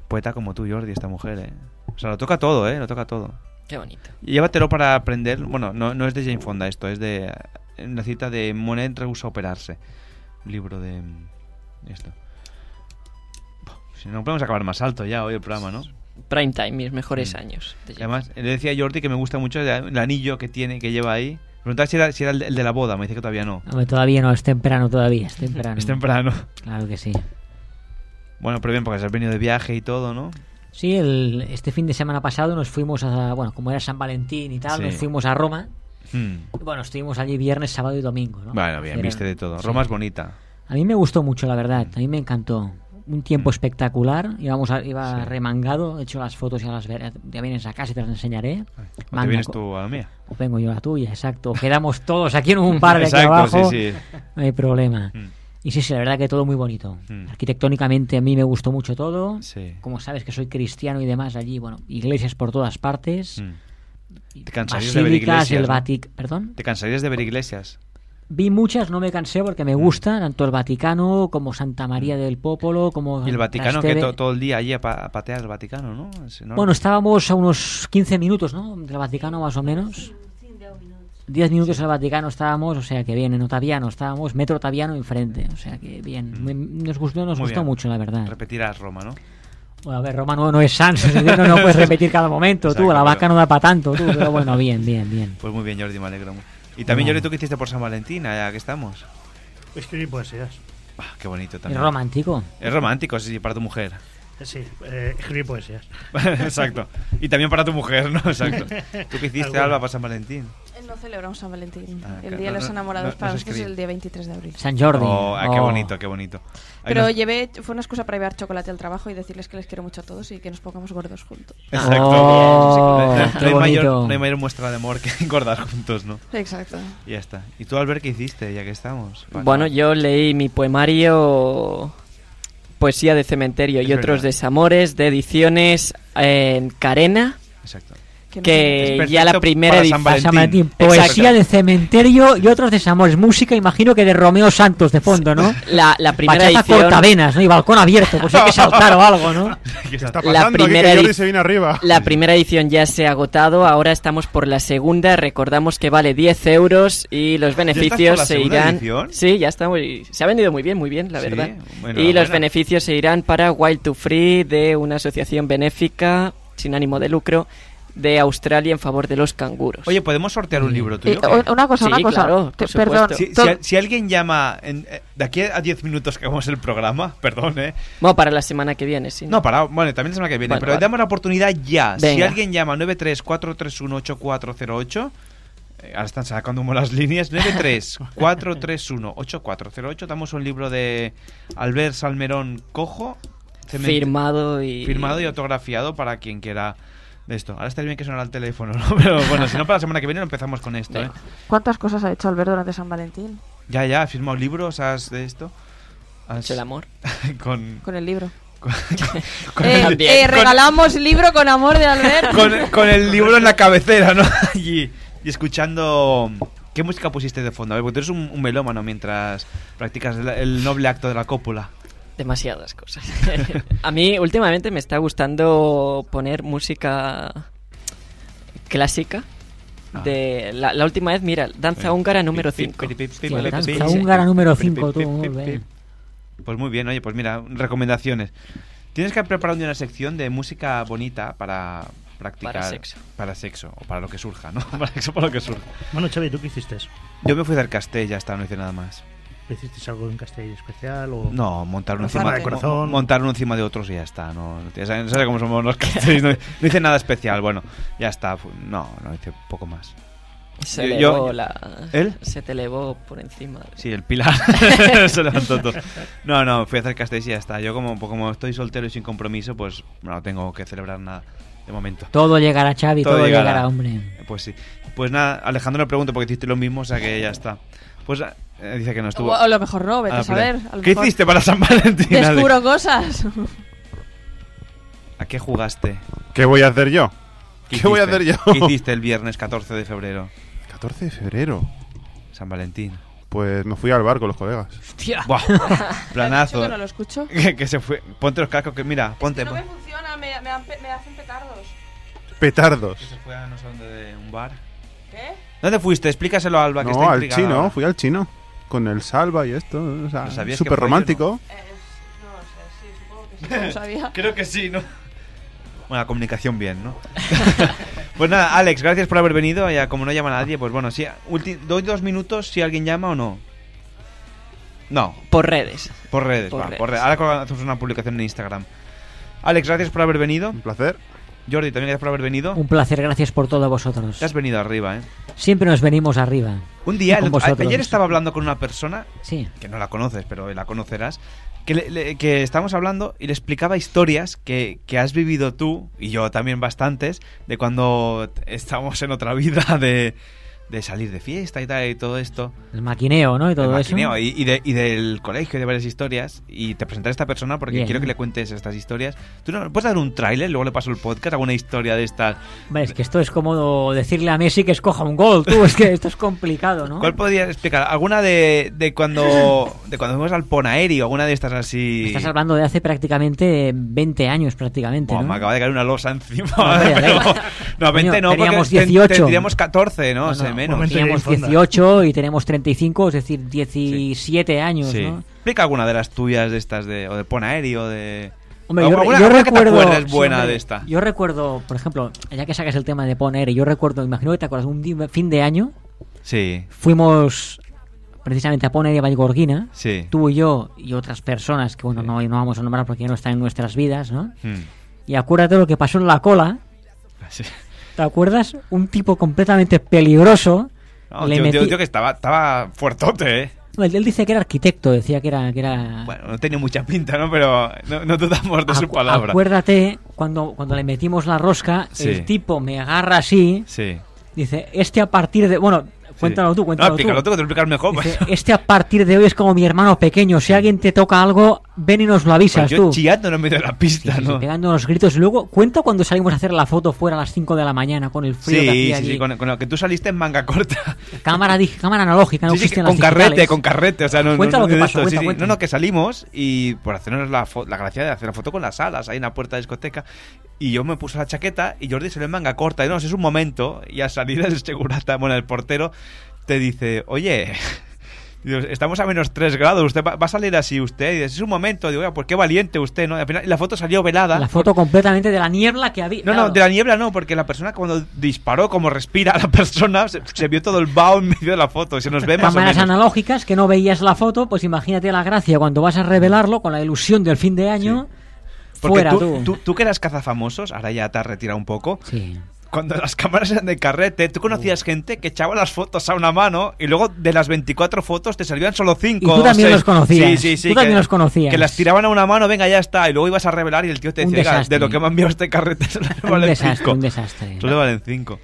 Poeta como tú, Jordi, esta mujer, ¿eh? O sea, lo toca todo, ¿eh? Lo toca todo. Qué bonito. Y Llévatelo para aprender. Bueno, no, no es de Jane Fonda esto, es de una cita de Monet rehúsa operarse. Un libro de mm, esto. Si no podemos acabar más alto ya hoy el programa, ¿no? Prime time, mis mejores Mm. años. de Además, le decía a Jordi que me gusta mucho el, anillo que tiene, que lleva ahí. Me preguntaba si era, si era el, de, la boda, me dice que todavía no. Hombre, todavía no, es temprano todavía, es temprano. Es temprano. Claro que sí. Bueno, pero bien, porque has venido de viaje y todo, ¿no? Sí, el, este fin de semana pasado nos fuimos a, bueno, como era San Valentín y tal, Sí. nos fuimos a Roma. Hmm. Y bueno, estuvimos allí viernes, sábado y domingo, ¿no? Bueno, bien, Era- viste de todo. sí. Roma es bonita. A mí me gustó mucho, la verdad, a mí me encantó. un tiempo espectacular. Íbamos a- iba remangado, he hecho las fotos, ya las verás. Ya vienes a casa y te las enseñaré. Te Manga vienes tú a la mía. o vengo yo a la tuya, exacto. Quedamos todos aquí en un bar de aquí Exacto, abajo. sí, sí. No hay problema. Mm. Y sí, sí, la verdad que todo muy bonito. Mm. Arquitectónicamente a mí me gustó mucho todo. Sí. Como sabes que soy cristiano y demás allí, bueno, iglesias por todas partes. Mm. Te cansarías de ver iglesias. el ¿no? Vatic... ¿Perdón? Te cansarías de ver iglesias. Vi muchas, no me cansé porque me gusta, tanto el Vaticano como Santa María del Popolo, como Y el Vaticano, que Trastevere. to- todo el día allí a, pa- a patear el Vaticano, ¿no? Es. Bueno, estábamos a unos 15 minutos, ¿no? Del Vaticano más o menos. 10 minutos en el Vaticano estábamos, o sea que bien, en Otaviano estábamos, Metro Otaviano enfrente, o sea que bien. Me- Nos gustó, nos Mm. Muy gustó bien. mucho, la verdad. Repetirás Roma, ¿no? Bueno, a ver, Roma no, no es Sans, no, no puedes repetir cada momento, tú, Exacto, la vaca pero- no da para tanto, tú, pero bueno, bien, bien, bien. Pues muy bien, Jordi, me alegro. Y también, Bueno. Jordi, ¿tú qué hiciste por San Valentín? Ya que estamos. Escribir poesías. Ah, qué bonito Es también. romántico. Es romántico, sí, para tu mujer. Sí, eh, escribir poesías. Exacto. Y también para tu mujer, ¿no? Exacto. ¿Tú qué hiciste, Alguna. Alba, para San Valentín? No celebramos San Valentín. Ah, el claro. Día de los Enamorados no, para no nosotros es el día 23 de abril. San Jordi. Oh, ah, qué Oh. bonito, qué bonito. Pero llevé, fue una excusa para llevar chocolate al trabajo y decirles que les quiero mucho a todos y que nos pongamos gordos juntos. Exacto. Oh, no, qué hay mayor, no hay mayor muestra de amor que engordar juntos, ¿no? Exacto. Y ya está. ¿Y tú, Albert, qué hiciste, ya que estamos? Bueno, yo leí mi poemario Poesía de Cementerio y otros desamores de ediciones en Carena. Exacto. Que no ya la primera edición. Poesía de cementerio y otros desamores. Música, imagino que de Romeo Santos de fondo, ¿no? La, la primera Bachata edición. cortavenas, ¿no? Y balcón abierto, pues hay que saltar o algo, ¿no? ¿Qué está La pasando? Primera que Jordi edi- se viene arriba. La primera edición ya se ha agotado, ahora estamos por la segunda. Recordamos que vale 10 euros y los por beneficios la se irán. edición? Sí, ya está muy. Se ha vendido muy bien, muy bien, la Sí, verdad. bueno, y los beneficios se irán para Wild to Free, de una asociación benéfica sin ánimo de lucro de Australia en favor de los canguros. Oye, ¿podemos sortear un libro Eh, tuyo? o- una cosa, Sí, una cosa. claro, Te- por perdón. Si, alguien llama en- eh, de aquí a 10 minutos que hagamos el programa, perdón, ¿eh? Bueno, para la semana que viene, sí. No, para, bueno, también la semana que viene, Bueno, pero vale. damos la oportunidad ya. Si alguien llama 934318408, eh, ahora están sacando como las líneas, 934318408, damos un libro de Albert Salmerón Cojo, Firmado y. firmado y autografiado para quien quiera de esto. Ahora está bien que suena el teléfono, ¿no? Pero bueno, si no para la semana que viene empezamos con esto, ¿eh? ¿Cuántas cosas ha hecho Albert durante San Valentín? Ya, ya, has firmado libros, has de esto. Has- Hecho el amor. con, Con el libro. con, Eh, el- eh, con- regalamos libro con amor de Albert. con, con el libro en la cabecera, ¿no? y, y escuchando... ¿Qué música pusiste de fondo? A ver, porque tú eres un, un melómano mientras practicas el, el noble acto de la cópula. Demasiadas cosas. a mí últimamente me está gustando poner música clásica. Ah. De la, la última vez, mira, danza húngara número 5. Hostia, danza húngara número 5, tú, muy bien. Pues muy bien, oye, pues mira, recomendaciones. Tienes que preparar una sección de música bonita para practicar. Para sexo. Para sexo, o para lo que surja, ¿no? para sexo, para lo que surja. Bueno, Xavi, ¿tú qué hiciste? Yo me fui del castell, ya está, no hice nada más. ¿Hiciste algo en Castell especial? O... No, montar uno, Rozar encima, de corazón. mo- montar uno encima de otros y ya está. No, ya sabes, sabes cómo somos los castells, no, no hice nada especial, bueno, ya está. No, no hice poco más. Se Yo- elevó yo- la. ¿Él? Se te elevó por encima. Sí, el pilar se levantó todo. No, no, fui a hacer Castells y ya está. Yo como, como estoy soltero y sin compromiso, pues no tengo que celebrar nada de momento. Todo llegará, Xavi, todo, llegará. llegará, hombre. Pues sí. Pues nada, Alejandro le pregunto porque hiciste lo mismo, o sea que ya está. Pues eh, dice que no estuvo. O a lo mejor no, vete Ah, a saber. pero- a lo ¿Qué mejor hiciste para San Valentín? Alex? Descubro cosas. ¿A qué jugaste? ¿Qué voy a hacer yo? ¿Qué, voy a hacer hiciste? yo? ¿Qué hiciste el viernes 14 de febrero? 14 de febrero. San Valentín. Pues me fui al bar con los colegas. Hostia. Buah, planazo. que no lo escucho? que, que se fue. Ponte los cascos, que mira, ponte. no pon- me funciona, me, me, me hacen petardos. Petardos. Que se fue a no sé dónde de un bar. ¿Dónde fuiste? Explícaselo a Alba, que No, está al chino, ahora. fui al chino. Con el salva y esto. O sea, ¿Lo sabías que súper yo, romántico. Eh, no lo sé, sí, supongo que sí. No lo sabía. Creo que sí, ¿no? Bueno, la comunicación bien, ¿no? pues nada, Alex, gracias por haber venido. Ya como no llama nadie, pues bueno, sí, ulti- doy dos minutos si alguien llama o no. No, Por redes. por redes, Por va, redes. por redes. Ahora hacemos una publicación en Instagram. Alex, gracias por haber venido. Un placer. Jordi, también gracias por haber venido. Un placer, gracias por todo a vosotros. Te has venido arriba, ¿eh? Siempre nos venimos arriba. Un día, el- ayer estaba hablando con una persona Sí. que no la conoces, pero la conocerás, que, le- le- que estábamos hablando y le explicaba historias que, que has vivido tú, y yo también bastantes, de cuando estábamos en otra vida, de, de salir de fiesta y tal, y todo esto. El maquineo, ¿no? Y todo El eso. maquineo, y, y de- y del colegio, de varias historias. Y te presentaré a esta persona porque Bien. quiero que le cuentes estas historias. ¿Tú no puedes dar un tráiler? Luego le paso el podcast, alguna historia de estas. Hombre, es que esto es como decirle a Messi que escoja un gol, tú. Es que esto es complicado, ¿no? ¿Cuál podrías explicar? ¿Alguna de, de cuando de cuando fuimos al Ponaeri o alguna de estas así? Estás hablando de hace prácticamente 20 años, prácticamente. Buah, ¿no? me acaba de caer una losa encima. Ver. Pero- no, 20 Coño, no, porque teníamos ten- 18. tendríamos 14, ¿no? No, O sea, no, menos. Teníamos 18 y tenemos 35, es decir, 17 años, Sí. ¿no? Explica alguna de las tuyas de estas de o de Ponaeri o de Hombre, yo, alguna, yo alguna que te recuerdo. sí, buena hombre, de esta. Yo recuerdo, por ejemplo, ya que sacas el tema de poner, yo recuerdo, imagino que te acuerdas, un fin de año Sí. fuimos precisamente a poner a Vallgorguina, Sí. tú y yo y otras personas que, bueno, no, no vamos a nombrar porque ya no están en nuestras vidas, ¿no? Hmm. Y acuérdate lo que pasó en la cola. Sí. ¿Te acuerdas? Un tipo completamente peligroso. No, le tío, tío- metí- tío que estaba, estaba fuertote, ¿eh? Él, él dice que era arquitecto, decía que era... Que era... Bueno, no tenía mucha pinta, ¿no? Pero no, no dudamos de su Acu- palabra. Acuérdate, cuando, cuando le metimos la rosca, Sí. el tipo me agarra así, Sí. dice, este a partir de... Bueno, cuéntalo tú, No, cuéntalo explícalo tú. tú, que te lo mejor. Dice, pues. este a partir de hoy es como mi hermano pequeño. Si alguien te toca algo, ven y nos lo avisas Pues yo tú. chillando en medio de la pista, Sí, sí, ¿no? pegando unos gritos. Y luego, cuenta cuando salimos a hacer la foto fuera a las 5 de la mañana con el frío Sí, que hacía sí, allí. con, con lo que tú saliste en manga corta. Cámara, cámara analógica, no existen con las carrete, digitales. con carrete, o sea, no, Cuenta no, lo que no pasó, cuenta, cuenta. No, no, que salimos y por hacernos la, la gracia de hacer la foto con las alas ahí en la puerta de discoteca y yo me puse la chaqueta y Jordi se lo en manga corta y no, es un momento y al salir el segurata, bueno, el portero te dice, oye... Estamos a menos 3 grados, usted va, va a salir así usted. Y dices, es un momento, digo, "Oiga, pues qué valiente usted, ¿no? Y la foto salió velada. La foto completamente de la niebla que había. No, claro. no, de la niebla no, porque la persona cuando disparó, como respira la persona, se, se vio todo el vaho en medio de la foto. y Se nos ve más o Cámaras menos. analógicas que no veías la foto, pues imagínate la gracia cuando vas a revelarlo con la ilusión del fin de año. Porque Fuera tú, tú. tú, tú que eras cazafamosos, ahora ya te has retirado un poco. Sí. Cuando las cámaras eran de carrete, tú conocías gente que echaba las fotos a una mano y luego de las 24 fotos te servían solo 5. Y tú también los conocías. Tú también los conocías. Que las tiraban a una mano, venga, ya está. Y luego ibas a revelar y el tío te decía, "Oiga, desastre. de lo que me ha enviado este carrete, solo le Un valen desastre, 5. un desastre. Solo le valen 5.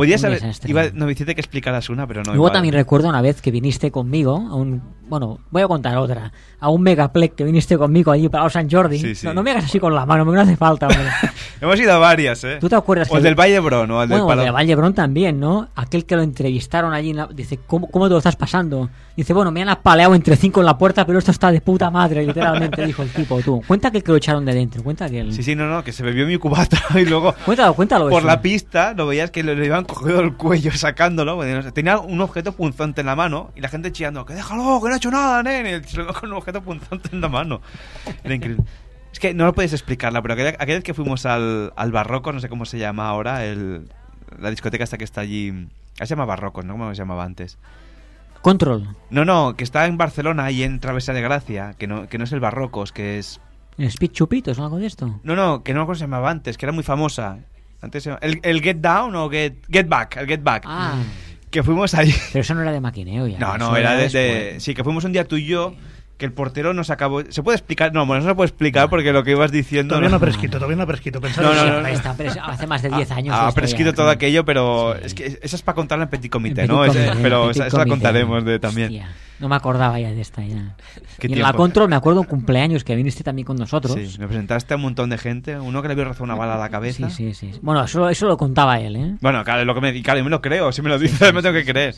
Podías haber. Iba, no me hiciste que explicaras una, pero no. Luego igual. también recuerdo una vez que viniste conmigo a un... Bueno, voy a contar otra. A un Megaplex que viniste conmigo allí para San Jordi. Sí, sí. No, no me hagas así con la mano, no hace falta. Hemos ido a varias, ¿eh? ¿Tú te acuerdas O el del Valle Bron, o el bueno, del Palo. de Vallebrón también, ¿no? Aquel que lo entrevistaron allí, en la- dice, ¿cómo, ¿cómo te lo estás pasando? Dice, bueno, me han apaleado entre cinco en la puerta, pero esto está de puta madre, literalmente, dijo el tipo, tú. Cuenta que, que lo echaron de dentro, cuenta que el... Sí, sí, no, no, que se bebió mi cubata y luego Cuéntalo, cuéntalo por eso. la pista lo veías que le, le iban cogiendo el cuello sacándolo. Tenía un objeto punzante en la mano y la gente chillando, que déjalo, que no ha hecho nada, nene. Y con un objeto punzante en la mano. Era increíble. Es que no lo puedes explicarla, pero aquella, aquella vez que fuimos al, al Barroco, no sé cómo se llama ahora, el, la discoteca esta que está allí. Se llama Barroco, ¿no? ¿Cómo se llamaba antes? Control. No, no, que está en Barcelona, ahí en Travesa de Gracia, que no, que no es el Barrocos, que es... ¿El Speed Chupitos o algo de esto? No, no, que no se llamaba antes, que era muy famosa. Antes se llama- el, el Get Down o Get, Get Back, el Get Back. Ah. Que fuimos ahí. Pero eso no era de maquineo ya. No, eso no, era de, de- después. Sí, que fuimos un día tú y yo, que el portero nos acabó... ¿Se puede explicar? No, bueno, no se puede explicar porque lo que ibas diciendo... Todavía no ha prescrito, todavía no ha prescrito. Pensad No, no, no, está, pero es- hace más de 10 años esto prescrito todo aquello, pero es que esa es para contarla en Petit Comité, En ¿no? Petit Ese- Comité, pero Petit esa, esa la contaremos de, también. Hostia, no me acordaba ya de esta ya. ¿Qué Y en la? Control me acuerdo un cumpleaños que viniste también con nosotros. Sí, me presentaste a un montón de gente, uno que le había rozado una bala a la cabeza. Sí, sí, sí. Bueno, eso, eso lo contaba él, ¿eh? Bueno, claro, lo que me, claro, yo me lo creo, si me lo dices me tengo que creer.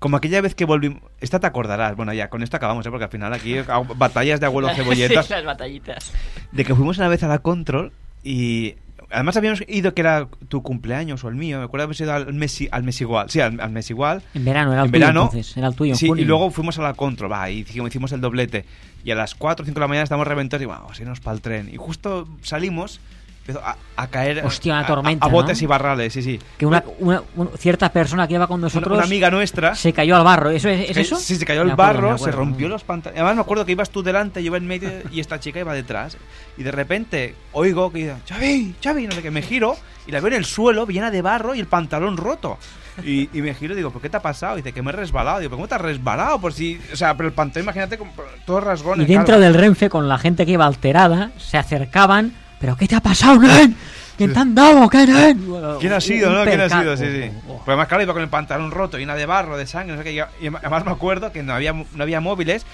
Como aquella vez que volvimos... Esta te acordarás, bueno, ya, con esto acabamos, ¿eh? porque al final aquí batallas de abuelo cebolletas. Sí, las batallitas. de que fuimos una vez a la Control y... Además habíamos ido que era tu cumpleaños o el mío, me acuerdo haber ido al mes, al mes igual, sí, al, al mes igual. En verano, era el en tuyo verano, entonces, era el tuyo Sí, junio. y luego fuimos a la Control, va, y hicimos, hicimos el doblete. Y a las 4 o 5 de la mañana estábamos reventados y vamos, irnos para el tren. Y justo salimos empezó a, a caer Hostia, una a- tormenta, a, a botes ¿no? y barrales, sí, sí. Que una, una- un- cierta persona que iba con nosotros. una amiga nuestra Se cayó al barro. ¿Eso es, es eso? Sí, se cayó acuerdo, barro, me se acuerdo. rompió los pantalones. Además me acuerdo que ibas tú delante, yo iba en medio y esta chica iba detrás. Y de repente oigo que dice, Xavi, Xavi, no sé qué, me giro y la veo en el suelo llena de barro y el pantalón roto. Y, y me giro y digo, ¿por qué te ha pasado? Y dice, que me he resbalado. Digo, ¿pero cómo te has resbalado? Por si... O sea, pero el pantalón, imagínate, con todo rasgón. Y dentro del Renfe, con la gente que iba alterada, se acercaban. ¿Pero qué te ha pasado, nen? ¿Quién te han dado? ¿Qué, nen? ¿Quién ha sido, no? ¿Quién ha sido? Sí, sí. Pues además, claro, iba con el pantalón roto, llena de barro, de sangre, no sé qué. Y además me acuerdo que no había, no había móviles.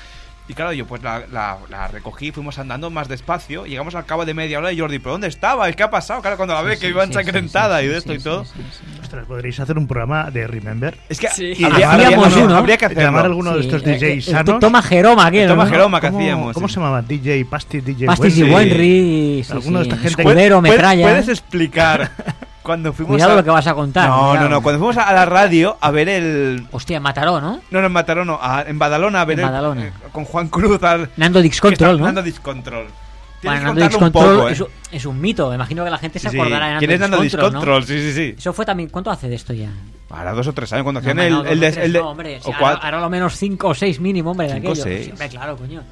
Y claro, yo pues la, la- la recogí, fuimos andando más despacio. Llegamos al cabo de media hora y Jordi, ¿pero dónde estaba? ¿Qué ha pasado? Claro, cuando la ve que iba ensangrentada y de esto y todo. Ostras, podréis hacer un programa de Remember. Es que habría, llamar- habría- uno, no, habría que hacerlo. Llamar a alguno de Sí, estos DJs eh, sanos. Toma Jeroma, El Toma ¿no? Jeroma que ¿Cómo- hacíamos. ¿Cómo sí. se llama? DJ Pastis, DJ Pastis y Wenry, sí, Alguno de sí. esta gente Escudero, ¿Puedes- metralla. ¿Puedes explicar cuando fuimos Cuidado a... lo que vas a contar. No, cuidado. no, no. Cuando fuimos a la radio a ver el... Hostia, Mataró, ¿no? No, no, en Mataró, no. a- en Badalona a ver En el- Badalona. eh, con Juan Cruz al... Nando Dix que está- Control, ¿no? Nando Discontrol. Tienes Bueno, que Nando Dix contarlo un Control poco, ¿eh? es, un- es un mito. Me imagino que la gente se Sí, acordará de Nando ¿Quién es Nando Discontrol? ¿no? Sí, sí, sí. Eso fue también... ¿Cuánto hace de esto ya? Ahora dos o tres años cuando hacían no, dos el o de... tres el de- no, hombre, o ahora, cuatro. ahora lo menos 5 o 6 mínimo, hombre, de Cinco o aquello. seis. Sí, hombre, claro, coño.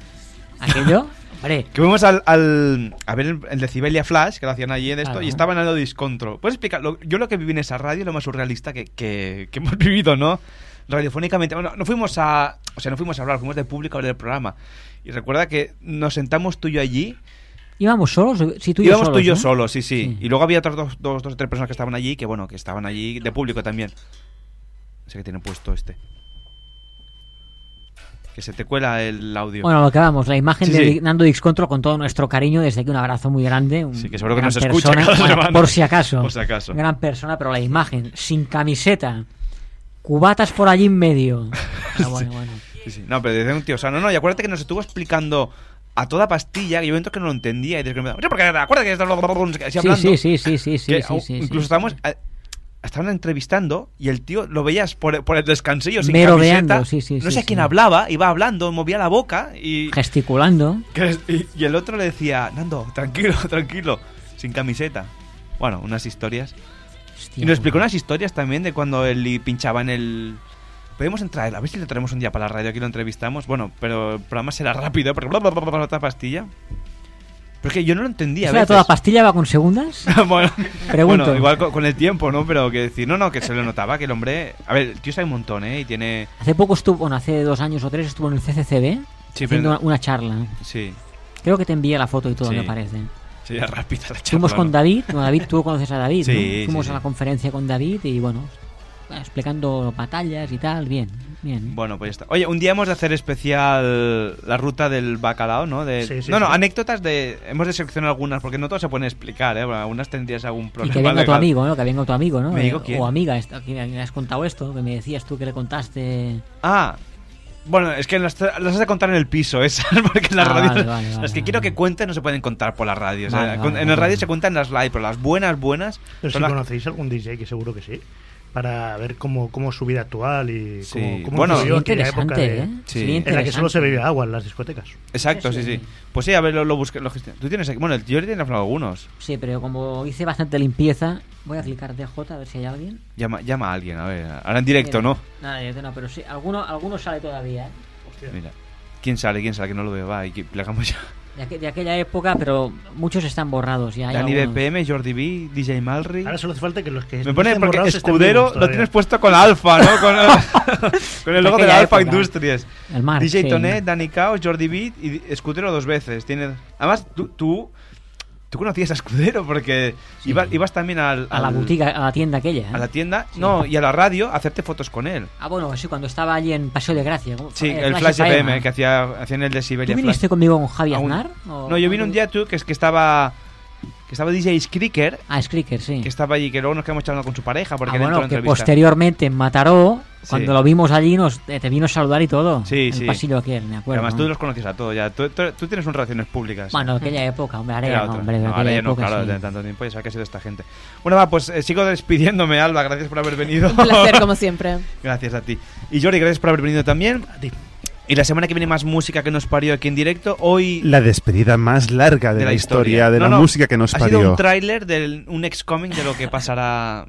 Aquello, hombre... Que fuimos al, al- a ver el, de Cibelia Flash, que lo hacían allí en esto, y estaba en Nando Discontrol. ¿Puedes explicar? Lo- yo lo que viví en esa radio es lo más surrealista que, que- que hemos vivido, ¿no? Radiofónicamente. Bueno, no fuimos a... O sea, no fuimos a hablar, fuimos de público a ver el programa. Y recuerda que nos sentamos tú y yo allí. ¿Íbamos solos? Sí, tú y yo Íbamos tú y yo solos, ¿no? solos, sí, sí, Y luego había otras dos, dos, dos o tres personas que estaban allí, que bueno, que estaban allí de público también. Sé qué tiene puesto este. Que se te cuela el audio. Bueno, lo que vamos, la imagen Sí, de sí. Nando Dix Control con todo nuestro cariño, desde aquí un abrazo muy grande. Un Sí, que seguro que nos escucha persona, bueno, semana. Por si acaso. Por si acaso. Gran persona, pero la imagen, sin camiseta, cubatas por allí en medio. Ah, bueno, bueno. Sí, sí. No, pero desde un tío sano. No, y acuérdate que nos estuvo explicando a toda pastilla, que yo momentos que no lo entendía. Y desde que me porque acuérdate que estás Sí, hablando. sí, sí, sí, sí, sí, sí, sí, Incluso sí. estábamos... Estaban entrevistando y el tío lo veías por, por el descansillo sin Merodeando, camiseta. sí, sí, no sé sí. quién hablaba, iba hablando, movía la boca y, Gesticulando. y, y el otro le decía, Nando, tranquilo, tranquilo, sin camiseta. Bueno, unas historias. Hostia, y nos explicó unas historias también de cuando él pinchaba en el... Podemos entrar, a ver si le traemos un día para la radio, aquí lo entrevistamos. Bueno, pero el programa será rápido, porque bla, bla, bla, bla, otra pastilla. Pero es que yo no lo entendía. a ¿Eso era veces. toda pastilla va con segundas? bueno, Pregunto. bueno, igual con, con el tiempo, ¿no? Pero que decir, no, no, que se le notaba que el hombre. A ver, el tío sabe un montón, ¿eh? Y tiene. Hace poco estuvo, bueno, hace dos años o tres estuvo en el CCCB Sí, haciendo una, una charla. Sí. Creo que te envié la foto y todo, Sí. me parece. Sería rápida la charla. Fuimos con. David, bueno, David, tú conoces a David, Sí, ¿no? Fuimos a la conferencia con David y bueno, explicando batallas y tal, bien, bien. Bueno, pues ya está. Oye, un día hemos de hacer especial la ruta del bacalao, ¿no? De... Sí, sí, no, no, sí. anécdotas de. Hemos de seleccionar algunas, porque no todo se puede explicar, ¿eh? Bueno, algunas tendrías algún Y problema. que venga tu amigo, ¿no? Que venga tu amigo, ¿no? ¿Me digo Eh, quién? O amiga, esta- que me has contado esto, que me decías tú que le contaste... Ah. Bueno, es que las, las has de contar en el piso, esas, porque en la Ah, radio. vale, vale, las vale, que quiero que cuenten no se pueden contar por la radio. o sea, Vale, con- vale, en el vale. radio se cuentan las live, pero las buenas, buenas. Pero si las- conocéis algún DJ, que seguro que sí, para ver cómo, cómo es su vida actual y Sí. cómo, cómo Bueno, sería aquella época interesante, de- ¿eh? Sí. En la que solo se bebía agua en las discotecas. Exacto, sí, sí. Pues sí, a ver, lo, lo busqué. Lo. Tú tienes aquí. Bueno, el tío tiene hablado algunos. Sí, pero como hice bastante limpieza, voy a clicar DJ a ver si hay alguien. Llama, llama a alguien, a ver. Ahora en directo, Mira, ¿no? Nada, directo no, pero sí, alguno, alguno sale todavía, ¿eh? Mira. ¿Quién sale? ¿Quién sale? Que no lo veo. Va, y que le hagamos ya. De, aqu- de aquella época, pero muchos están borrados ya. hay Dani algunos. BPM, Jordi B, DJ Malry. Ahora solo hace falta que los que Me pone porque escudero lo tienes puesto con Alfa, ¿no? Con, con el logo de la Alfa. Industries. El Mark, DJ sí. Tonet, Dani Caos, Jordi Beat y Escudero dos veces. Tiene... Además, tú, tú, tú conocías a Escudero porque ibas, ibas también al, A la boutique, a la tienda aquella. ¿eh? a la tienda, no, y a la radio a hacerte fotos con él. Ah, bueno, sí, cuando estaba allí en Paseo de Gracia. Sí, Eh, el Flash FM, FM. que hacía, hacían el de Siberia ¿Tú viniste Flash. conmigo con Javi Aznar? No, yo vine un día tú, que es que estaba estaba DJ Skriker, Ah, Skriker, sí. que estaba allí, que luego nos quedamos charlando con su pareja porque Ah, bueno, en que entrevista. posteriormente en Mataró, Sí. cuando lo vimos allí, nos, eh, te vino a saludar y todo. Sí, el sí. pasillo aquel, me acuerdo. Además, tú los conocías a todos ya. Tú, tú- tú tienes unas relaciones públicas. Bueno, aquella época, hombre, ahora ya no, hombre, de No, aquella ahora ya no, época, claro, sí. de tanto tiempo ya sabes que ha sido esta gente. Bueno, va, pues eh, sigo despidiéndome, Alba. Gracias por haber venido. Un placer, como siempre. gracias a ti. Y Jordi, gracias por haber venido también. Y la semana que viene más música que nos parió aquí en directo. Hoy La despedida más larga de, la, historia, de No, la no, música que nos ha parió. sido un tráiler de un ex-coming de lo que pasará.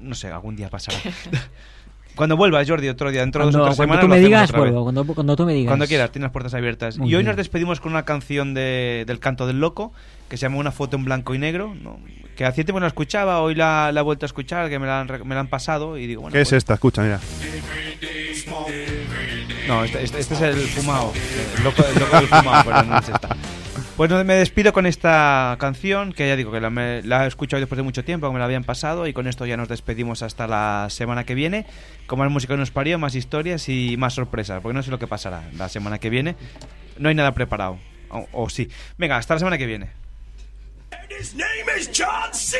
No sé, algún día pasará. Cuando vuelvas, Jordi, otro día, dentro de dos Cuando, o tres cuando semanas. tú lo me digas, vuelvo. Cuando, cuando tú me digas. Cuando quieras, tienes las puertas abiertas. Muy y hoy bien. nos despedimos con una canción de- del canto del loco que se llama Una foto en blanco y negro. ¿no? Que hacía tiempo no la escuchaba, hoy la, la he vuelto a escuchar, que me la han, me la han pasado y digo, bueno. ¿Qué es pues- esta? Escucha, mira. No, este, este- este es el fumado. El loco, el loco del fumado, pero no es esta. Pues me despido con esta canción, que ya digo que la, me- la he escuchado después de mucho tiempo, que me la habían pasado, y con esto ya nos despedimos hasta la semana que viene. Con más música nos parió, más historias y más sorpresas, porque no sé lo que pasará la semana que viene. No hay nada preparado. O, o sí. Venga, hasta la semana que viene. His name is John C.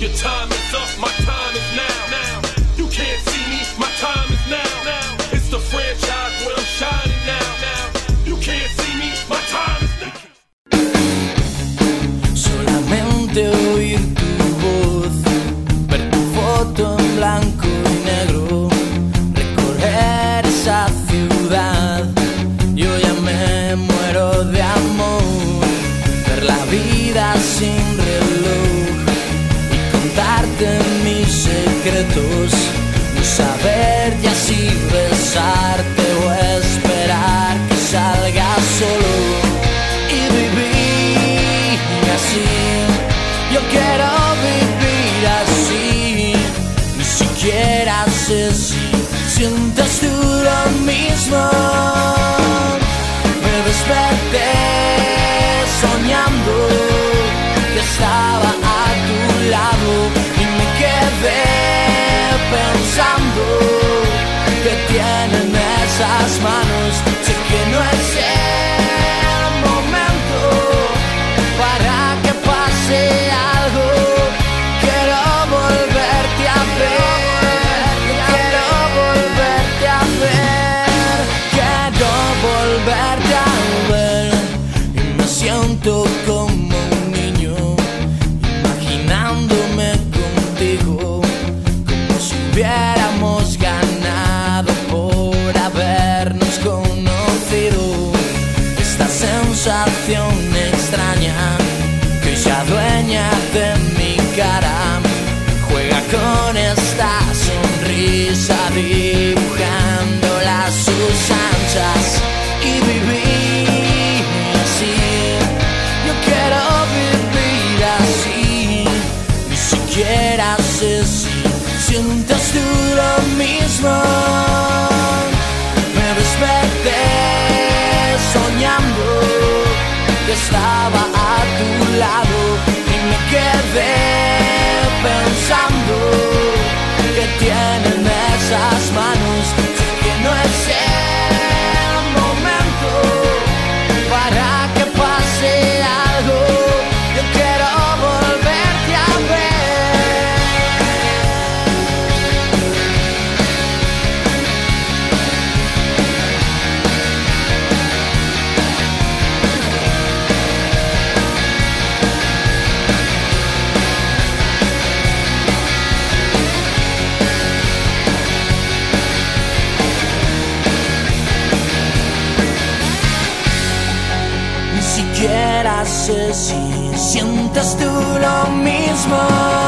Your time is up, my time is now. Now you can't see me, my time is now. Now it's the franchise where I'm shining now. Now you can't see me, my time is now. Solamente oír tu voz, ver tu foto en blanco y negro, recorrer esa ciudad. Y vivir así. Yo quiero vivir así, ni siquiera sé si sientes tú lo mismo. Me desperté soñando que estaba a tu lado y me quedé pensando si sientes tú lo mismo.